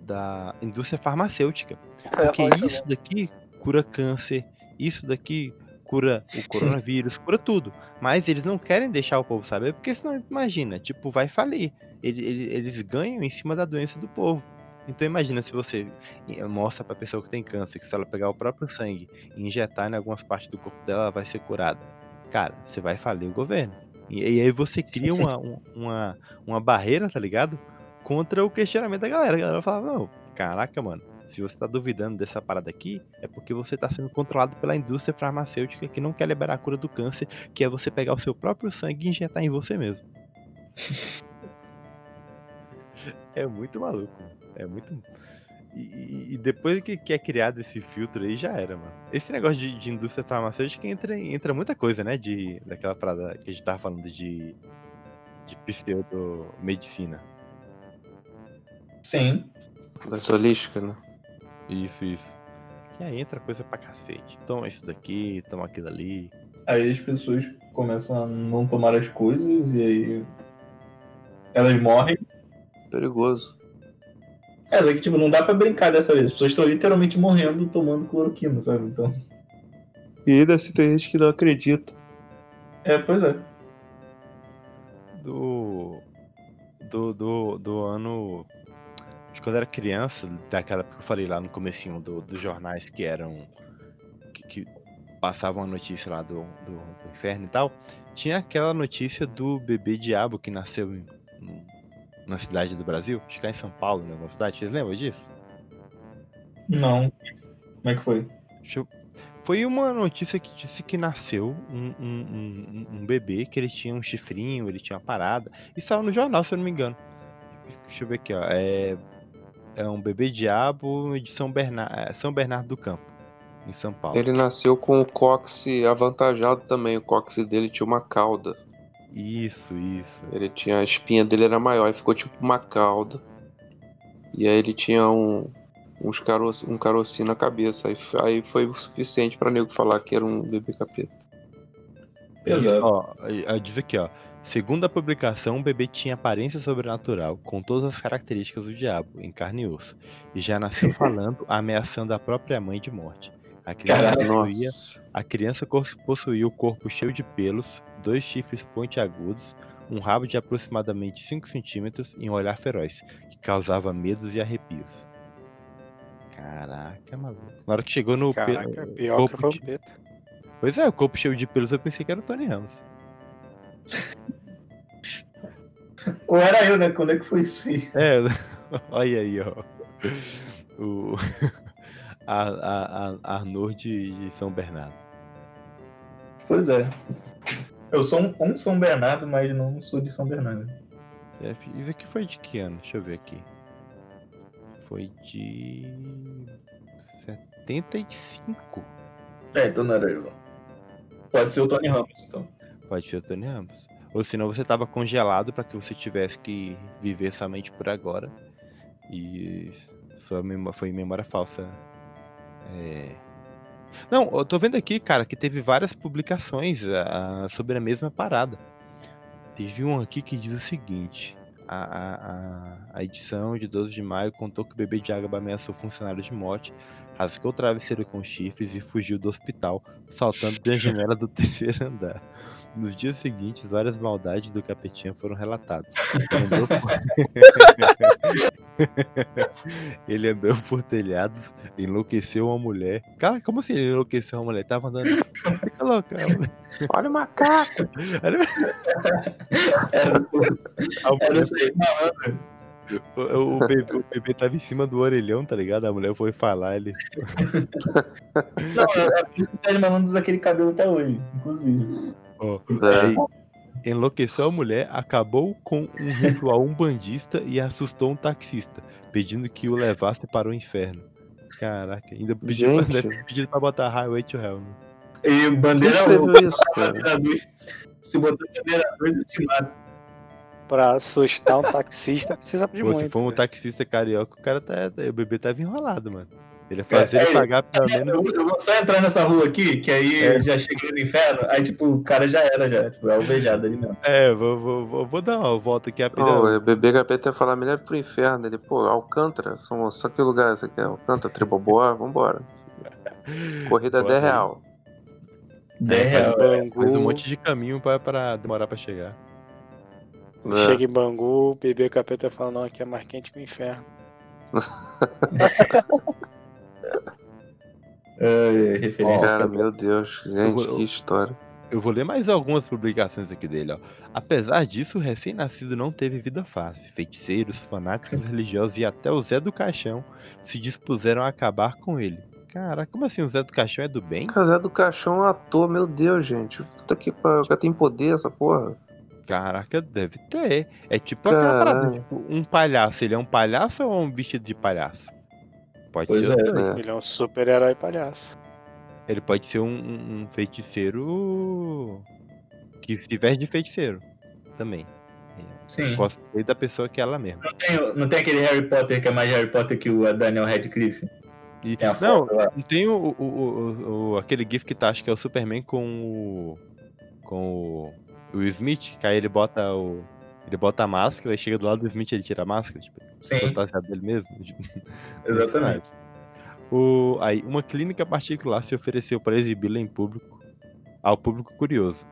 da indústria farmacêutica. Porque isso daqui cura câncer, isso daqui cura o (laughs) coronavírus, cura tudo. Mas eles não querem deixar o povo saber, porque senão, imagina, tipo, vai falir. Eles, eles ganham em cima da doença do povo. Então imagina se você mostra pra pessoa que tem câncer que se ela pegar o próprio sangue e injetar em algumas partes do corpo dela, ela vai ser curada. Cara, você vai falir o governo. E, e aí você cria uma, (laughs) uma, uma barreira, tá ligado? Contra o questionamento da galera. A galera fala, não, caraca, mano, Se você tá duvidando dessa parada aqui, é porque você tá sendo controlado pela indústria farmacêutica que não quer liberar a cura do câncer, que é você pegar o seu próprio sangue e injetar em você mesmo. (laughs) é muito maluco. É muito. E, e depois que, que, é criado esse filtro aí, já era, mano. Esse negócio de, de indústria farmacêutica entra, entra muita coisa, né? De, daquela parada que a gente tava falando de, de pseudo-medicina. Sim. Da holística, né? Isso, isso. Que aí entra coisa pra cacete. Toma isso daqui, toma aquilo ali. Aí as pessoas começam a não tomar as coisas e aí elas morrem. Perigoso. É, só que tipo, não dá pra brincar dessa vez. As pessoas estão literalmente morrendo tomando cloroquina, sabe? Então. E ainda assim tem gente que não acredita. É, pois é. Do. Do, do, do ano de quando eu era criança, daquela época que eu falei lá no comecinho do, dos jornais que eram. que, que passavam a notícia lá do, do, do, inferno e tal, tinha aquela notícia do bebê diabo que nasceu em, na cidade do Brasil, acho que é em São Paulo, em alguma cidade. Vocês lembram disso? Não. Como é que foi? Eu... Foi uma notícia que disse que nasceu um, um, um, um, bebê, que ele tinha um chifrinho, ele tinha uma parada. E saiu no jornal, se eu não me engano. Deixa eu ver aqui, ó. É é um bebê diabo de São Bernardo, é, São Bernardo do Campo, em São Paulo. Ele nasceu com o cóccix avantajado também. O cóccix dele tinha uma cauda. Isso, isso. Ele tinha a espinha dele era maior e ficou tipo uma cauda. E aí ele tinha um uns caroço, um carocinho na cabeça. Aí, aí foi o suficiente para nego falar que era um bebê capeta. Exato. Ó, diz aqui, ó. Segundo a publicação, o bebê tinha aparência sobrenatural, com todas as características do diabo, em carne e osso, e já nasceu (laughs) falando, ameaçando a própria mãe de morte. A criança, possuía, a criança possuía o corpo cheio de pelos, dois chifres pontiagudos, um rabo de aproximadamente 5 centímetros e um olhar feroz, que causava medos e arrepios. Caraca, maluco. Na hora que chegou no Caraca, pe... pior corpo que de... Pois é, o corpo cheio de pelos eu pensei que era o Tony Ramos. Ou era eu, né? Quando é que foi isso aí? É, (laughs) olha aí, ó. O (laughs) a, a, a Arnold de, de, São Bernardo. Pois é. Eu sou um, um, São Bernardo, mas não sou de São Bernardo. É, isso aqui foi de que ano? Deixa eu ver aqui. Foi de 75. É, então não era eu. Pode ser o Tony Ramos, então. Pode ser o Tony Ramos. Ou senão você estava congelado para que você tivesse que viver somente por agora. E sua memória foi memória falsa. É... Não, eu tô vendo aqui, cara, que teve várias publicações uh, sobre a mesma parada. Teve um aqui que diz o seguinte: a, a, edição de 12 de maio contou que o bebê de água ameaçou funcionários de morte, rasgou o travesseiro com chifres e fugiu do hospital, saltando da janela do (laughs) terceiro andar. Nos dias seguintes, várias maldades do Capetinha foram relatadas. Ele andou por, (laughs) ele andou por telhados, enlouqueceu uma mulher. Cara, como assim ele enlouqueceu uma mulher? Tava andando. Fica louca. Olha o macaco! Era, era isso aí, o, o, bebê, o bebê tava em cima do orelhão, tá ligado? A mulher foi falar, ele. Não, é a Sérgio Malandro daquele cabelo até hoje, inclusive. Oh, é. enlouqueceu a mulher, acabou com um ritual umbandista e assustou um taxista, pedindo que o levasse para o inferno. Caraca, ainda pediu pra, (laughs) pedido pra botar Highway to Hell. Né? E bandeira 1, isso, Se botar bandeira 2, eu te mato. Pra assustar um taxista, precisa de Pô, muito. Se for um taxista carioca, o cara tá. O bebê tava enrolado, mano. Ele fazer é, ele pagar pelo é, menos. Eu vou só entrar nessa rua aqui, que aí é. já cheguei no inferno, aí tipo, o cara já era, já. Tipo, é alvejado ali mesmo. É, vou, vou, vou, vou dar uma volta aqui rapidão. Oh, o bebê capeta ia falar, me leve pro inferno. Ele, pô, Alcântara, só, só que lugar esse aqui é Alcântara, Triboboa, vambora. (laughs) Corrida Boa 10 real. 10 real. É, faz um monte de caminho pra, pra demorar pra chegar. É. Chega em Bangu, o bebê capeta fala, não, aqui é mais quente que o inferno. (laughs) É, referência. Cara, meu Deus, gente, que história. eu vou ler mais algumas publicações aqui dele, ó. Apesar disso, o recém-nascido não teve vida fácil. Feiticeiros, fanáticos religiosos e até o Zé do Caixão se dispuseram a acabar com ele. Cara, como assim o Zé do Caixão é do bem? O Zé do Caixão é um ator, meu Deus, gente. Puta que pariu, tem poder essa porra. Caraca, deve ter. É tipo aquela parada, Caralho. tipo, um palhaço. Ele é um palhaço ou é um vestido de palhaço? Pode Pois ser. é. os dois. É. Ele é um super-herói palhaço. Ele pode ser um, um- feiticeiro que se veste de feiticeiro também. Sim. Cosplay da pessoa que é ela mesma. Não tem, não tem aquele Harry Potter que é mais Harry Potter que o Daniel Radcliffe? E- Tem não, não tem o, o- o- o- aquele gif que tá, acho que é o Superman com o. com o, o Smith, que aí ele bota o. Ele bota a máscara e chega do lado do Smith e ele tira a máscara, tipo, Sim, fantasiado dele mesmo. (laughs) tipo, exatamente. O, aí, uma clínica particular se ofereceu para exibi-la em público ao público curioso,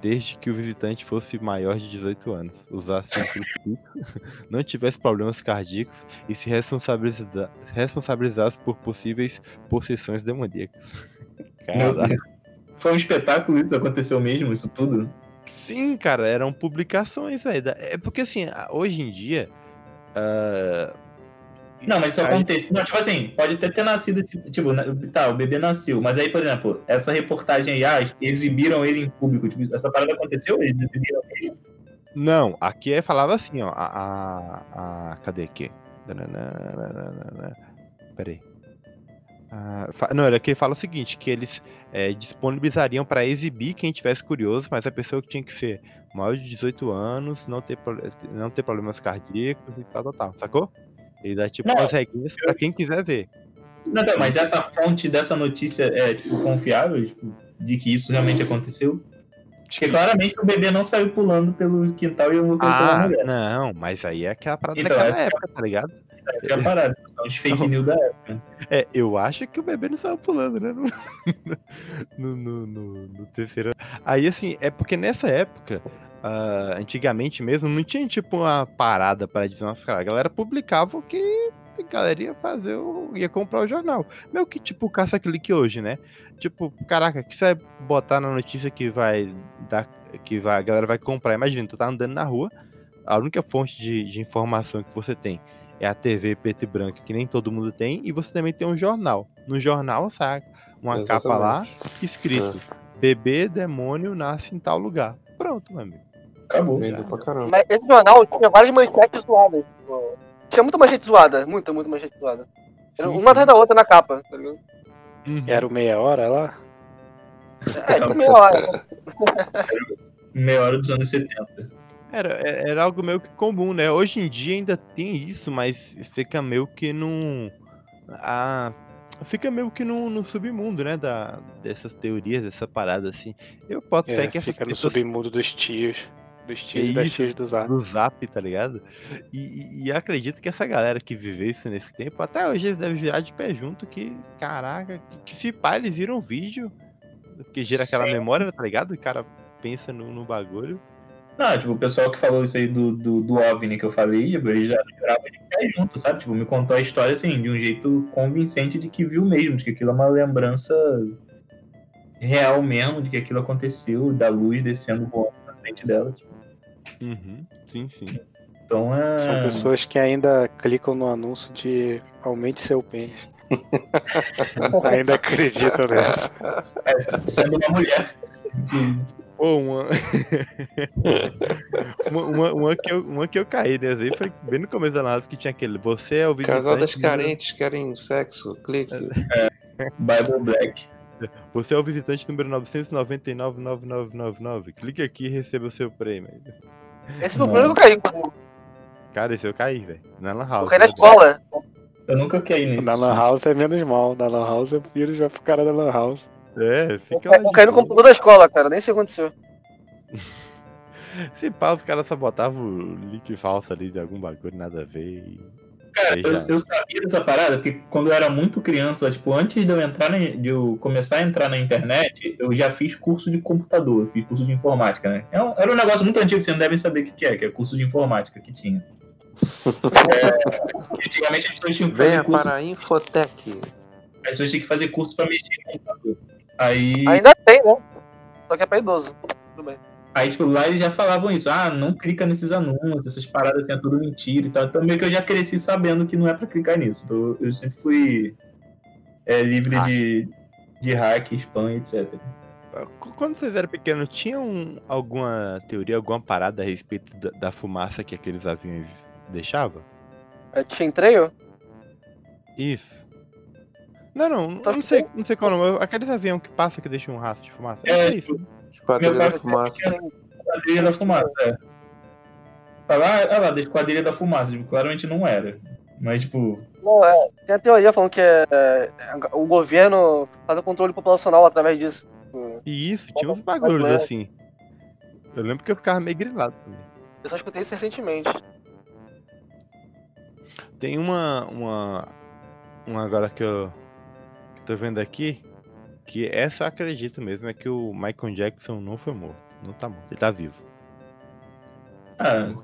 desde que o visitante fosse maior de 18 anos, usasse um crucifixo, não tivesse problemas cardíacos e se responsabiliza- responsabilizasse por possíveis possessões demoníacas. (laughs) Caralho. Foi um espetáculo isso? Aconteceu mesmo, isso tudo? Sim, cara, eram publicações, da- É porque assim, hoje em dia. ah, Não, mas isso aí- acontece. Não, tipo assim, pode até ter nascido esse. Tipo, tá, o bebê nasceu. Mas aí, por exemplo, essa reportagem aí, ah, exibiram ele em público. Tipo, essa parada aconteceu? Eles exibiram ele? Não, aqui é, falava assim, ó. A. a, a- cadê aqui? Peraí. Ah, não, ele aqui fala o seguinte: que eles é, disponibilizariam para exibir quem tivesse curioso, mas a pessoa que tinha que ser maior de 18 anos, não ter, não ter problemas cardíacos e tal, tal, tal. Sacou? Ele dá tipo Não, umas regrinhas pra quem quiser ver. Não, não, mas essa fonte dessa notícia é, tipo, confiável? Tipo, de que isso realmente aconteceu? Porque claramente o bebê não saiu pulando pelo quintal e enlouqueceu a Ah, mulher. não, mas aí é aquela parada Então, daquela a- época, tá ligado? Essa é a parada. São os fake news da época. É, eu acho que o bebê não saiu pulando, né? (laughs) No, no, no- no terceiro ano. Aí, assim, é porque nessa época, ah, antigamente mesmo, não tinha, tipo, uma parada para dizer, nossa, cara, a galera publicava o que a galera ia fazer, o- ia comprar o jornal. Meio que, tipo, caça-clique hoje, né? Tipo, caraca, que você vai botar na notícia que vai dar, que vai, a galera vai comprar? Imagina, tu tá andando na rua, a única fonte de, de informação que você tem é a TV preto e branco, que nem todo mundo tem, e você também tem um jornal. No jornal, saca? Uma capa lá, escrito: Bebê demônio nasce em tal lugar. Pronto, meu amigo. Acabou. Vendo pra caramba. Mas esse jornal tinha várias manchetes zoadas. Tinha muita manchete zoada, muita, muita manchete zoada. Era Sim, uma sim. atrás da outra na capa, tá ligado? Uhum. Era o meia hora lá? É, tipo meia hora. (laughs) Meia hora dos anos 70. Era, é- era algo meio que comum, né? Hoje em dia ainda tem isso, mas fica meio que num. Ah, fica meio que no, no submundo, né? Da, dessas teorias, dessa parada assim. Eu fé É, que essas fica no pessoas submundo dos tios. Dos tios É e das isso. tias do Zap. do zap, tá ligado? E, e- e acredito que essa galera que viveu isso nesse tempo, até hoje eles devem virar de pé junto, que, caraca, que, que se pá, eles viram um vídeo, que gira aquela Sim. memória, tá ligado? O cara pensa no, no bagulho. Não, tipo, o pessoal que falou isso aí do, do, do OVNI que eu falei, tipo, ele já jurava de pé junto, sabe? Tipo, me contou a história assim, de um jeito convincente de que viu mesmo, de que aquilo é uma lembrança real mesmo, de que aquilo aconteceu, da luz descendo voando na frente dela. Tipo. Uhum, sim, sim. Então é. São pessoas que ainda clicam no anúncio de aumente seu pênis. (laughs) ainda acreditam nessa. é, sendo uma mulher. (laughs) Pô, uma... (laughs) uma, uma, uma que eu, uma que eu caí, né? Aí foi bem no começo da live que tinha aquele. Você é o visitante. Casal das número- carentes querem sexo, clique. Bible Black. Você é o visitante número 9999999. Clique aqui e receba o seu prêmio. Esse foi o primeiro que eu caí. Cara, esse eu caí, velho. Na Lan House. Eu caí na escola. Eu nunca caí nisso. Na Lan House é menos mal. Na Lan House eu viro já pro cara da Lan House. É, fica ca- lá caí no computador da escola, cara. Nem sei o que aconteceu. (laughs) Se pá, os caras só botavam o link falso ali de algum bagulho, nada a ver. E... Cara, eu, eu sabia dessa parada, porque quando eu era muito criança, tipo, antes de eu entrar na- de eu começar a entrar na internet, eu já fiz curso de computador, fiz curso de informática, né? É um- Era um negócio muito antigo, vocês não devem saber o que que é, que é curso de informática que tinha. (laughs) É, antigamente as pessoas tinham que fazer Venha curso, para a Infotec. as pessoas tinham que fazer curso pra mexer no computador. Aí, Ainda tem, né? Só que é pra idoso. Tudo bem. Aí, tipo, lá eles já falavam isso. Ah, não clica nesses anúncios, essas paradas assim, é tudo mentira e tal. Então, meio que eu já cresci sabendo que não é pra clicar nisso. Então, eu sempre fui é, livre Ah. de, de hack, spam, etc. Qu- Quando vocês eram pequenos, tinham alguma teoria, alguma parada a respeito da, da fumaça que aqueles aviões deixavam? É, tinha entreio? Isso. Não, não, Só não sei, não sei qual nome. Aqueles aviões que passam que deixam um rastro de fumaça. É, É isso. Esquadrilha da Fumaça. Quadrilha da fumaça, é. Fala, ah, olha lá, da Esquadrilha da Fumaça. Tipo, claramente não era. Mas, tipo, Não, é, tem a teoria falando que é, é, o governo faz o controle populacional através disso. Tipo, E isso, tinha uns bagulhos é. assim. Eu lembro que eu ficava meio grilado também. Eu só escutei isso recentemente. Tem uma. uma. uma agora que eu. Tô vendo aqui. Que essa eu acredito mesmo, é que o Michael Jackson não foi morto. Não tá morto, ele tá vivo. ah.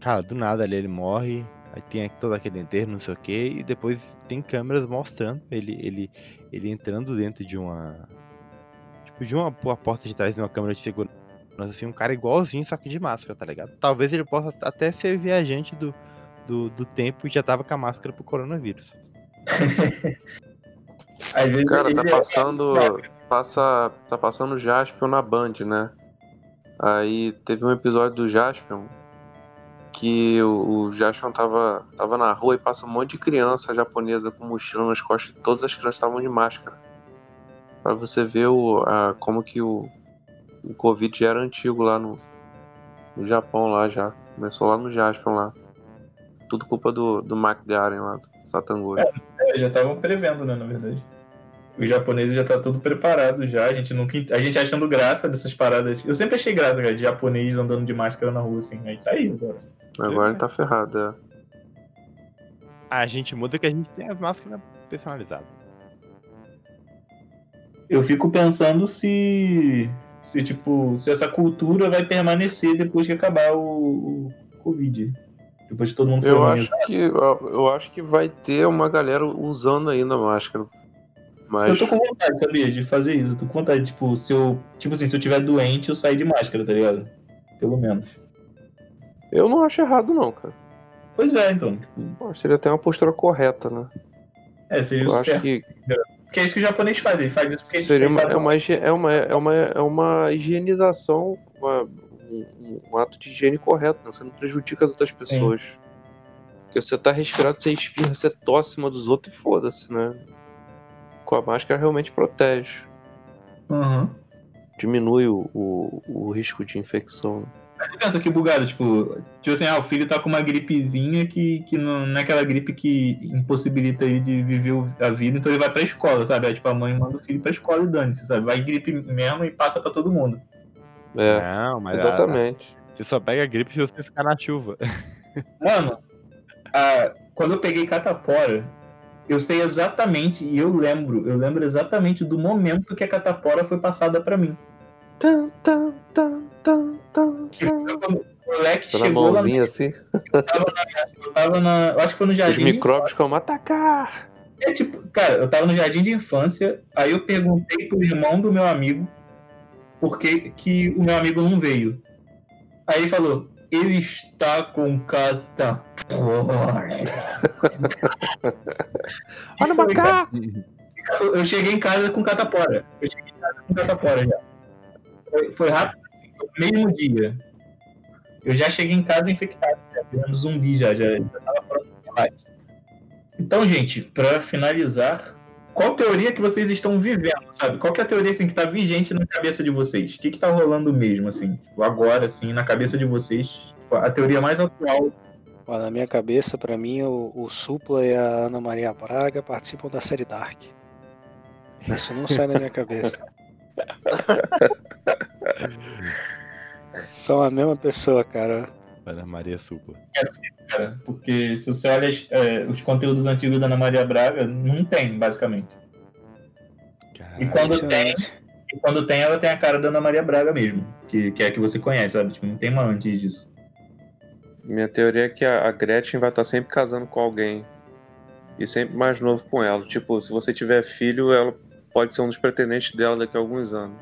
Cara, do nada ali ele morre. Aí tem todo aquele enterro, não sei o que. E depois tem câmeras mostrando ele, ele, ele entrando dentro de uma. Tipo, de uma, uma porta de trás de uma câmera de segurança. Assim, um cara igualzinho, só que de máscara, tá ligado? Talvez ele possa até ser viajante do, do, do tempo e já tava com a máscara pro coronavírus. (laughs) Cara, tá ele- passando. (laughs) Passa. Tá passando Jaspion na Band, né? Aí teve um episódio do Jaspion que o, o Jaspion tava, tava na rua e passa um monte de criança japonesa com mochila nas costas e todas as crianças estavam de máscara. Pra você ver o, a, como que o, o Covid já era antigo lá no, no Japão lá já. Começou lá no Jaspion lá. Tudo culpa do, do McGaren lá, do Satangoi. É, já estavam prevendo, né, na verdade. Os japoneses já tá tudo preparado já, a gente nunca. A gente achando graça dessas paradas. Eu sempre achei graça, cara, de japonês andando de máscara na rua, assim. Aí tá aí agora. Agora ele tá ferrado, é. A gente muda que a gente tem as máscaras personalizadas. Eu fico pensando se. Se, tipo, se essa cultura vai permanecer depois que acabar o, o Covid. Depois todo mundo for Eu acho que eu, acho que vai ter uma galera usando ainda a máscara. Mas Eu tô com vontade, sabia, de fazer isso. Eu tô com vontade, tipo, se eu. Tipo assim, se eu tiver doente, eu sair de máscara, tá ligado? Pelo menos. eu não acho errado não, cara. Pois é, então. Tipo, que seria até uma postura correta, né? é, seria Eu o acho certo. que Porque é isso que o japonês faz, ele faz isso porque seria uma, é, uma, é, uma, é, uma, é uma higienização, uma- um, um ato de higiene correto, né? Você não prejudica as outras pessoas. Porque você tá respirando, você espirra, você tosse cima dos outros e foda-se, né? Com a máscara realmente protege. Uhum. Diminui o, o, o risco de infecção. Mas você pensa que bugado, tipo, tipo assim, ah, o filho tá com uma gripezinha que, que não, não é aquela gripe que impossibilita ele de viver a vida, então ele vai pra escola, sabe? Aí, tipo, a mãe manda o filho pra escola e dane-se, sabe? Vai gripe mesmo e passa pra todo mundo. É, Não, mas a- exatamente. você só pega a gripe se você ficar na chuva. (laughs) Mano, a- quando eu peguei catapora, eu sei exatamente, e eu lembro, eu lembro exatamente do momento que a catapora foi passada pra mim. Tan, tan, tan, tan, tan, Que tan. foi quando o moleque Tá na chegou lá, mãozinha assim. eu tava na, eu acho que foi no Os jardim. de micróbios como atacar. É tipo, cara, eu tava no jardim de infância, aí eu perguntei pro irmão do meu amigo por que, o meu amigo não veio. Aí ele falou, ele está com catapora. (laughs) Olha o macaco! Eu cheguei em casa com catapora. Eu cheguei em casa com catapora já. Foi, foi rápido, assim, foi no mesmo dia. Eu já cheguei em casa infectado, já, virando zumbi já, já, já tava pronto. Então, gente, pra finalizar, qual teoria que vocês estão vivendo, sabe? Qual que é a teoria assim, que tá vigente na cabeça de vocês? O que que tá rolando mesmo, assim, tipo, agora, assim, na cabeça de vocês? Tipo, a teoria mais atual. Ó, na minha cabeça, pra mim, o, o Supla e a Ana Maria Braga participam da série Dark. Isso não sai da minha cabeça. (laughs) São a mesma pessoa, cara. Ana Maria Supla. Cara, porque se você olha é, os conteúdos antigos da Ana Maria Braga, não tem, basicamente. E quando tem. E quando tem, ela tem a cara da Ana Maria Braga mesmo. Que, que é a que você conhece, sabe? Tipo, não tem uma antes disso. Minha teoria é que a a Gretchen vai estar sempre casando com alguém. E sempre mais novo com ela. Tipo, se você tiver filho, ela pode ser um dos pretendentes dela daqui a alguns anos.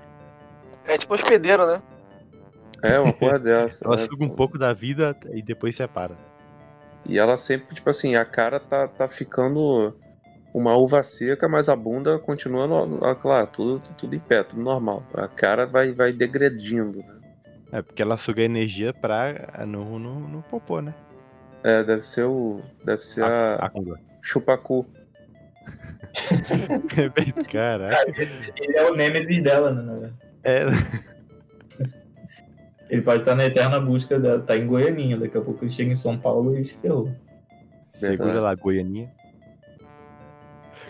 É tipo hospedeiro, né? É, uma porra dessa. Ela né? suga um pouco da vida e depois separa. E ela sempre, tipo assim, a cara tá, tá ficando uma uva seca, mas a bunda continua, no, claro, tudo, tudo em pé, tudo normal. A cara vai, vai degredindo, né? É, porque ela suga energia pra. no, no, no popô, né? É, deve ser o. Deve ser a, A congua. chupacu. (laughs) Caraca. Ele é o Nemesis dela, né? na verdade. É, (laughs) Ele pode estar na eterna busca dela. Tá em Goianinha. Daqui a pouco ele chega em São Paulo e ferrou. segura Verdade. lá, Goianinha.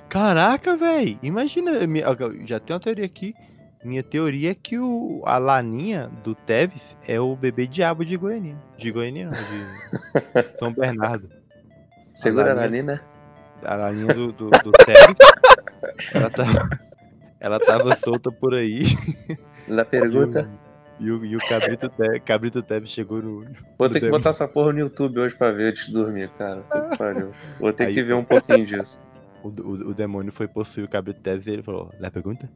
Caraca, velho. Imagina. Já tem uma teoria aqui. Minha teoria é que o, a Laninha do Teves é o bebê diabo de Goianinha. De Goianinha, não, de (laughs) São Bernardo. Segura Alarinha. ali, né? A Laninha do, do, do Teves. Ela tava, ela tava solta por aí. Na pergunta. E o, e o Cabrito, Te, Cabrito Teves chegou no. Vou ter que Demo. botar essa porra no YouTube hoje pra ver antes de dormir, cara. Que pariu. Vou ter Aí- que ver um pouquinho disso. O, o, o demônio foi possuir o Cabrito Teves e ele falou: La pergunta?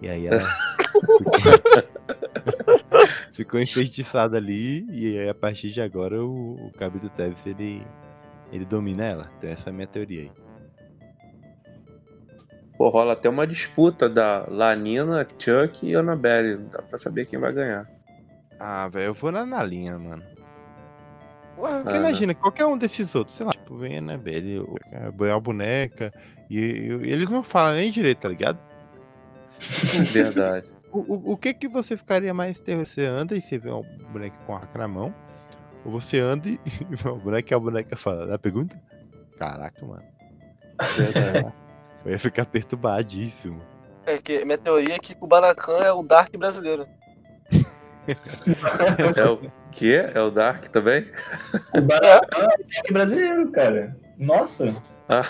E aí ela. ficou, (laughs) ficou enfeitiçada ali. E aí, a partir de agora o, o Cabrito Teves ele, ele domina ela. Então essa é a minha teoria aí. Pô, rola até uma disputa da Lanina, Chuck e Annabelle. Dá pra saber quem vai ganhar. Ah, velho, eu vou na, linha, mano. Ué, Ah, imagina, qualquer um desses outros, sei lá, tipo, vem a Annabelle, o- a boneca, e, e eles não falam nem direito, tá ligado? Verdade. (laughs) O, o, o que que você ficaria mais terror? Você anda e você vê um boneco com a arca na mão? Ou você anda e (laughs) vê um boneco e a boneca fala, dá pergunta? Caraca, mano. Verdade. (laughs) Eu ia ficar perturbadíssimo. É que minha teoria é que Kubanacan é o Dark brasileiro. (laughs) É o quê? É o Dark também? O Baracan é o brasileiro, cara. Nossa. Ah,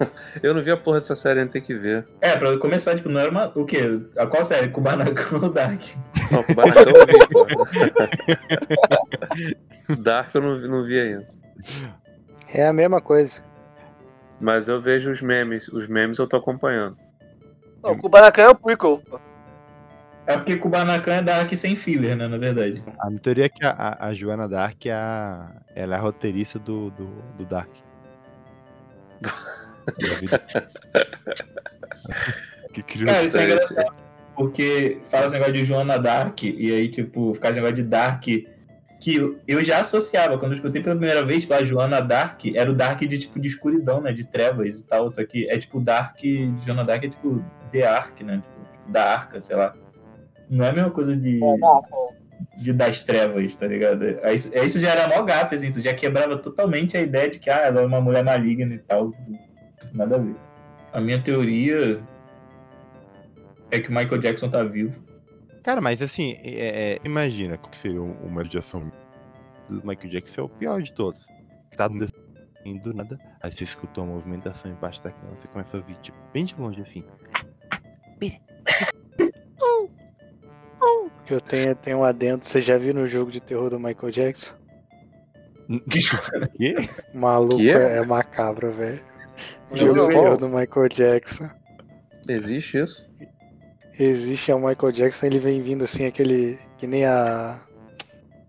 (laughs) eu não vi a porra dessa série, não tem que ver. É, pra começar, tipo, não era uma. O quê? A qual série? Kubanacan ou Dark? Não, o Baracão eu vi, pô. (laughs) Dark eu não, vi- não vi ainda. É a mesma coisa. Mas eu vejo os memes. Os memes eu tô acompanhando. Não, Kubanacan é o prequel. É porque Kubanacan é Dark sem filler, né? Na verdade. A minha teoria é que a, a, a Joana Dark é a, ela é a roteirista do, do, do Dark. (laughs) Que criou Cara, isso é engraçado. Porque fala esse negócio de Joana Dark, e aí, tipo, ficar esse negócio de Dark. Que eu já associava, quando eu escutei pela primeira vez, tipo, a Joana Dark era o Dark de tipo de escuridão, né? De trevas e tal. Só que é tipo Dark de Joana Dark é tipo The Ark, né? Tipo, da arca, sei lá. Não é a mesma coisa de, de das trevas, tá ligado? Aí isso já era mó gafe, assim, isso já quebrava totalmente a ideia de que ah, ela é uma mulher maligna e tal. Nada a ver. A minha teoria é que o Michael Jackson tá vivo. Cara, mas assim, é- é, imagina qual que seria um- uma radiação do Michael Jackson é o pior de todos. Que tá indo do nada, aí você escutou uma movimentação embaixo da cama, você começa a ouvir, tipo, bem de longe assim. Eu tenho, tenho um adendo. Você já viu no jogo de terror do Michael Jackson? (laughs) Quê? O maluco Que? é, é macabro, velho. O Jogo de terror do Michael Jackson. Existe isso? Existe é o Michael Jackson, ele vem vindo assim, aquele. Que nem a.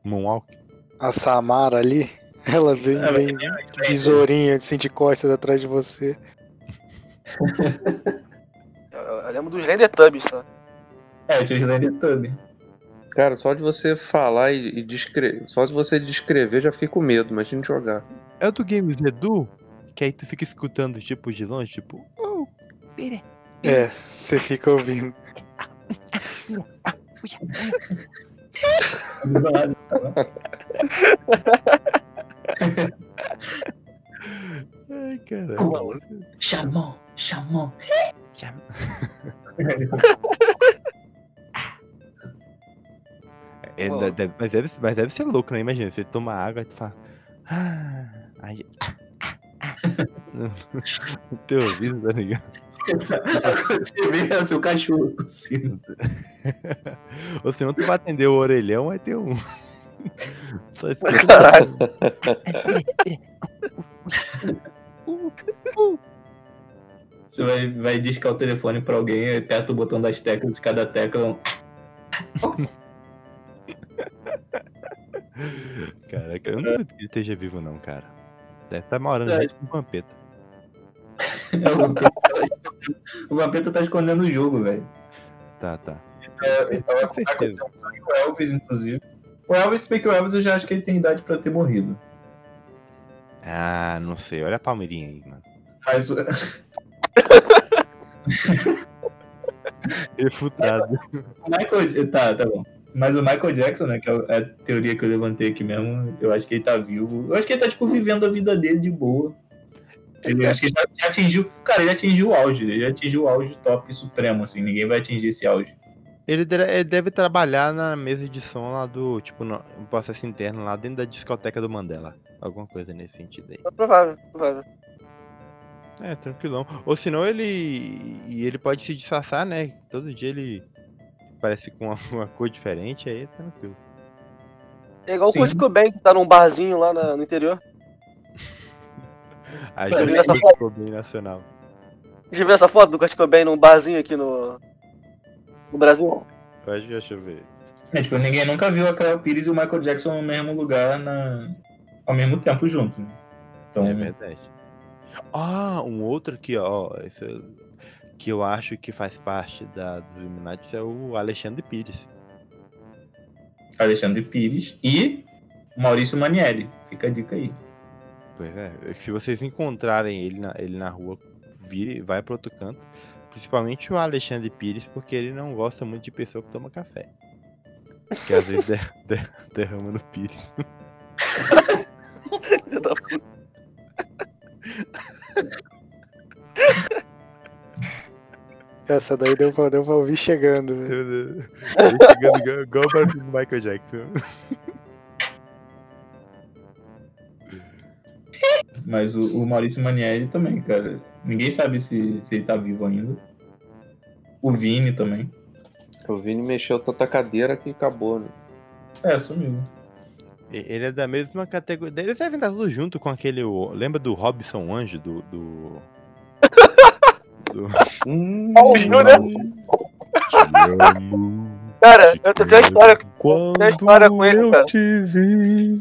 Moonwalk? A Samara ali. (laughs) Ela vem, É, vem de besourinho, assim, de costas atrás de você. (laughs) Eu, eu lembro dos Lendertubbies, tá? É, tinha o Tub. Cara, só de você falar e, e descrever. Só de você descrever já fiquei com medo, imagina jogar. É o do Games Edu? Que aí tu fica escutando, tipo, de longe, tipo, oh, pera. É, você fica ouvindo. Ai, cara. Chamou, chamou. É, deve- mas, deve, mas deve ser louco, né? Imagina, você toma água e tu fala. Ah, aí, ah." No, teu ouvido, tá ligado? Você vê seu cachorro tossindo. (laughs) Ou senão tu vai atender o orelhão, vai ter um. Só. Caralho. Você vai, vai discar o telefone pra alguém, aperta o botão das teclas de cada tecla. Caraca, eu não duvido que ele esteja vivo, não, cara. Deve estar morando É. com Vampeta. (laughs) É, o Vampeta- o Vampeta tá escondendo o jogo, velho. Tá, tá. É, Ele tava Com o Elvis, inclusive. O Elvis, se bem que o Elvis eu já acho que ele tem idade pra ter morrido. Ah, não sei. Olha a Palmeirinha aí, mano. Mas o- (laughs) Refutado. (laughs) Michael. Tá, tá bom. Mas o Michael Jackson, né, que é a teoria que eu levantei aqui mesmo, eu acho que ele tá vivo. Eu acho que ele tá, tipo, vivendo a vida dele de boa. Ele acho que já, já atingiu. Cara, ele atingiu o auge. Ele atingiu o auge top supremo, assim. Ninguém vai atingir esse auge. Ele, deve- trabalhar na mesa de som lá do, tipo, no, processo interno lá dentro da discoteca do Mandela. Alguma coisa nesse sentido aí. É provável, provável. É, tranquilão. Ou senão ele. E ele pode se disfarçar, né? Todo dia ele parece com uma, (laughs) uma cor diferente, aí é tranquilo. É igual Sim. o Kurt Cobain, que tá num barzinho lá na- no interior. (laughs) A Já gente viu essa ficou bem nacional. Já viu essa foto do Kurt Cobain num barzinho aqui no, no Brasil? Eu acho que deixa eu ver. É, tipo, ninguém nunca viu a Cleo Pires e o Michael Jackson no mesmo lugar na... ao mesmo tempo junto. né? Então, É verdade. Ah, um outro aqui, ó. Esse é- que eu acho que faz parte da, dos Illuminati é o Alexandre Pires. Alexandre Pires e Maurício Manieri. Fica a dica aí. Pois é, se vocês encontrarem ele na, ele na rua, vire, vai pro outro canto. Principalmente o Alexandre Pires, porque ele não gosta muito de pessoa que toma café. Que às vezes der- (laughs) der- derrama no Pires. (laughs) Puta. (laughs) Essa daí deu pra, deu pra ouvir chegando. né? Ele chegando igual, igual o barulho do Michael Jackson. Mas o, o Maurício Manieri também, cara. Ninguém sabe se, se ele tá vivo ainda. O Vini também. O Vini mexeu tanta cadeira que acabou, né? É, sumiu. Ele é da mesma categoria. Eles devem estar tudo junto com aquele. Lembra do Robson Anjo? Do. do... do... Hum, Ó, o Gil? Te amo, Cara, eu tenho uma história, Quando tenho história com ele, eu cara. te vi.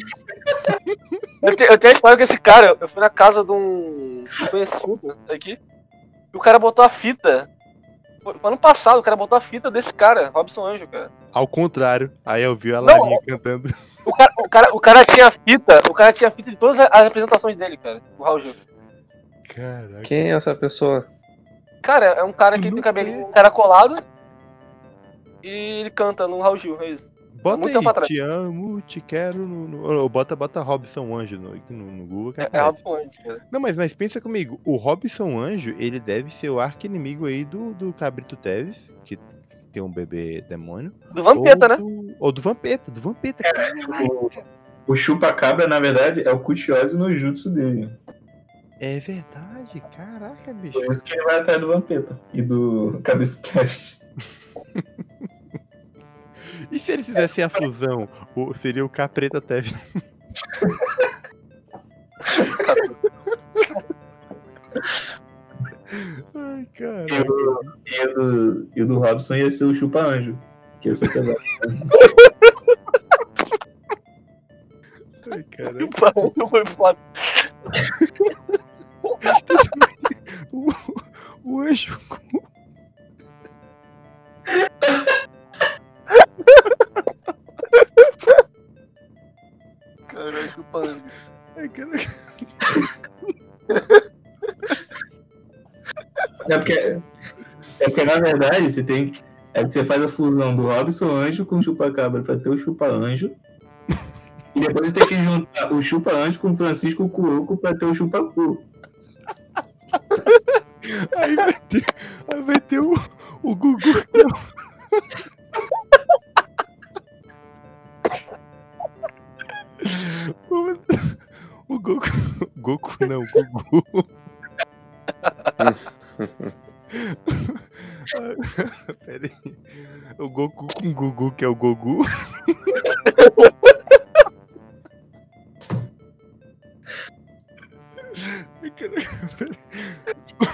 eu tenho, eu tenho uma história com esse cara. Eu fui na casa de um conhecido aqui. E o cara botou a fita. Ano passado, o cara botou a fita desse cara, Robson Anjo, cara. Ao contrário, aí eu vi a Não, Larinha cantando. O cara, o, cara, o cara tinha fita, o cara tinha fita de todas as apresentações dele, cara. O Raul Gil. Caraca. Quem é essa pessoa? Cara, é um cara que tem cabelinho encaracolado. E ele canta no Raul Gil, é isso. Bota muito tempo aí, atrás. te amo, te quero. No, no- ou bota, bota Robson Anjo no, no, no Google. que É, é. Robson Anjo, cara. Não, mas, mas pensa comigo, o Robson Anjo, ele deve ser o arqui-inimigo aí do, do Cabrito Teves, que tem um bebê demônio. Do Vampeta, ou né? do- Ou do Vampeta, do Vampeta. O, o chupa-cabra, na verdade, é o Kuchiose no jutsu dele. É verdade, caraca, bicho. Por isso que ele vai atrás do Vampeta e do Cabeça Teste. E se eles fizessem a fusão, o- seria o Capreta Teves. Ai, E cara. o, e, o do, e o do Robson ia ser o chupa-anjo. Que ia ser pesado. Ai, cara. Não foi foda. O, o anjo. Caralho, chupando. Ai, cara. É porque, é porque, na verdade, você tem. É porque você faz a fusão do Robson Anjo com o chupa-cabra pra ter o chupa-anjo. E depois você tem que juntar o chupa-anjo com o Francisco Cuoco pra ter o chupa-cu. Aí vai ter, aí vai ter o, o Gugu. o- O, Goku. Goku não, Gugu. Pera aí. O Goku com Gugu, que é o Gogu.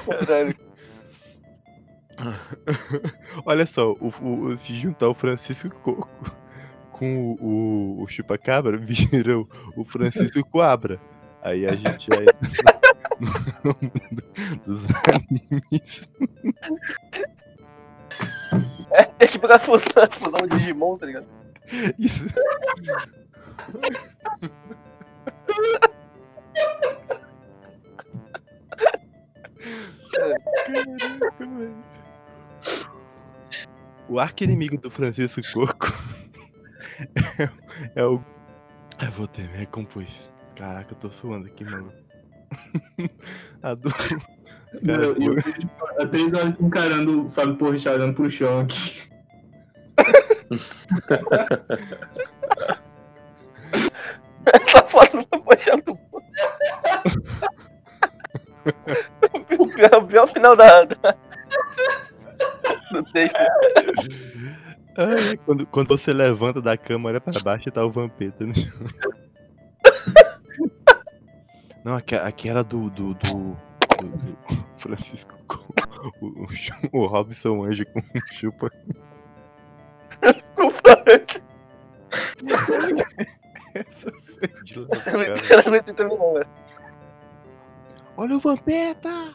Caralho. (laughs) Olha só, o, o- se juntar o Francisco Coco com o, o, Chupacabra, (laughs) vira o, Francisco Coabra. Aí a gente vai no mundo dos animes. É tipo aquela fusão, fusão de Digimon, tá ligado? Isso. (laughs) Caraca, velho. O arco inimigo do Francisco Coco é, é o. Eu vou ter, me recompus. Caraca, eu tô suando aqui, mano. (laughs) A do. Cara, Eu, eu três horas encarando o Fábio Porchat olhando pro chão aqui. Essa foto não tá puxando. (laughs) o pior, o pior final da, da- do texto. Ai, quando, quando você levanta da cama, olha pra baixo e tá o Vampeta no chão. (laughs) Não, aqui, aqui era do. do, do, do- do Francisco com o, o, o Robson Anjo com o chupa. O Frank. também não, velho. Olha o Vampeta!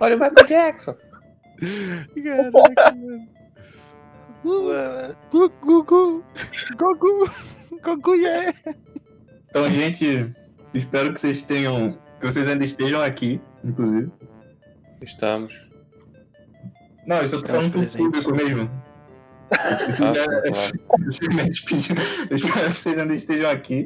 Olha o Michael Jackson. Caraca, mano. Gugu, Gugu, Gugu, yeah! Então, gente, espero que vocês tenham. Que vocês ainda estejam aqui, inclusive. Estamos. Não, isso eu tô falando pro público mesmo. (laughs) Isso Ah, é claro. (laughs) espero que vocês ainda estejam aqui.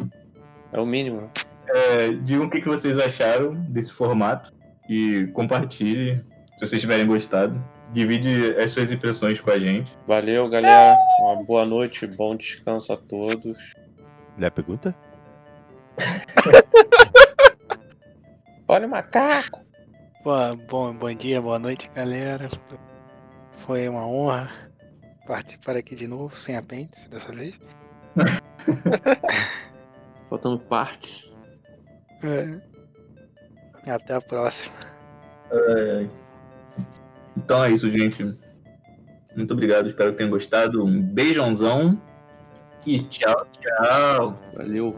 É o mínimo. É, digam o que, que vocês acharam desse formato e compartilhe se vocês tiverem gostado. Divide as suas impressões com a gente. Valeu, galera. Uma boa noite, bom descanso a todos. Lê a pergunta? (laughs) Olha o macaco. Boa- bom, bom dia, boa noite, galera. Foi uma honra participar aqui de novo, sem apêndice dessa vez. (laughs) Faltando partes. É. Até a próxima. É, Então é isso, gente. Muito obrigado, espero que tenham gostado. Um beijãozão e tchau, tchau. Valeu.